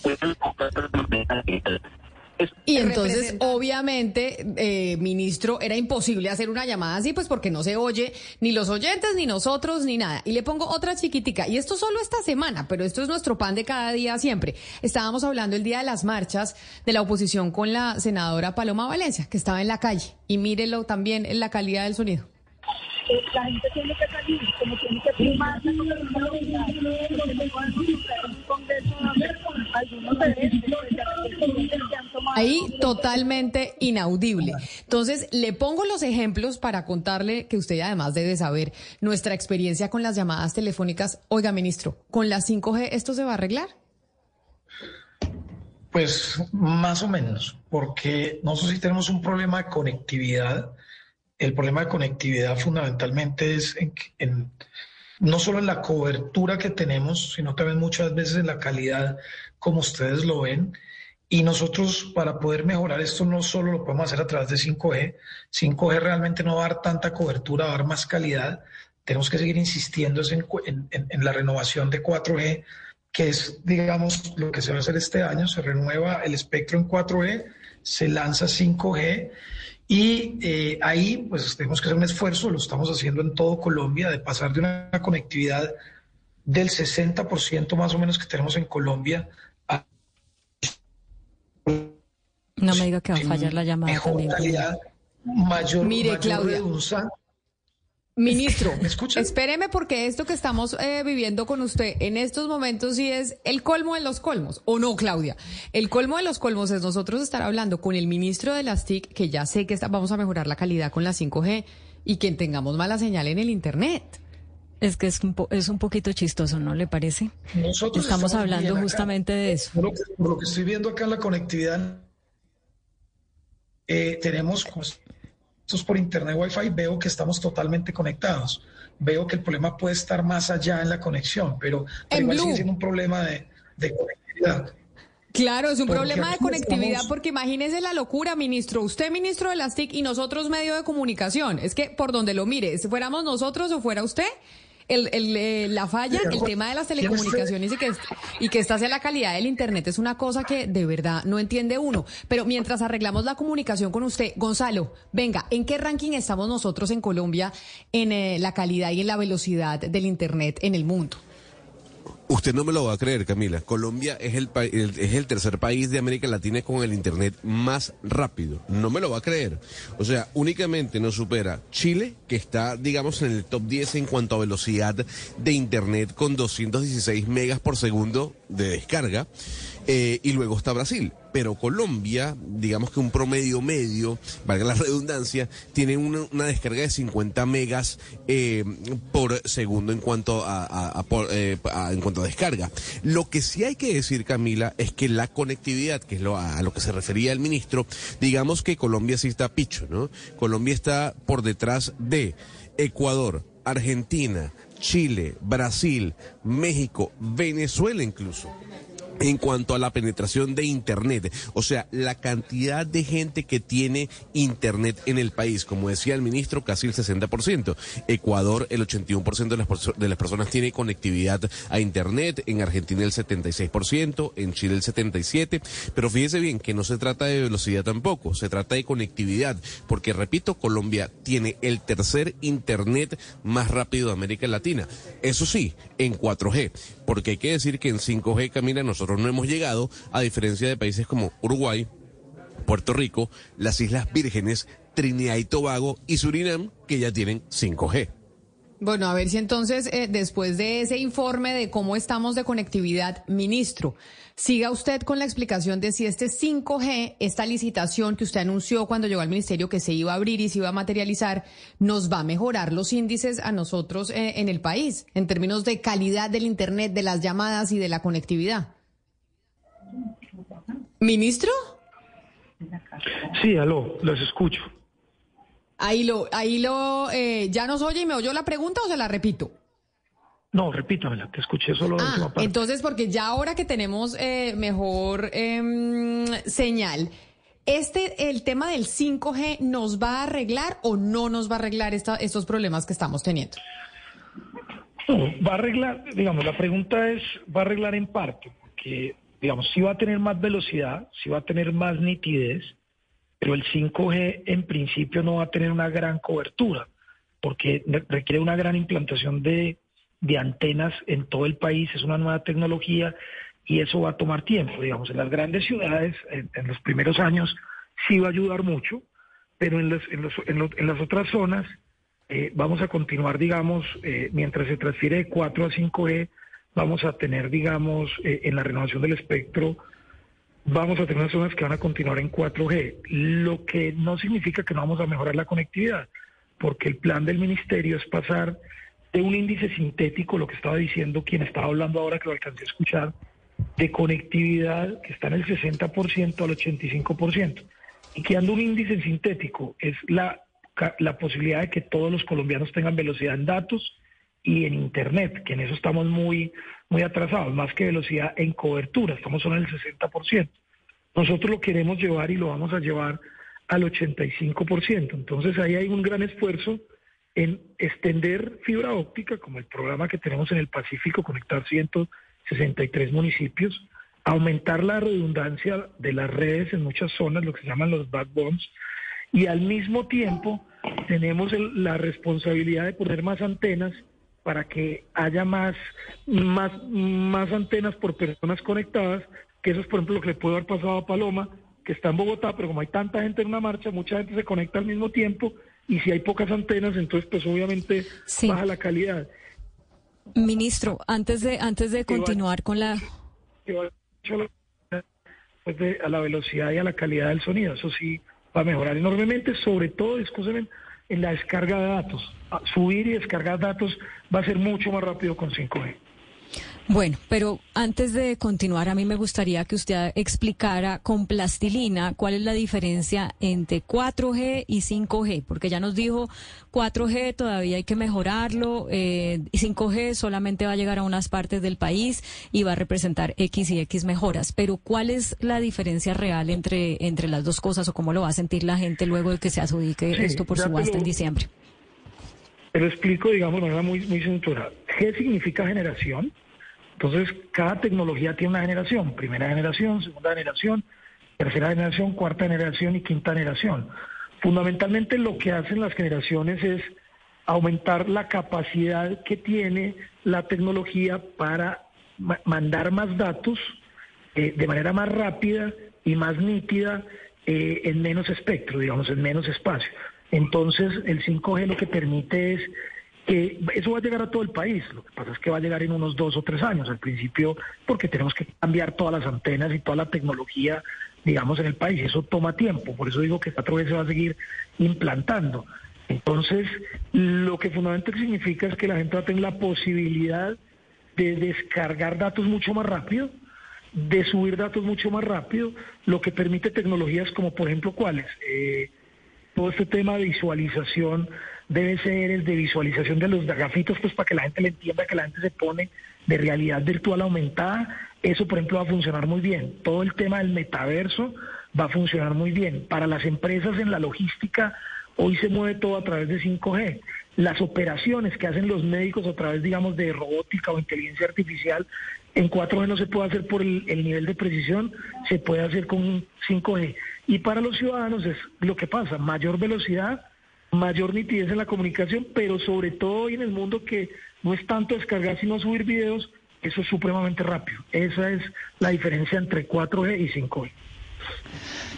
Y entonces, obviamente, eh, ministro, era imposible hacer una llamada así, pues porque no se oye ni los oyentes, ni nosotros, ni nada. Y le pongo otra chiquitica, y esto solo esta semana, pero esto es nuestro pan de cada día siempre. Estábamos hablando el día de las marchas de la oposición con la senadora Paloma Valencia, que estaba en la calle. Y mírelo también en la calidad del sonido. Eh, la gente tiene que salir, como tiene que firmar la porque no un congreso algunos eventos que han tomado. Ahí totalmente inaudible. Entonces, le pongo los ejemplos para contarle que usted además debe saber nuestra experiencia con las llamadas telefónicas. Oiga, ministro, ¿con la 5G esto se va a arreglar? Pues más o menos, porque nosotros sí tenemos un problema de conectividad. El problema de conectividad fundamentalmente es en, no solo en la cobertura que tenemos, sino también muchas veces en la calidad como ustedes lo ven. Y nosotros para poder mejorar esto no solo lo podemos hacer a través de 5G, 5G realmente no va a dar tanta cobertura, va a dar más calidad. Tenemos que seguir insistiendo en, en, en la renovación de 4G que es, digamos, lo que se va a hacer este año. Se renueva el espectro en 4G, se lanza 5G y eh, ahí, pues tenemos que hacer un esfuerzo, lo estamos haciendo en todo Colombia, de pasar de una conectividad del 60% más o menos que tenemos en Colombia a... No me diga que va a fallar la llamada. Mejor calidad, mayor, Mire, mayor Claudia. Ministro, ¿Me escucha? espéreme porque esto que estamos eh, viviendo con usted en estos momentos sí es el colmo de los colmos, ¿o no, Claudia? El colmo de los colmos es nosotros estar hablando con el ministro de las TIC, que ya sé que está- vamos a mejorar la calidad con la 5G, y que tengamos mala señal en el Internet. Es que es un, po- es un poquito chistoso, ¿no le parece? Nosotros Estamos hablando justamente de eso. Por lo, que, por lo que estoy viendo acá en la conectividad, eh, tenemos costos por internet Wi-Fi, veo que estamos totalmente conectados. Veo que el problema puede estar más allá en la conexión, pero, pero igual Blue. sigue siendo un problema de, de conectividad. Claro, es un Porque problema de conectividad estamos- porque imagínese la locura, ministro. Usted, ministro de las TIC, y nosotros, medio de comunicación. Es que por donde lo mire, si fuéramos nosotros o fuera usted, el, el, eh, la falla, el tema de las telecomunicaciones y que, y que esta sea la calidad del Internet es una cosa que de verdad no entiende uno. Pero mientras arreglamos la comunicación con usted, Gonzalo, venga, ¿en qué ranking estamos nosotros en Colombia en eh, la calidad y en la velocidad del Internet en el mundo? Usted no me lo va a creer, Camila. Colombia es el, el- es el tercer país de América Latina con el Internet más rápido. No me lo va a creer. O sea, únicamente nos supera Chile, que está, digamos, en el top 10 en cuanto a velocidad de Internet con 216 megas por segundo de descarga. Eh, y luego está Brasil. Pero Colombia, digamos que un promedio medio, valga la redundancia, tiene una, descarga de 50 megas eh, por segundo en cuanto a, eh, a- en cuanto a descarga. Lo que sí hay que decir, Camila, es que la conectividad, que es lo, a lo que se refería el ministro, digamos que Colombia sí está picho, ¿no? Colombia está por detrás de Ecuador, Argentina, Chile, Brasil, México, Venezuela incluso en cuanto a la penetración de Internet, o sea, la cantidad de gente que tiene Internet en el país, como decía el ministro, casi el 60%. Ecuador, el 81% de las, de las personas tiene conectividad a Internet, en Argentina el 76%, en Chile el 77%, pero fíjese bien que no se trata de velocidad tampoco, se trata de conectividad, porque repito, Colombia tiene el tercer Internet más rápido de América Latina. Eso sí, en 4G, porque hay que decir que en 5G, Camila, nosotros no hemos llegado, a diferencia de países como Uruguay, Puerto Rico, las Islas Vírgenes, Trinidad y Tobago y Surinam, que ya tienen 5G. Bueno, a ver si entonces, eh, después de ese informe de cómo estamos de conectividad, ministro, siga usted con la explicación de si este 5G, esta licitación que usted anunció cuando llegó al ministerio que se iba a abrir y se iba a materializar, nos va a mejorar los índices a nosotros eh, en el país, en términos de calidad del Internet, de las llamadas y de la conectividad. ¿Ministro? Sí, aló, los escucho. Ahí lo, ahí lo, eh, ¿ya nos oye y me oyó la pregunta o se la repito? No, repítamela, te escuché solo la Ah, última parte. entonces, porque ya ahora que tenemos eh, mejor em, señal, este, el tema del 5G, ¿nos va a arreglar o no nos va a arreglar esta- estos problemas que estamos teniendo? No, va a arreglar, digamos, la pregunta es, va a arreglar en parte, porque, digamos, sí va a tener más velocidad, sí va a tener más nitidez, pero el 5G en principio no va a tener una gran cobertura, porque re- requiere una gran implantación de, de antenas en todo el país, es una nueva tecnología y eso va a tomar tiempo, digamos, en las grandes ciudades, en, en los primeros años sí va a ayudar mucho, pero en, los- en los- en los- en las otras zonas eh, vamos a continuar, digamos, eh, mientras se transfiere de 4 a 5G, vamos a tener, digamos, eh, en la renovación del espectro, vamos a tener unas zonas que van a continuar en 4G, lo que no significa que no vamos a mejorar la conectividad, porque el plan del ministerio es pasar de un índice sintético, lo que estaba diciendo quien estaba hablando ahora, que lo alcancé a escuchar, de conectividad que está en el 60% al 85%. Y que anda un índice sintético es la, la posibilidad de que todos los colombianos tengan velocidad en datos y en Internet, que en eso estamos muy, muy atrasados, más que velocidad en cobertura, estamos solo en el 60%. Nosotros lo queremos llevar y lo vamos a llevar al 85%. Entonces ahí hay un gran esfuerzo en extender fibra óptica, como el programa que tenemos en el Pacífico, conectar 163 municipios, aumentar la redundancia de las redes en muchas zonas, lo que se llaman los backbones, y al mismo tiempo tenemos la responsabilidad de poner más antenas para que haya más, más, más antenas por personas conectadas, que eso es por ejemplo lo que le puede haber pasado a Paloma, que está en Bogotá, pero como hay tanta gente en una marcha, mucha gente se conecta al mismo tiempo y si hay pocas antenas, entonces pues obviamente baja la calidad. Ministro, antes de, antes de continuar con la... va pues, de- a la velocidad y a la calidad del sonido. Eso sí va a mejorar enormemente, sobre todo, escúcheme, en la descarga de datos. Subir y descargar datos va a ser mucho más rápido con 5G. Bueno, pero antes de continuar, a mí me gustaría que usted explicara con plastilina cuál es la diferencia entre 4G y 5G, porque ya nos dijo 4G todavía hay que mejorarlo, eh, y 5G solamente va a llegar a unas partes del país y va a representar X y X mejoras. Pero ¿cuál es la diferencia real entre, entre las dos cosas o cómo lo va a sentir la gente luego de que se adjudique Sí, esto por subasta lo- en diciembre? Te lo explico, digamos, de manera muy, muy cintura. G significa generación. Entonces, cada tecnología tiene una generación. Primera generación, segunda generación, tercera generación, cuarta generación y quinta generación. Fundamentalmente lo que hacen las generaciones es aumentar la capacidad que tiene la tecnología para ma- mandar más datos eh, de manera más rápida y más nítida eh, en menos espectro, digamos, en menos espacio. Entonces, el 5G lo que permite es que eso va a llegar a todo el país. Lo que pasa es que va a llegar en unos dos o tres años al principio, porque tenemos que cambiar todas las antenas y toda la tecnología, digamos, en el país. Eso toma tiempo. Por eso digo que 4G se va a seguir implantando. Entonces, lo que fundamentalmente significa es que la gente va a tener la posibilidad de descargar datos mucho más rápido, de subir datos mucho más rápido, lo que permite tecnologías como, por ejemplo, ¿cuáles? Eh, todo este tema de visualización debe ser el de visualización de los gafitos, pues para que la gente le entienda que la gente se pone de realidad virtual aumentada. Eso, por ejemplo, va a funcionar muy bien. Todo el tema del metaverso va a funcionar muy bien. Para las empresas en la logística, hoy se mueve todo a través de 5G. Las operaciones que hacen los médicos a través, digamos, de robótica o inteligencia artificial, en 4G no se puede hacer por el, el nivel de precisión, se puede hacer con 5G. Y para los ciudadanos es lo que pasa, mayor velocidad, mayor nitidez en la comunicación, pero sobre todo hoy en el mundo que no es tanto descargar sino subir videos, eso es supremamente rápido. Esa es la diferencia entre 4G y 5G.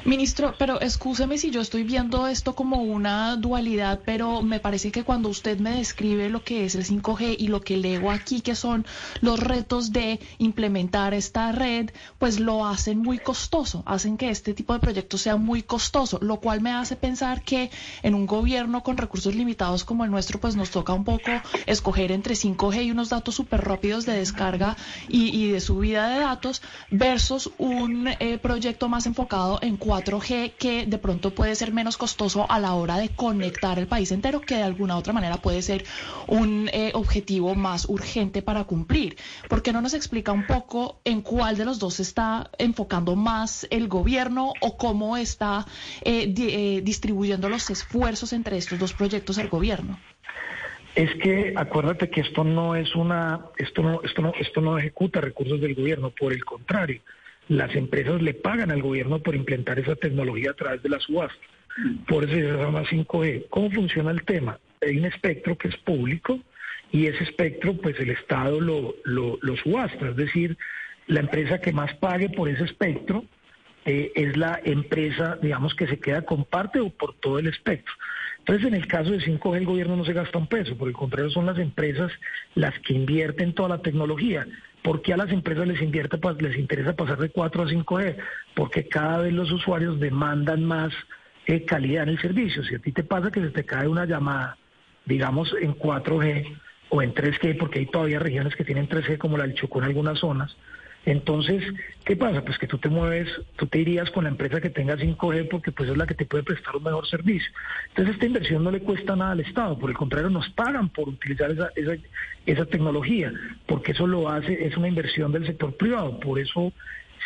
Ministro, pero excúseme si yo estoy viendo esto como una dualidad, pero me parece que cuando usted me describe lo que es el 5G y lo que leo aquí, que son los retos de implementar esta red, pues lo hacen muy costoso, hacen que este tipo de proyectos sea muy costoso, lo cual me hace pensar que en un gobierno con recursos limitados como el nuestro, pues nos toca un poco escoger entre 5G y unos datos súper rápidos de descarga y, y de subida de datos versus un eh, proyecto más enfocado en 4G que de pronto puede ser menos costoso a la hora de conectar el país entero, que de alguna otra manera puede ser un eh, objetivo más urgente para cumplir. ¿Por qué no nos explica un poco en cuál de los dos se está enfocando más el gobierno o cómo está eh, eh, distribuyendo los esfuerzos entre estos dos proyectos el gobierno? Es que acuérdate que esto no es una, esto no, esto no, esto no ejecuta recursos del gobierno, por el contrario, las empresas le pagan al gobierno por implementar esa tecnología a través de la subasta. Por eso se llama 5G. ¿Cómo funciona el tema? Hay un espectro que es público y ese espectro, pues el Estado lo, lo, lo subasta, es decir, la empresa que más pague por ese espectro eh, es la empresa, digamos, que se queda con parte o por todo el espectro. Entonces, en el caso de 5G, el gobierno no se gasta un peso, por el contrario, son las empresas las que invierten toda la tecnología. ¿Por qué a las empresas les, interesa pasar de 4 a 5G? Porque cada vez los usuarios demandan más eh, calidad en el servicio. Si a ti te pasa que se te cae una llamada, digamos, en 4G o en 3G, porque hay todavía regiones que tienen 3G, como la del Chocó en algunas zonas, entonces, ¿qué pasa? Pues que tú te mueves, tú te irías con la empresa que tenga 5G porque pues es la que te puede prestar un mejor servicio. Entonces, esta inversión no le cuesta nada al Estado, por el contrario, nos pagan por utilizar esa, esa, esa tecnología, porque eso lo hace, es una inversión del sector privado, por eso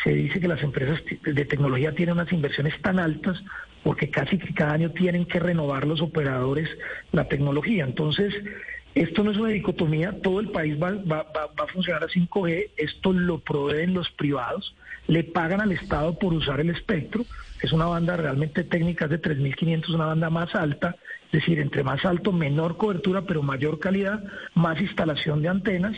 se dice que las empresas de tecnología tienen unas inversiones tan altas porque casi que cada año tienen que renovar los operadores la tecnología. Entonces, esto no es una dicotomía, todo el país va, a funcionar a 5G, esto lo proveen los privados, le pagan al Estado por usar el espectro, es una banda realmente técnica de 3.500, una banda más alta, es decir, entre más alto, menor cobertura, pero mayor calidad, más instalación de antenas,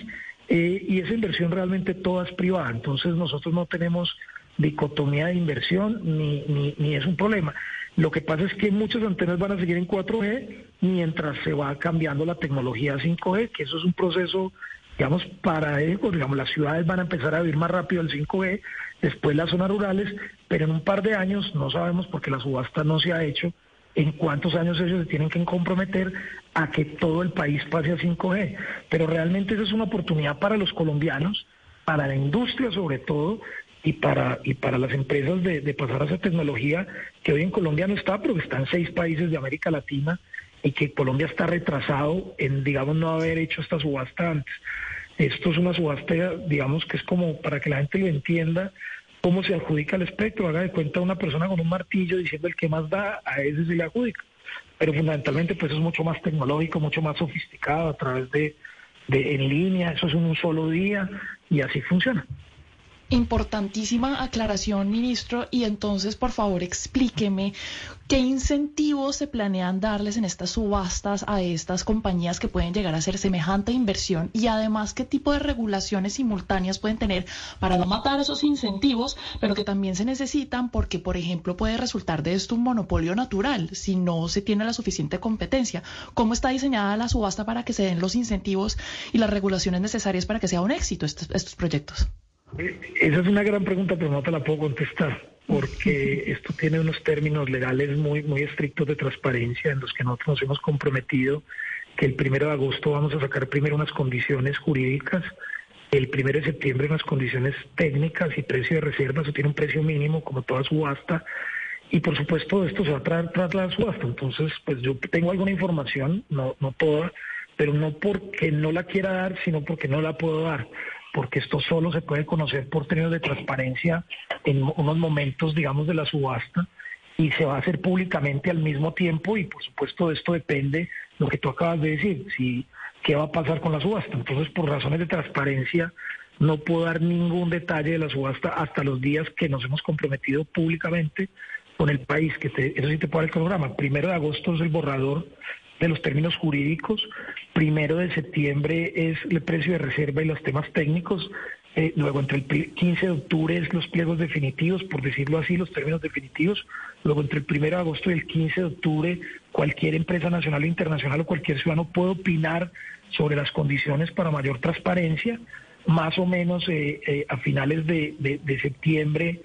eh, y esa inversión realmente toda es privada, entonces nosotros no tenemos dicotomía de inversión ni, ni, ni es un problema. Lo que pasa es que muchas antenas van a seguir en 4G mientras se va cambiando la tecnología a 5G, que eso es un proceso, digamos, para ellos, digamos, las ciudades van a empezar a vivir más rápido el 5G, después las zonas rurales, pero en un par de años, no sabemos porque la subasta no se ha hecho, en cuántos años ellos se tienen que comprometer a que todo el país pase a 5G. Pero realmente esa es una oportunidad para los colombianos, para la industria sobre todo, y para, y para las empresas de, pasar a esa tecnología que hoy en Colombia no está, pero está en seis países de América Latina y que Colombia está retrasado en, digamos, no haber hecho esta subasta antes. Esto es una subasta, digamos, que es como para que la gente lo entienda, cómo se adjudica el espectro. Haga de cuenta una persona con un martillo diciendo el que más da, a ese se le adjudica. Pero fundamentalmente, pues es mucho más tecnológico, mucho más sofisticado a través de, de en línea, eso es en un solo día y así funciona. Importantísima aclaración, ministro. Y entonces, por favor, explíqueme qué incentivos se planean darles en estas subastas a estas compañías que pueden llegar a hacer semejante inversión y además qué tipo de regulaciones simultáneas pueden tener para no matar esos incentivos, pero que también se necesitan porque, por ejemplo, puede resultar de esto un monopolio natural si no se tiene la suficiente competencia. ¿Cómo está diseñada la subasta para que se den los incentivos y las regulaciones necesarias para que sea un éxito estos, estos proyectos? Esa es una gran pregunta, pero no te la puedo contestar, porque esto tiene unos términos legales muy, muy estrictos de transparencia en los que nosotros nos hemos comprometido que el primero de agosto vamos a sacar primero unas condiciones jurídicas, el primero de septiembre unas condiciones técnicas y precio de reserva, eso tiene un precio mínimo como toda subasta, y por supuesto esto se va a traer tras la subasta. Entonces, pues yo tengo alguna información, no, no toda, pero no porque no la quiera dar, sino porque no la puedo dar porque esto solo se puede conocer por términos de transparencia en unos momentos, digamos, de la subasta y se va a hacer públicamente al mismo tiempo y por supuesto de esto depende lo que tú acabas de decir, qué va a pasar con la subasta. Entonces, por razones de transparencia, no puedo dar ningún detalle de la subasta hasta los días que nos hemos comprometido públicamente con el país, que eso sí te puedo dar el cronograma. Primero de agosto es el borrador de los términos jurídicos. Primero de septiembre es el precio de reserva y los temas técnicos. Eh, luego, entre el 15 de octubre es los pliegos definitivos, por decirlo así, los términos definitivos. Luego, entre el 1 de agosto y el 15 de octubre, cualquier empresa nacional o internacional o cualquier ciudadano puede opinar sobre las condiciones para mayor transparencia. Más o menos eh, eh, a finales de, de septiembre,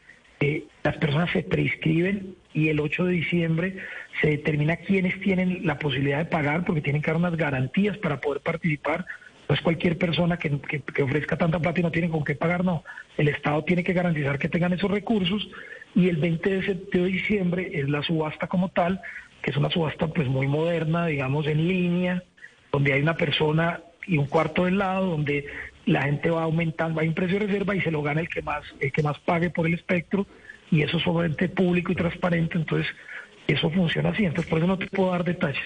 las personas se prescriben y el 8 de diciembre se determina quiénes tienen la posibilidad de pagar porque tienen que dar unas garantías para poder participar. No es cualquier persona que, ofrezca tanta plata y no tiene con qué pagar, no. El Estado tiene que garantizar que tengan esos recursos y el 20 de, diciembre es la subasta como tal, que es una subasta pues muy moderna, digamos en línea, donde hay una persona y un cuarto del lado, donde la gente va aumentando, hay un precio de reserva y se lo gana el que más, el que más pague por el espectro y eso es obviamente público y transparente, entonces eso funciona así, entonces por eso no te puedo dar detalles.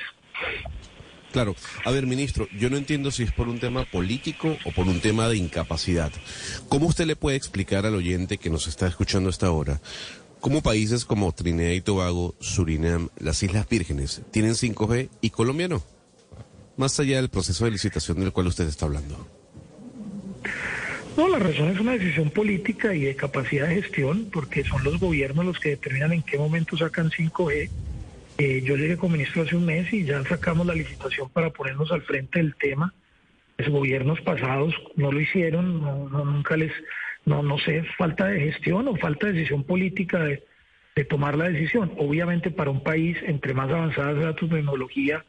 Claro. A ver, ministro, yo no entiendo si es por un tema político o por un tema de incapacidad. ¿Cómo usted le puede explicar al oyente que nos está escuchando hasta ahora cómo países como Trinidad y Tobago, Surinam, las Islas Vírgenes tienen 5G y Colombia no? Más allá del proceso de licitación del cual usted está hablando. No, la razón es una decisión política y de capacidad de gestión, porque son los gobiernos los que determinan en qué momento sacan 5G. Eh, yo llegué como ministro hace un mes y ya sacamos la licitación para ponernos al frente del tema. Los gobiernos pasados no lo hicieron, no, no- nunca les, no, no sé, falta de gestión o falta de decisión política de, de tomar la decisión. Obviamente para un país, entre más avanzada sea tu tecnología,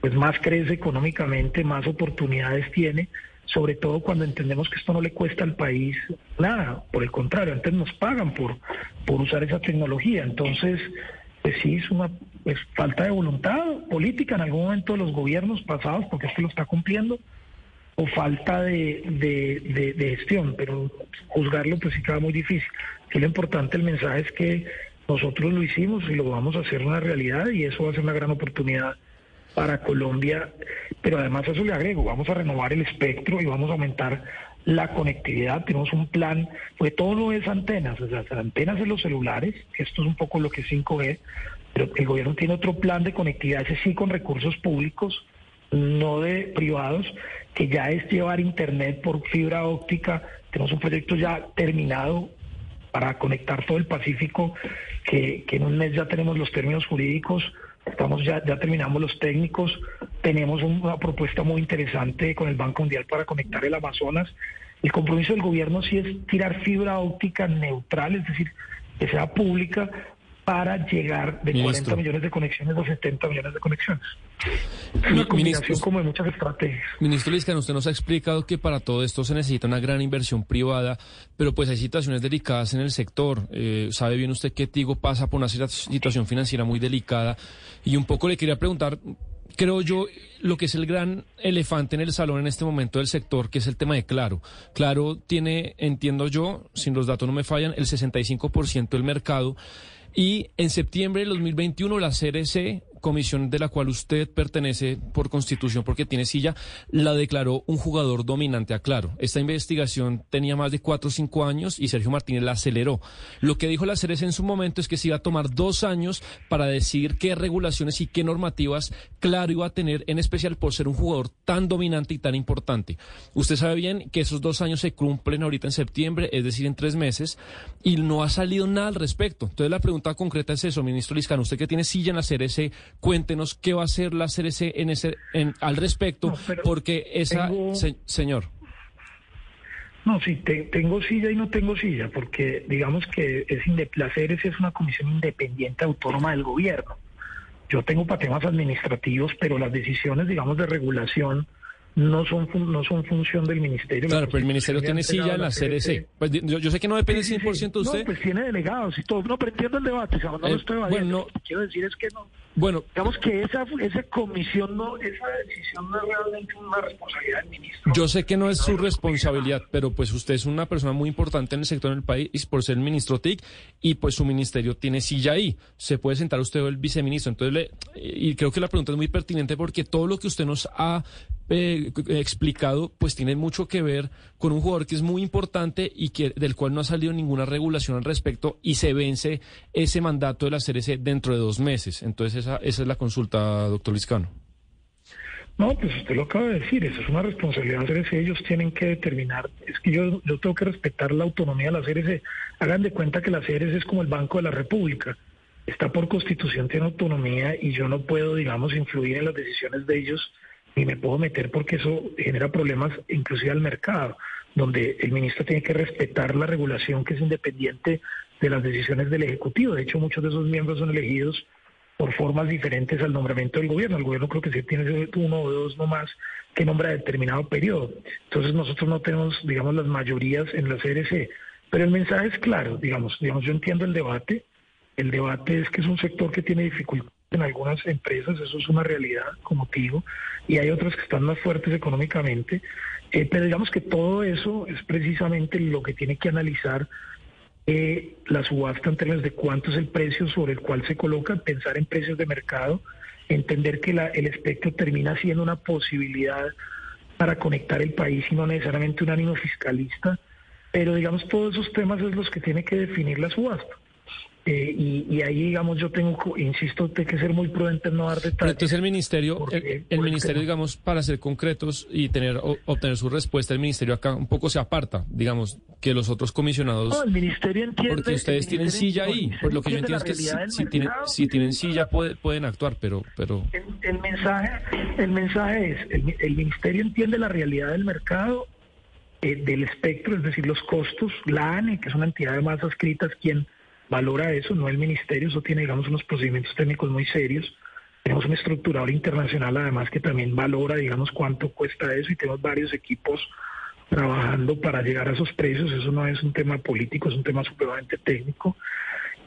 pues más crece económicamente, más oportunidades tiene, sobre todo cuando entendemos que esto no le cuesta al país nada, por el contrario, antes nos pagan por, por usar esa tecnología. Entonces, pues sí, es una falta de voluntad política en algún momento de los gobiernos pasados, porque esto lo está cumpliendo, o falta de, de, de- de gestión, pero juzgarlo pues sí queda muy difícil. Aquí lo importante, el mensaje es que nosotros lo hicimos y lo vamos a hacer una realidad y eso va a ser una gran oportunidad para Colombia, pero además eso le agrego, vamos a renovar el espectro y vamos a aumentar la conectividad, tenemos un plan, porque todo no es antenas, sea, antenas en los celulares, esto es un poco lo que es 5G, pero el gobierno tiene otro plan de conectividad, ese sí con recursos públicos, no de privados, que ya es llevar internet por fibra óptica, tenemos un proyecto ya terminado para conectar todo el Pacífico, que en un mes ya tenemos los términos jurídicos, estamos ya, ya terminamos los técnicos, tenemos una propuesta muy interesante con el Banco Mundial para conectar el Amazonas. El compromiso del gobierno sí es tirar fibra óptica neutral, es decir, que sea pública para llegar de Ministro. 40 millones de conexiones a 70 millones de conexiones. Es una combinación ministro- como de muchas estrategias. Ministro Liscano, usted nos ha explicado que para todo esto se necesita una gran inversión privada, pero pues hay situaciones delicadas en el sector. Eh, sabe bien usted que Tigo pasa por una situa- situación financiera muy delicada y un poco le quería preguntar, creo yo, lo que es el gran elefante en el salón en este momento del sector, que es el tema de Claro. Claro tiene, entiendo yo, si los datos no me fallan, el 65% del mercado. Y en septiembre del 2021 la CRC, comisión de la cual usted pertenece por constitución porque tiene silla, la declaró un jugador dominante a Claro. Esta investigación tenía más de cuatro o cinco años y Sergio Martínez la aceleró. Lo que dijo la CRC en su momento es que se iba a tomar dos años para decir qué regulaciones y qué normativas Claro iba a tener, en especial por ser un jugador tan dominante y tan importante. Usted sabe bien que esos dos años se cumplen ahorita en septiembre, es decir, en tres meses, y no ha salido nada al respecto. Entonces la pregunta concreta es eso, ministro Liscano, usted que tiene silla en la CRC, cuéntenos qué va a hacer la CRC en ese, en, al respecto, porque esa, tengo- se- señor. No, sí, te- tengo silla y no tengo silla, porque digamos que es la CRC es una comisión independiente autónoma del gobierno. Yo tengo para temas administrativos, pero las decisiones, digamos, de regulación no son no son función del ministerio. La Claro, pero el ministerio tiene silla en la CRC. Pues, yo, yo sé que no depende 100% de No, usted. pues tiene delegados y todo. No, pero entiendo el debate, o sea, no Eh, estoy bueno, Lo que quiero decir es que no. Bueno, Digamos que esa, esa comisión, no, esa decisión no es realmente una responsabilidad del ministro. Yo sé que no es su responsabilidad, pero pues usted es una persona muy importante en el sector del país por ser el ministro TIC y pues su ministerio tiene silla ahí. Se puede sentar usted o el viceministro. Entonces, le- y creo que la pregunta es muy pertinente porque todo lo que usted nos ha eh, explicado pues tiene mucho que ver con un jugador que es muy importante y que del cual no ha salido ninguna regulación al respecto y se vence ese mandato de la CRC dentro de dos meses. Entonces, esa, esa es la consulta, doctor Liscano. No, pues usted lo acaba de decir, eso es una responsabilidad de la CRC, ellos tienen que determinar, es que yo, yo tengo que respetar la autonomía de la CRC. Hagan de cuenta que la CRC es como el Banco de la República, está por constitución, tiene autonomía y yo no puedo, digamos, influir en las decisiones de ellos ni me puedo meter porque eso genera problemas inclusive al mercado, donde el ministro tiene que respetar la regulación que es independiente de las decisiones del Ejecutivo. De hecho, muchos de esos miembros son elegidos por formas diferentes al nombramiento del gobierno. El gobierno creo que sí tiene uno o dos nomás que nombra determinado periodo. Entonces nosotros no tenemos, digamos, las mayorías en la CRC. Pero el mensaje es claro, digamos, digamos, yo entiendo el debate. El debate es que es un sector que tiene dificultades en algunas empresas, eso es una realidad, como te digo, y hay otras que están más fuertes económicamente. Eh, pero digamos que todo eso es precisamente lo que tiene que analizar eh, la subasta en términos de cuánto es el precio sobre el cual se coloca, pensar en precios de mercado, entender que la- el espectro termina siendo una posibilidad para conectar el país y no necesariamente un ánimo fiscalista, pero digamos todos esos temas es los que tiene que definir la subasta. Eh, y, y ahí, digamos, yo tengo, insisto, tengo que ser muy prudente en no dar detalles. entonces el ministerio, Porque- el, ministerio, digamos, para ser concretos y tener o- obtener su respuesta, el ministerio acá un poco se aparta, digamos, que los otros comisionados. No, el ministerio entiende. Porque ustedes tienen silla ahí. Por lo que yo entiendo es que si, tienen, si tienen silla puede- pueden actuar, pero, pero El, el mensaje, el mensaje es, el, el ministerio entiende la realidad del mercado, eh, del espectro, es decir, los costos. La ANE, que es una entidad de masas escritas, quien valora eso, no el ministerio, eso tiene, digamos, unos procedimientos técnicos muy serios. Tenemos un estructurador internacional, además, que también valora, digamos, cuánto cuesta eso y tenemos varios equipos trabajando para llegar a esos precios. Eso no es un tema político, es un tema supremamente técnico.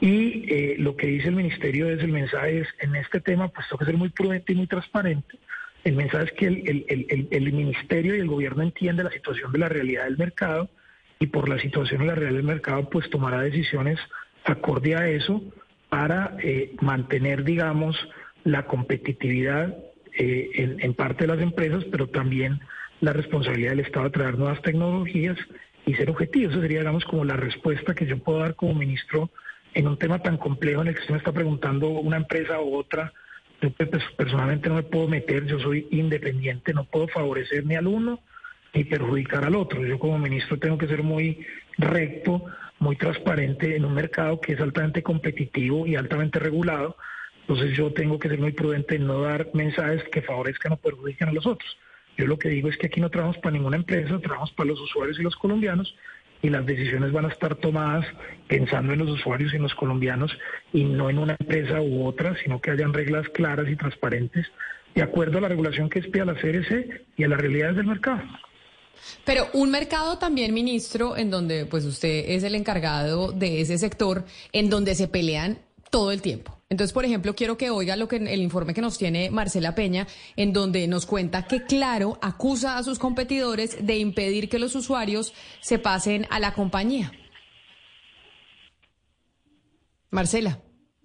Y eh, lo que dice el ministerio es, el mensaje es, en este tema, pues que ser muy prudente y muy transparente. El mensaje es que el- el- el- el ministerio y el gobierno entiende la situación de la realidad del mercado y por la situación de la realidad del mercado, pues tomará decisiones acorde a eso para eh, mantener, digamos, la competitividad eh, en, parte de las empresas, pero también la responsabilidad del Estado de traer nuevas tecnologías y ser objetivos. Esa sería, digamos, como la respuesta que yo puedo dar como ministro en un tema tan complejo en el que usted me está preguntando una empresa u otra. Yo pues, personalmente no me puedo meter, yo soy independiente, no puedo favorecer ni al uno ni perjudicar al otro. Yo como ministro tengo que ser muy recto, muy transparente en un mercado que es altamente competitivo y altamente regulado. Entonces yo tengo que ser muy prudente en no dar mensajes que favorezcan o perjudiquen a los otros. Yo lo que digo es que aquí no trabajamos para ninguna empresa, trabajamos para los usuarios y los colombianos y las decisiones van a estar tomadas pensando en los usuarios y en los colombianos y no en una empresa u otra, sino que hayan reglas claras y transparentes de acuerdo a la regulación que expide a la CRC y a las realidades del mercado. Pero un mercado también, ministro, en donde pues usted es el encargado de ese sector, en donde se pelean todo el tiempo. Entonces, por ejemplo, quiero que oiga lo que el informe que nos tiene Marcela Peña, en donde nos cuenta que Claro acusa a sus competidores de impedir que los usuarios se pasen a la compañía. Marcela.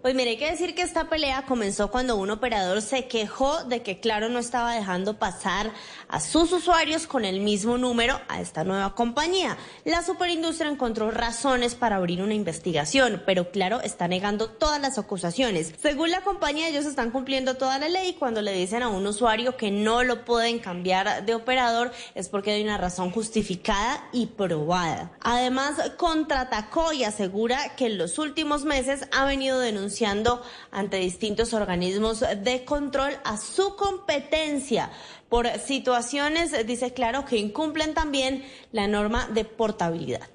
Pues mire, hay que decir que esta pelea comenzó cuando un operador se quejó de que Claro no estaba dejando pasar a sus usuarios con el mismo número a esta nueva compañía. La superindustria encontró razones para abrir una investigación, pero Claro está negando todas las acusaciones. Según la compañía, ellos están cumpliendo toda la ley cuando le dicen a un usuario que no lo pueden cambiar de operador es porque hay una razón justificada y probada. Además, contraatacó y asegura que en los últimos meses ha venido denunciando ante distintos organismos de control a su competencia por situaciones, dice claro, que incumplen también la norma de portabilidad.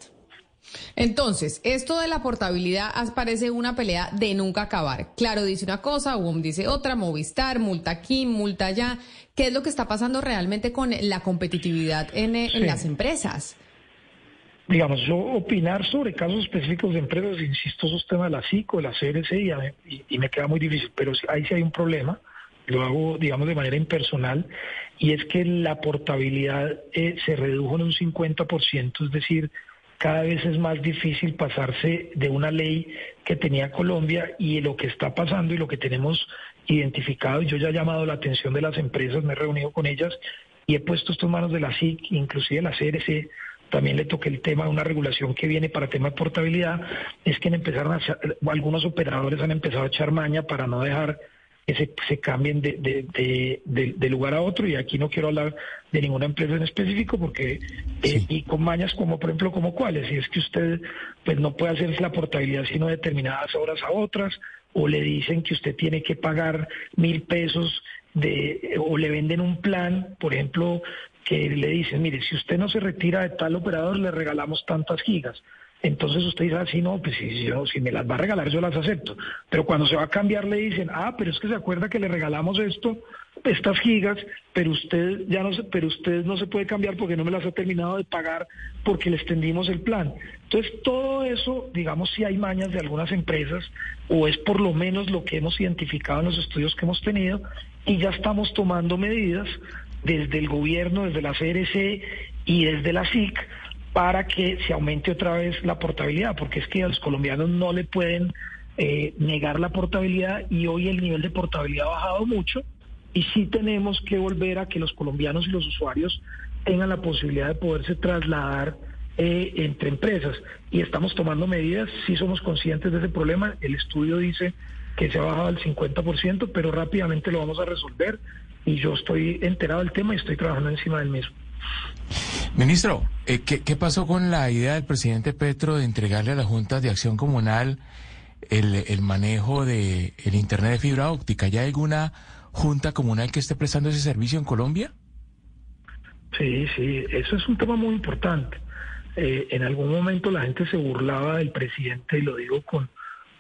Entonces, esto de la portabilidad parece una pelea de nunca acabar. Claro, dice una cosa, WOM dice otra, Movistar, multa aquí, multa allá. ¿Qué es lo que está pasando realmente con la competitividad en, eh, en Sí. las empresas? Digamos, yo opinar sobre casos específicos de empresas, insisto, esos temas de la CICO, de la CRC, y, me queda muy difícil, pero ahí sí hay un problema, lo hago, digamos, de manera impersonal, y es que la portabilidad eh, se redujo en un 50%, es decir, cada vez es más difícil pasarse de una ley que tenía Colombia y lo que está pasando y lo que tenemos identificado, y yo ya he llamado la atención de las empresas, me he reunido con ellas y he puesto esto manos de la SIC, inclusive la CRC, también le toqué el tema de una regulación que viene para tema de portabilidad, es que empezaron a echar- algunos operadores han empezado a echar maña para no dejar que se, se cambien de, de, de- de- de lugar a otro y aquí no quiero hablar de ninguna empresa en específico porque eh, y con mañas como por ejemplo como cuáles si es que usted pues no puede hacer la portabilidad sino determinadas horas a otras o le dicen que usted tiene que pagar mil pesos de o le venden un plan por ejemplo que le dicen mire si usted no se retira de tal operador le regalamos tantas gigas entonces usted dice, así no, pues si, si yo- si me las va a regalar yo las acepto. Pero cuando se va a cambiar le dicen, ah, pero es que se acuerda que le regalamos esto, estas gigas, pero usted ya no se, pero usted no se puede cambiar porque no me las ha terminado de pagar porque le extendimos el plan. Entonces todo eso, digamos, si hay mañas de algunas empresas, o es por lo menos lo que hemos identificado en los estudios que hemos tenido, y ya estamos tomando medidas desde el gobierno, desde la CRC y desde la SIC para que se aumente otra vez la portabilidad, porque es que a los colombianos no le pueden eh, negar la portabilidad y hoy el nivel de portabilidad ha bajado mucho y sí tenemos que volver a que los colombianos y los usuarios tengan la posibilidad de poderse trasladar eh, entre empresas. Y estamos tomando medidas, sí somos conscientes de ese problema. El estudio dice que se ha bajado al 50%, pero rápidamente lo vamos a resolver y yo estoy enterado del tema y estoy trabajando encima del mismo. Ministro, eh, ¿qué, ¿qué, pasó con la idea del presidente Petro de entregarle a la Junta de Acción Comunal el, el manejo de el Internet de fibra óptica? ¿Ya hay alguna junta comunal que esté prestando ese servicio en Colombia? Sí, sí, eso es un tema muy importante. Eh, en algún momento la gente se burlaba del presidente y lo digo con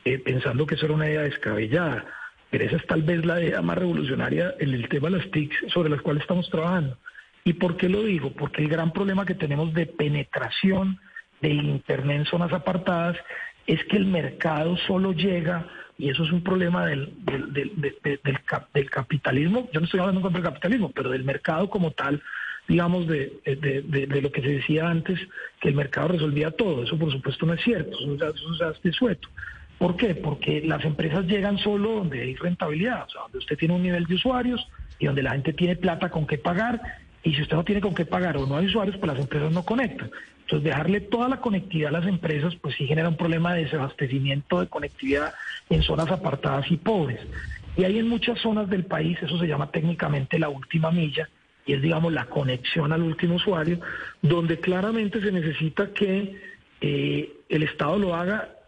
eh, pensando que eso era una idea descabellada, pero esa es tal vez la idea más revolucionaria en el tema de las TICs sobre las cuales estamos trabajando. ¿Y por qué lo digo? Porque el gran problema que tenemos de penetración del Internet en zonas apartadas es que el mercado solo llega, y eso es un problema del, del, capitalismo, yo no estoy hablando contra el capitalismo, pero del mercado como tal, digamos, de, de, lo que se decía antes, que el mercado resolvía todo. Eso por supuesto no es cierto, eso, es desueto. ¿Por qué? Porque las empresas llegan solo donde hay rentabilidad, o sea, donde usted tiene un nivel de usuarios y donde la gente tiene plata con qué pagar y si usted no tiene con qué pagar o no hay usuarios, pues las empresas no conectan. Entonces, dejarle toda la conectividad a las empresas, pues sí genera un problema de desabastecimiento de conectividad en zonas apartadas y pobres. Y hay en muchas zonas del país, eso se llama técnicamente la última milla, y es, digamos, la conexión al último usuario, donde claramente se necesita que eh, el Estado lo haga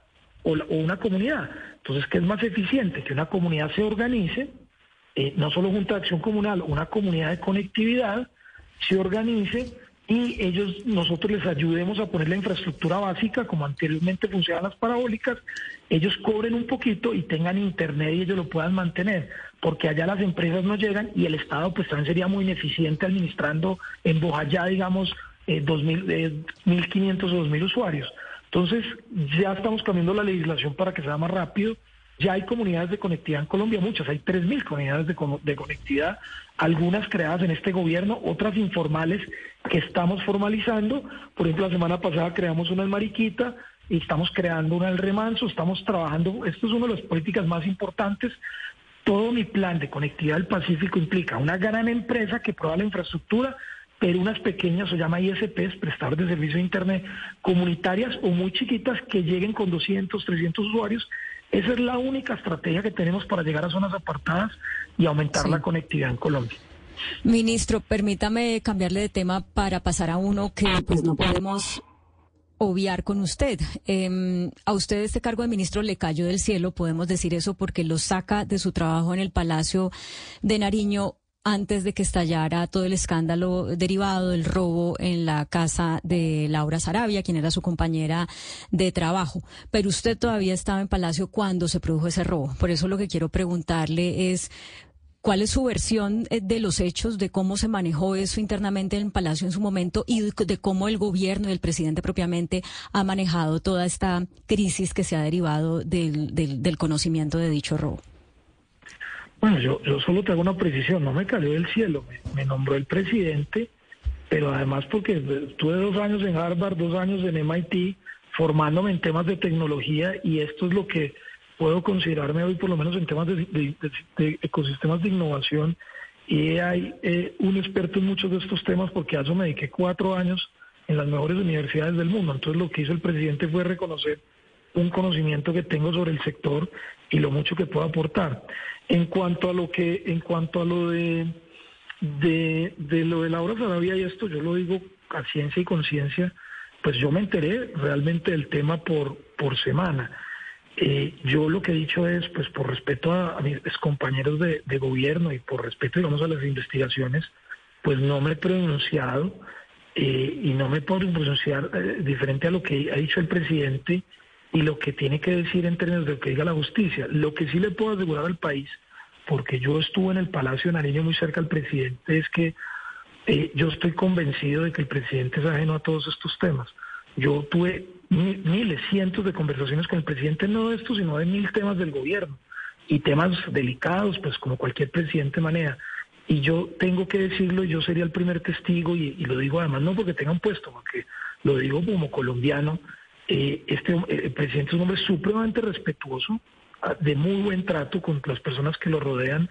o, una comunidad. Entonces, ¿qué es más eficiente? Que una comunidad se organice, eh, no solo Junta de Acción Comunal, una comunidad de conectividad, se organice y ellos, nosotros les ayudemos a poner la infraestructura básica, como anteriormente funcionaban las parabólicas, ellos cobren un poquito y tengan internet y ellos lo puedan mantener, porque allá las empresas no llegan y el Estado pues también sería muy ineficiente administrando en Bojayá, digamos, eh, 2000, eh, 1.500 o 2.000 usuarios. Entonces, ya estamos cambiando la legislación para que sea más rápido ya hay comunidades de conectividad en Colombia, muchas, hay 3.000 comunidades de, conectividad, algunas creadas en este gobierno, otras informales que estamos formalizando. Por ejemplo, la semana pasada creamos una en Mariquita y estamos creando una en Remanso, estamos trabajando, esto es una de las políticas más importantes. Todo mi plan de conectividad del Pacífico implica una gran empresa que prueba la infraestructura, pero unas pequeñas, se llama ISPs, prestadores de servicio de Internet, comunitarias o muy chiquitas que lleguen con 200, 300 usuarios esa es la única estrategia que tenemos para llegar a zonas apartadas y aumentar la conectividad en Colombia. Ministro, permítame cambiarle de tema para pasar a uno que pues no podemos obviar con usted. Em, a usted este cargo de ministro le cayó del cielo, podemos decir eso, porque lo saca de su trabajo en el Palacio de Nariño antes de que estallara todo el escándalo derivado del robo en la casa de Laura Sarabia, quien era su compañera de trabajo. Pero usted todavía estaba en Palacio cuando se produjo ese robo. Por eso lo que quiero preguntarle es, ¿Cuál es su versión eh, de los hechos, de cómo se manejó eso internamente en Palacio en su momento y de cómo el gobierno y el presidente propiamente ha manejado toda esta crisis que se ha derivado del, del conocimiento de dicho robo? Bueno, yo, solo te hago una precisión, no me cayó del cielo, me, nombró el presidente, pero además porque estuve dos años en Harvard, dos años en MIT, formándome en temas de tecnología y esto es lo que puedo considerarme hoy por lo menos en temas de, ecosistemas de innovación y hay eh, un experto en muchos de estos temas porque a eso me dediqué cuatro años en las mejores universidades del mundo. Entonces lo que hizo el presidente fue reconocer un conocimiento que tengo sobre el sector y lo mucho que puedo aportar. En cuanto a lo que, en cuanto a lo de, de, de lo de Laura Sarabia y esto, yo lo digo a ciencia y conciencia, pues yo me enteré realmente del tema por, por semana. Eh, yo lo que he dicho es, pues por respeto a, mis compañeros de, gobierno y por respeto, digamos, a las investigaciones, pues no me he pronunciado eh, y no me puedo pronunciar eh, diferente a lo que ha dicho el presidente y lo que tiene que decir en términos de lo que diga la justicia. Lo que sí le puedo asegurar al país, porque yo estuve en el Palacio de Nariño muy cerca al presidente, es que eh, yo estoy convencido de que el presidente es ajeno a todos estos temas. Yo tuve miles, cientos de conversaciones con el presidente, no de esto, sino de mil temas del gobierno y temas delicados, pues como cualquier presidente maneja. Y yo tengo que decirlo, yo sería el primer testigo, y, y lo digo además no porque tenga un puesto, porque lo digo como colombiano, eh, este el presidente es un hombre supremamente respetuoso, ah, de muy buen trato con las personas que lo rodean,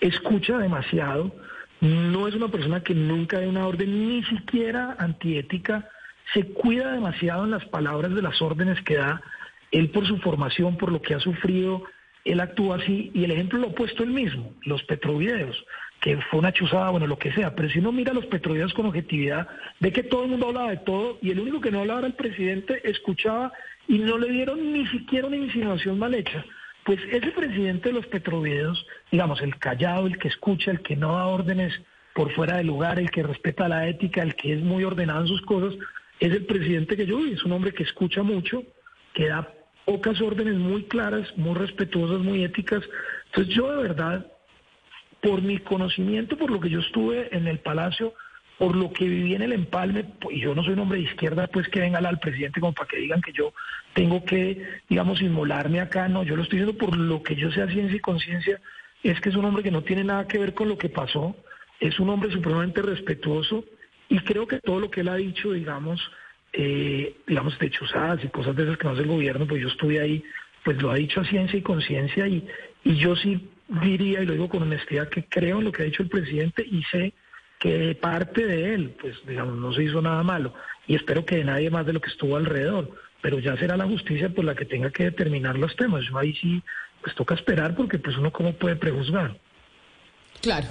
escucha demasiado, no es una persona que nunca hay una orden ni siquiera antiética, se cuida demasiado en las palabras de las órdenes que da. Él por su formación, por lo que ha sufrido, él actúa así y el ejemplo lo ha puesto él mismo, los petrovideos, que fue una chuzada, bueno, lo que sea, pero si uno mira los petrovideos con objetividad, ve que todo el mundo hablaba de todo y el único que no hablaba era el presidente, escuchaba y no le dieron ni siquiera una insinuación mal hecha. Pues ese presidente de los petrovideos, digamos, el callado, el que escucha, el que no da órdenes por fuera del lugar, el que respeta la ética, el que es muy ordenado en sus cosas, es el presidente que yo vi, es un hombre que escucha mucho, que da pocas órdenes muy claras, muy respetuosas, muy éticas. Entonces yo de verdad, por mi conocimiento, por lo que yo estuve en el Palacio, por lo que viví en el empalme, y yo no soy un hombre de izquierda, pues que venga al presidente como para que digan que yo tengo que, digamos, inmolarme acá, no, yo lo estoy diciendo por lo que yo sé a ciencia y conciencia, es que es un hombre que no tiene nada que ver con lo que pasó, es un hombre supremamente respetuoso, y creo que todo lo que él ha dicho, digamos, eh, digamos, de chuzadas y cosas de esas que no hace el gobierno, pues yo estuve ahí, pues lo ha dicho a ciencia y conciencia, y, y yo sí diría, y lo digo con honestidad, que creo en lo que ha dicho el presidente y sé que parte de él, pues digamos, no se hizo nada malo, y espero que de nadie más de lo que estuvo alrededor, pero ya será la justicia pues la que tenga que determinar los temas, yo ahí sí, pues toca esperar, porque pues uno cómo puede prejuzgar. Claro.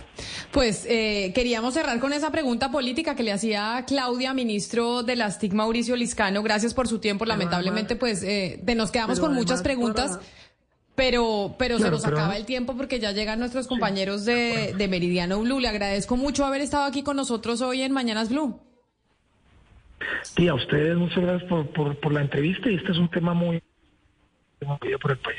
Pues eh, queríamos cerrar con esa pregunta política que le hacía Claudia, ministro de las TIC, Mauricio Liscano. Gracias por su tiempo. Lamentablemente, pues eh, nos quedamos con muchas preguntas. Pero, pero se nos acaba el tiempo porque ya llegan nuestros compañeros de, de, Meridiano Blue. Le agradezco mucho haber estado aquí con nosotros hoy en Mañanas Blue. Sí, a ustedes muchas gracias por, por, por la entrevista y este es un tema muy por el país.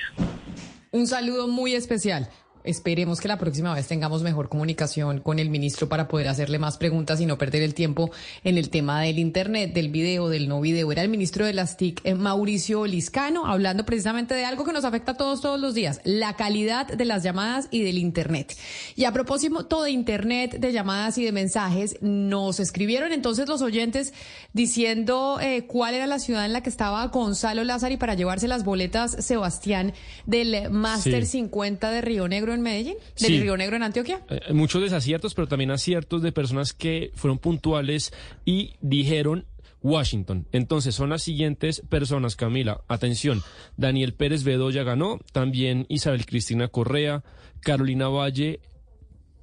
Un saludo muy especial. Esperemos que la próxima vez tengamos mejor comunicación con el ministro para poder hacerle más preguntas y no perder el tiempo en el tema del Internet, del video, del no video. Era el ministro de las TIC, eh, Mauricio Liscano, hablando precisamente de algo que nos afecta a todos todos los días, la calidad de las llamadas y del Internet. Y a propósito de Internet, de llamadas y de mensajes, nos escribieron entonces los oyentes diciendo eh, cuál era la ciudad en la que estaba Gonzalo Lázaro y para llevarse las boletas Sebastián del Máster 50 de Río Negro en Medellín, del Río Negro en Antioquia. Eh, muchos desaciertos, pero también aciertos de personas que fueron puntuales y dijeron Washington. Entonces son las siguientes personas, Camila. Atención, Daniel Pérez Bedoya ganó, también Isabel Cristina Correa, Carolina Valle,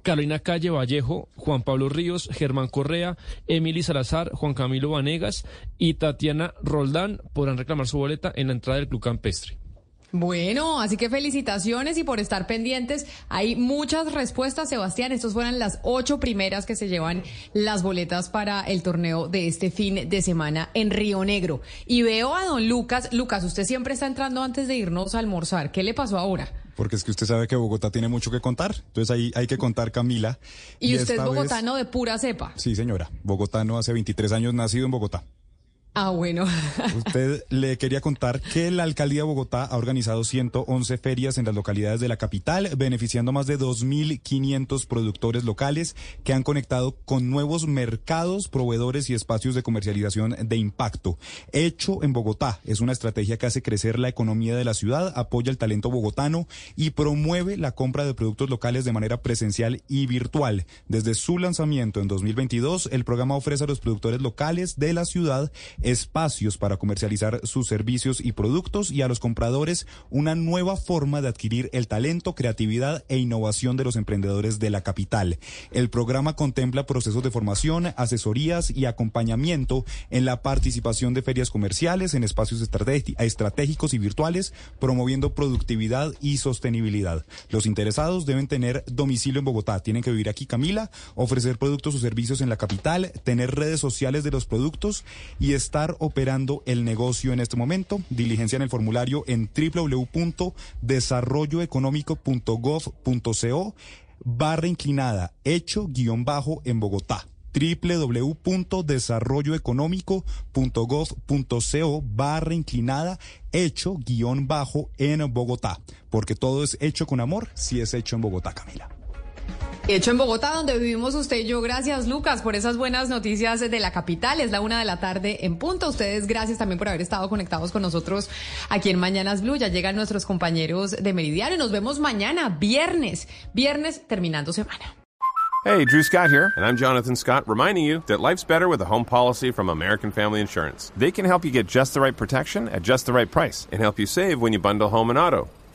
Carolina Calle Vallejo, Juan Pablo Ríos, Germán Correa, Emily Salazar, Juan Camilo Vanegas y Tatiana Roldán podrán reclamar su boleta en la entrada del Club Campestre. Bueno, así que felicitaciones y por estar pendientes. Hay muchas respuestas, Sebastián. Estas fueron las ocho primeras que se llevan las boletas para el torneo de este fin de semana en Río Negro. Y veo a don Lucas. Lucas, usted siempre está entrando antes de irnos a almorzar. ¿Qué le pasó ahora? Porque es que usted sabe que Bogotá tiene mucho que contar. Entonces ahí hay que contar, Camila. Y, usted es bogotano de pura cepa. Sí, señora. Bogotano hace 23 años nacido en Bogotá. Ah, bueno. Usted le quería contar que la alcaldía de Bogotá ha organizado 111 ferias en las localidades de la capital, beneficiando a más de 2.500 productores locales que han conectado con nuevos mercados, proveedores y espacios de comercialización de impacto. Hecho en Bogotá es una estrategia que hace crecer la economía de la ciudad, apoya el talento bogotano y promueve la compra de productos locales de manera presencial y virtual. Desde su lanzamiento en 2022, el programa ofrece a los productores locales de la ciudad espacios para comercializar sus servicios y productos y a los compradores una nueva forma de adquirir el talento, creatividad e innovación de los emprendedores de la capital. El programa contempla procesos de formación, asesorías y acompañamiento en la participación de ferias comerciales, en espacios estratégicos y virtuales, promoviendo productividad y sostenibilidad. Los interesados deben tener domicilio en Bogotá, tienen que vivir aquí, Camila, ofrecer productos o servicios en la capital, tener redes sociales de los productos y estar operando el negocio en este momento. Diligencia en el formulario en www.desarrolloeconómico.gov.co barra inclinada hecho guion bajo en Bogotá www.desarrolloeconómico.gov.co barra inclinada hecho guion bajo en Bogotá. Porque todo es hecho con amor si es hecho en Bogotá, Camila. Hecho en Bogotá, donde vivimos usted y yo. Gracias, Lucas, por esas buenas noticias de la capital. Es la una de la tarde en punto. Ustedes, gracias también por haber estado conectados con nosotros aquí en Mañanas Blue. Ya llegan nuestros compañeros de Meridiano y nos vemos mañana, viernes. Viernes terminando semana. Hey, Drew Scott here, and I'm Jonathan Scott, reminding you that life's better with a home policy from American Family Insurance. They can help you get just the right protection at just the right price and help you save when you bundle home and auto.